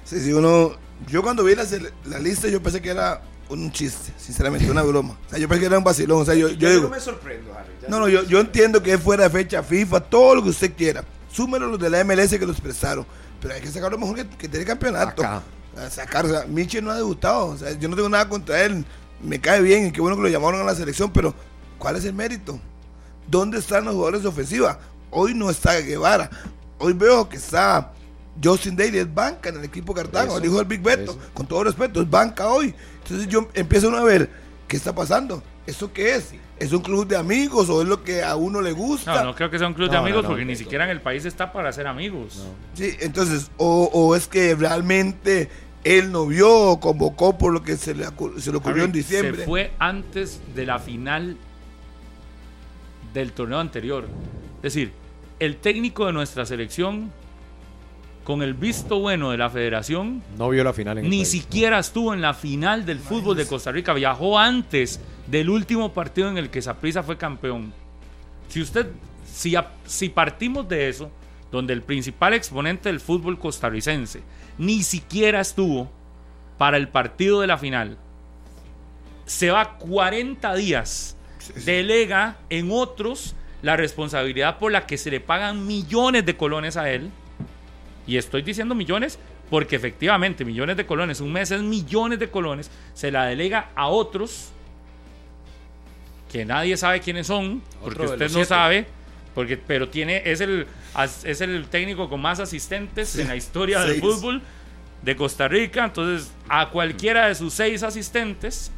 Sí, sí, uno. Yo cuando vi la, la lista, yo pensé que era un chiste, sinceramente, una broma. O sea, yo pensé que era un vacilón. O sea, yo, yo digo. no me sorprendo, Harry. No, no, yo, yo entiendo que es fuera de fecha FIFA, todo lo que usted quiera. Súmelo los de la MLS que los prestaron. Pero hay que sacar lo mejor que, que tiene el campeonato. Acá. A sacar, o sea, Michel no ha debutado. O sea, yo no tengo nada contra él. Me cae bien y qué bueno que lo llamaron a la selección, pero ¿cuál es el mérito? ¿Dónde están los jugadores de ofensiva? Hoy no está Guevara. Hoy veo que está Justin Daly, es banca en el equipo Cartago, Eso, el hijo del Big Beto. eso. Con todo respeto, es banca hoy. Entonces yo empiezo a ver qué está pasando. ¿Esto qué es? ¿Es un club de amigos o es lo que a uno le gusta? No, no creo que sea un club de amigos no, no, porque ni no. siquiera en el país está para ser amigos. Sí, entonces, o, o es que realmente él no vio o convocó por lo que se le, acu- se le ocurrió en diciembre. Se fue antes de la final del torneo anterior. Es decir, el técnico de nuestra selección, con el visto bueno de la federación, No vio la final en ni país. siquiera estuvo en la final del fútbol de Costa Rica. Viajó antes del último partido en el que Saprissa fue campeón. Si usted, si, si partimos de eso, donde el principal exponente del fútbol costarricense ni siquiera estuvo para el partido de la final, se va 40 días, delega en otros la responsabilidad por la que se le pagan millones de colones a él. Y estoy diciendo millones porque efectivamente millones de colones, un mes es millones de colones, se la delega a otros que nadie sabe quiénes son, porque Otro usted no siete. sabe, porque, pero tiene, es el, es el técnico con más asistentes en la historia del fútbol de Costa Rica. Entonces, a cualquiera de sus seis asistentes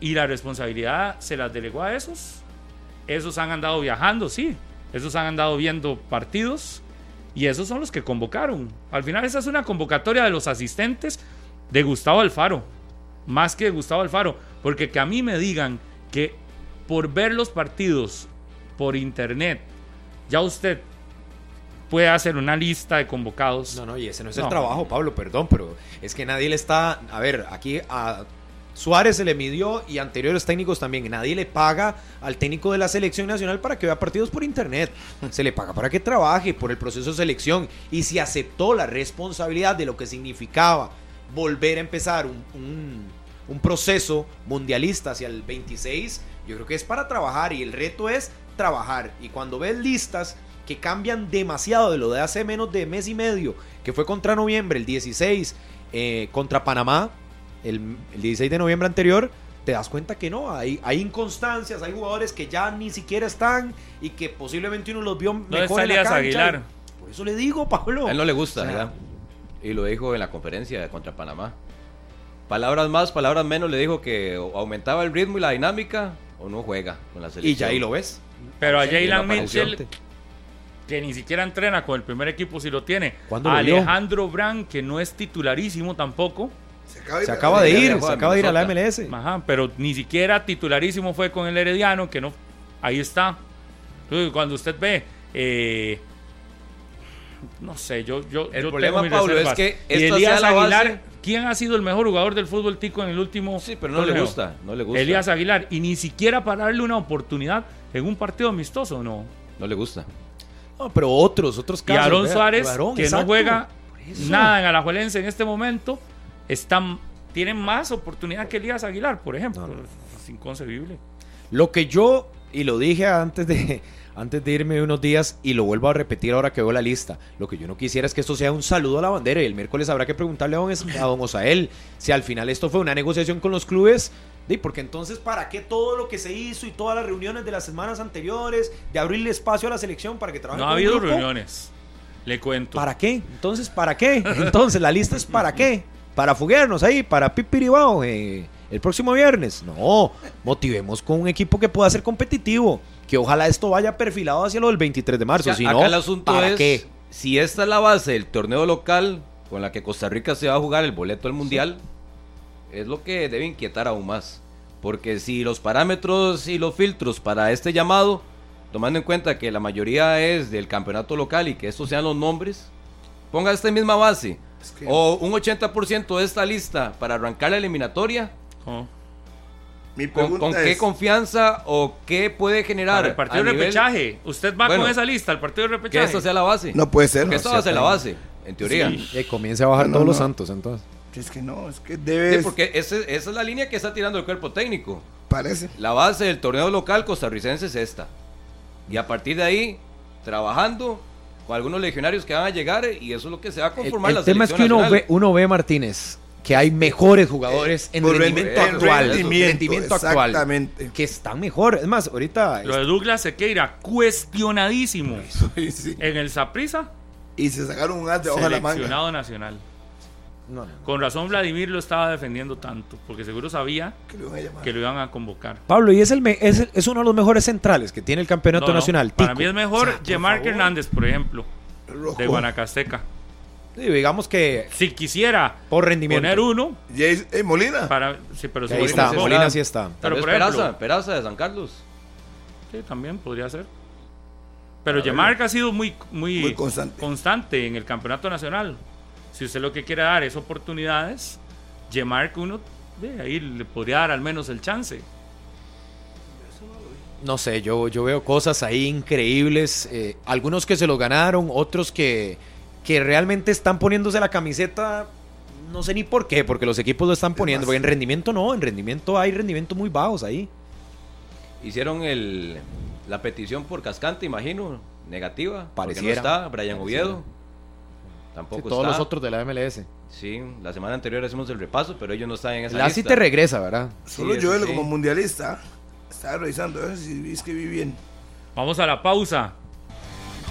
y la responsabilidad se las delegó a esos. Esos han andado viajando, sí. Esos han andado viendo partidos y esos son los que convocaron. Al final, esa es una convocatoria de los asistentes de Gustavo Alfaro. Más que de Gustavo Alfaro. Porque que a mí me digan que por ver los partidos por internet, ya usted puede hacer una lista de convocados. No, no, y ese no es No. el trabajo, Pablo, perdón, pero es que nadie le está. A ver, aquí a Suárez se le midió y anteriores técnicos también. Nadie le paga al técnico de la selección nacional para que vea partidos por internet. Se le paga para que trabaje por el proceso de selección. Y si aceptó la responsabilidad de lo que significaba volver a empezar un, un- proceso mundialista hacia el 26, yo creo que es para trabajar y el reto es trabajar. Y cuando ves listas que cambian demasiado de lo de hace menos de mes y medio, que fue contra noviembre, el 16, eh, contra Panamá, el, el 16 de noviembre anterior, te das cuenta que no, hay, hay inconstancias, hay jugadores que ya ni siquiera están y que posiblemente uno los vio ¿Dónde mejor está en la cancha. Aguilar? Por eso le digo, Pablo. A él no le gusta, O sea, ¿verdad? Y lo dijo en la conferencia contra Panamá. Palabras más, palabras menos, le dijo que o aumentaba el ritmo y la dinámica o no juega con la selección. Y ya ahí lo ves. Pero a Jalen Mitchell, que ni siquiera entrena con el primer equipo si lo tiene. Alejandro Brand, que no es titularísimo tampoco. Se acaba de Se ir acaba de se acaba de ir a la. MLS. Ajá, pero ni siquiera titularísimo fue con el Herediano, que no. Ahí está. Entonces, cuando usted ve. eh, no sé, yo, yo, El yo problema, tengo Pablo, reservas. es que Y Elías base- Aguilar, ¿quién ha sido el mejor jugador del fútbol tico en el último Sí, pero no le gusta, no le gusta. Elías Aguilar, y ni siquiera para darle una oportunidad en un partido amistoso, no. No le gusta. No, pero otros, otros Y casos. Aarón vea, Suárez, Aarón, que exacto. no juega nada en Alajuelense en este momento, están, tienen más oportunidad que Elías Aguilar, por ejemplo. No, no. Es inconcebible. Lo que yo, y lo dije antes de, antes de irme unos días, y lo vuelvo a repetir ahora que veo la lista, lo que yo no quisiera es que esto sea un saludo a la bandera, y el miércoles habrá que preguntarle a don, Es- a don Osael si al final esto fue una negociación con los clubes, y porque entonces, ¿para qué todo lo que se hizo y todas las reuniones de las semanas anteriores, de abrirle espacio a la selección para que trabaje No ha habido grupo? reuniones. Le cuento. ¿Para qué? Entonces, ¿para qué? Entonces, la lista es ¿para qué? Para fuguearnos ahí, para pipiribao eh, el próximo viernes. No, motivemos con un equipo que pueda ser competitivo. Que ojalá esto vaya perfilado hacia lo del 23 de marzo. O sea, si acá no, el asunto ¿para es qué? si esta es la base del torneo local con la que Costa Rica se va a jugar el boleto del mundial, es lo que debe inquietar aún más. Porque si los parámetros y los filtros para este llamado tomando en cuenta que la mayoría es del campeonato local y que estos sean los nombres, ponga esta misma base Es que- o un 80% de esta lista para arrancar la eliminatoria, Oh. Mi ¿con, con qué confianza o qué puede generar Para el partido de nivel- repechaje. Usted va Bueno, con esa lista al partido de que repechaje. esta sea la base? No puede ser. que no, esta va a ser la base, en teoría. Sí. Sí. Eh, comience a bajar No, no, todos los no. santos, entonces. Es que no, es que debe. porque ese- esa es la línea que está tirando el cuerpo técnico. Parece. La base del torneo local costarricense es esta. Y a partir de ahí, trabajando con algunos legionarios que van a llegar y eso es lo que se va a El, conformar el la tema es que uno ve, uno ve, Martínez, que hay mejores jugadores en Por rendimiento rendi- en actual. rendimiento, rendimiento actual. exactamente. Que están mejor. Es más, ahorita. Lo de Douglas Sequeira, cuestionadísimo. Sí, sí. En el Saprisa, Y se sacaron un as de hoja de la manga. seleccionado nacional. No, no. Con razón Vladimir lo estaba defendiendo tanto, porque seguro sabía Que lo iban a llamar. que lo iban a convocar. Pablo, y es, el me- es, el- es uno de los mejores centrales que tiene el campeonato No, no, nacional. Para Tico. mí es mejor O sea, Yemark. Hernández, por ejemplo, Rojo. de Guanacasteca. Sí, digamos que Si quisiera por rendimiento. poner uno, Jace- eh, Molina. para. Sí, pero Ahí está. Molina sí está. Pero, vez por ejemplo- Peraza, Peraza de San Carlos. Sí, también podría ser. Pero Yemark ha sido muy, muy, Muy constante. constante en el campeonato nacional. Si usted lo que quiere dar es oportunidades, Yemark uno, de ahí le podría dar al menos el chance. No sé, yo, yo veo cosas ahí increíbles. eh, algunos que se lo ganaron, otros que, que realmente están poniéndose la camiseta. No sé ni por qué, porque los equipos lo están poniendo. Porque en rendimiento no, en rendimiento hay rendimientos muy bajos ahí. Hicieron el, la petición por Cascante, imagino, negativa. porque Pareciera. No está, Brian Pareciera. Oviedo. Tampoco todos está. los otros de la MLS. Sí, la semana anterior hicimos el repaso, pero ellos no están en esa La sí lista. te regresa, ¿verdad? Solo Sí, yo, sí. como mundialista, estaba revisando a ver si escribí bien. Vamos a la pausa.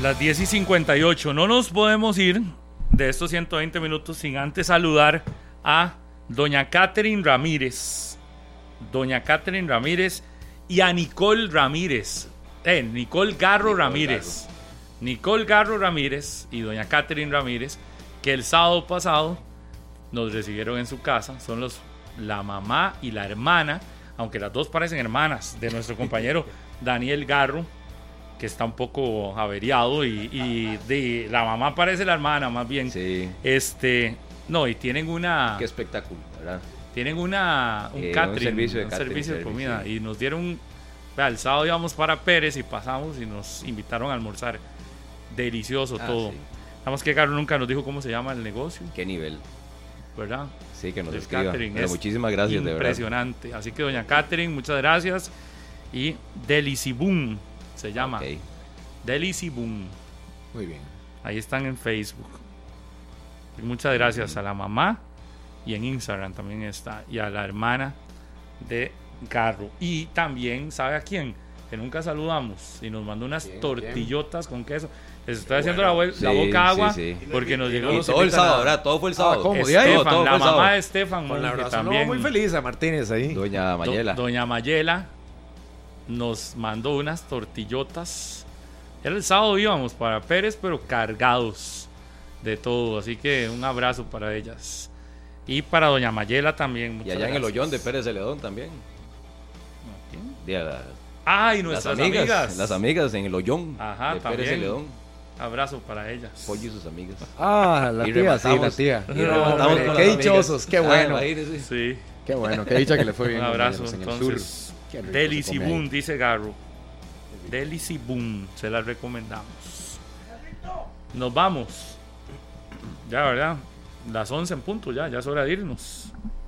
Las 10 y 58. No nos podemos ir de estos 120 minutos sin antes saludar a doña Catherine Ramírez. Doña Catherine Ramírez y a Nicole Ramírez. Eh, Nicole Garro Ramírez. Nicole Garro Ramírez y doña Catherine Ramírez, que el sábado pasado nos recibieron en su casa. Son los la mamá y la hermana, aunque las dos parecen hermanas, de nuestro compañero Daniel Garro, que está un poco averiado y, y de, la mamá parece la hermana más bien. Sí, Este, no, y tienen una qué espectáculo, ¿verdad? tienen una un Eh, un servicio de un catering, servicio de servicio, comida y nos dieron vea, el sábado íbamos para Pérez y pasamos y nos invitaron a almorzar. Delicioso Ah, todo. sí. Nada más que Carlos nunca nos dijo cómo se llama el negocio, Qué nivel. ¿verdad? Sí, que nos escriba. catering Pero es muchísimas gracias, de verdad. Impresionante. Así que doña Catherine, muchas gracias. Y Delicibum se llama. Ok. Delicibum. Muy bien. Ahí están en Facebook. Y muchas gracias a la mamá y en Instagram también está. Y a la hermana de Garro. Y también, ¿sabe a quién? Que nunca saludamos. Y nos mandó unas tortillotas con queso. Les estoy haciendo la, boca agua sí. porque nos llegó Y todo el sábado, ¿verdad? Todo fue el sábado. ¿cómo? Todo, de ahí? todo, Estefan, todo la fue el sábado. mamá de Estefan, Con la también muy feliz a Martínez ahí. Doña Do- Mayela. Doña Mayela nos mandó unas tortillotas. Era el sábado íbamos para Pérez, pero cargados de todo. Así que un abrazo para ellas. Y para Doña Mayela también. y allá en el hoyón de Pérez Celedón también. De a la- Ay, las nuestras amigas, amigas. Las amigas en el hoyón Ajá, de Pérez también. Celedón. Abrazo para ellas. Pollo y sus amigas. Ah, la Y tía, sí, la tía. y qué dichosos, qué Ah, bueno. Sí, Qué bueno, qué dicha que le fue bien. un abrazo. el Entonces, sur. Delicy. Boom, dice Garro. Delicy Boom, se la recomendamos. Nos vamos. Ya, ¿verdad? Las 11 en punto, ya, ya es hora de irnos.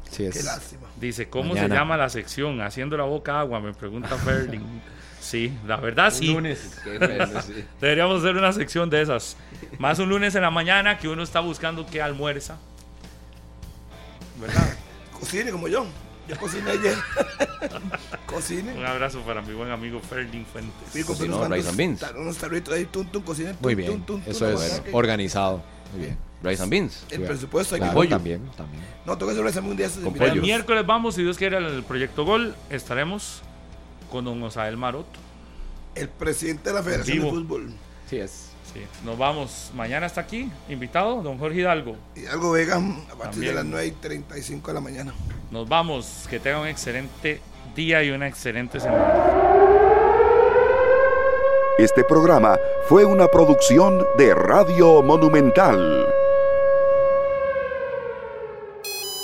Sí, Qué lástima. Dice, ¿cómo Mañana. se llama la sección? Haciendo la boca agua, me pregunta Ferling. Sí, la verdad sí. Qué bueno, sí. Deberíamos hacer una sección de esas. Más un lunes en la mañana que uno está buscando qué almuerza. ¿Verdad? Cocine como yo. Yo cociné ayer. Cocine. Un abrazo para mi buen amigo Ferling Fuentes. Comprar Cocinó unos rice and beans. Unos tarritos ahí, tum, tum, cociné. tum, Muy bien. tum, tum, Eso es saque. organizado. Muy bien. Rice and beans. El presupuesto hay que Claro, pollo. también, también. No, tengo que hacer un día. Con El pollo. miércoles vamos, si Dios quiere, al Proyecto Gol. Estaremos con don Osael Maroto. El presidente de la Federación Vivo. de Fútbol. Sí es. Sí, nos vamos. Mañana está aquí, invitado, don Jorge Hidalgo. Y algo Vega a partir También. de las 9 y 35 de la mañana. Nos vamos. Que tengan un excelente día y una excelente semana. Este programa fue una producción de Radio Monumental.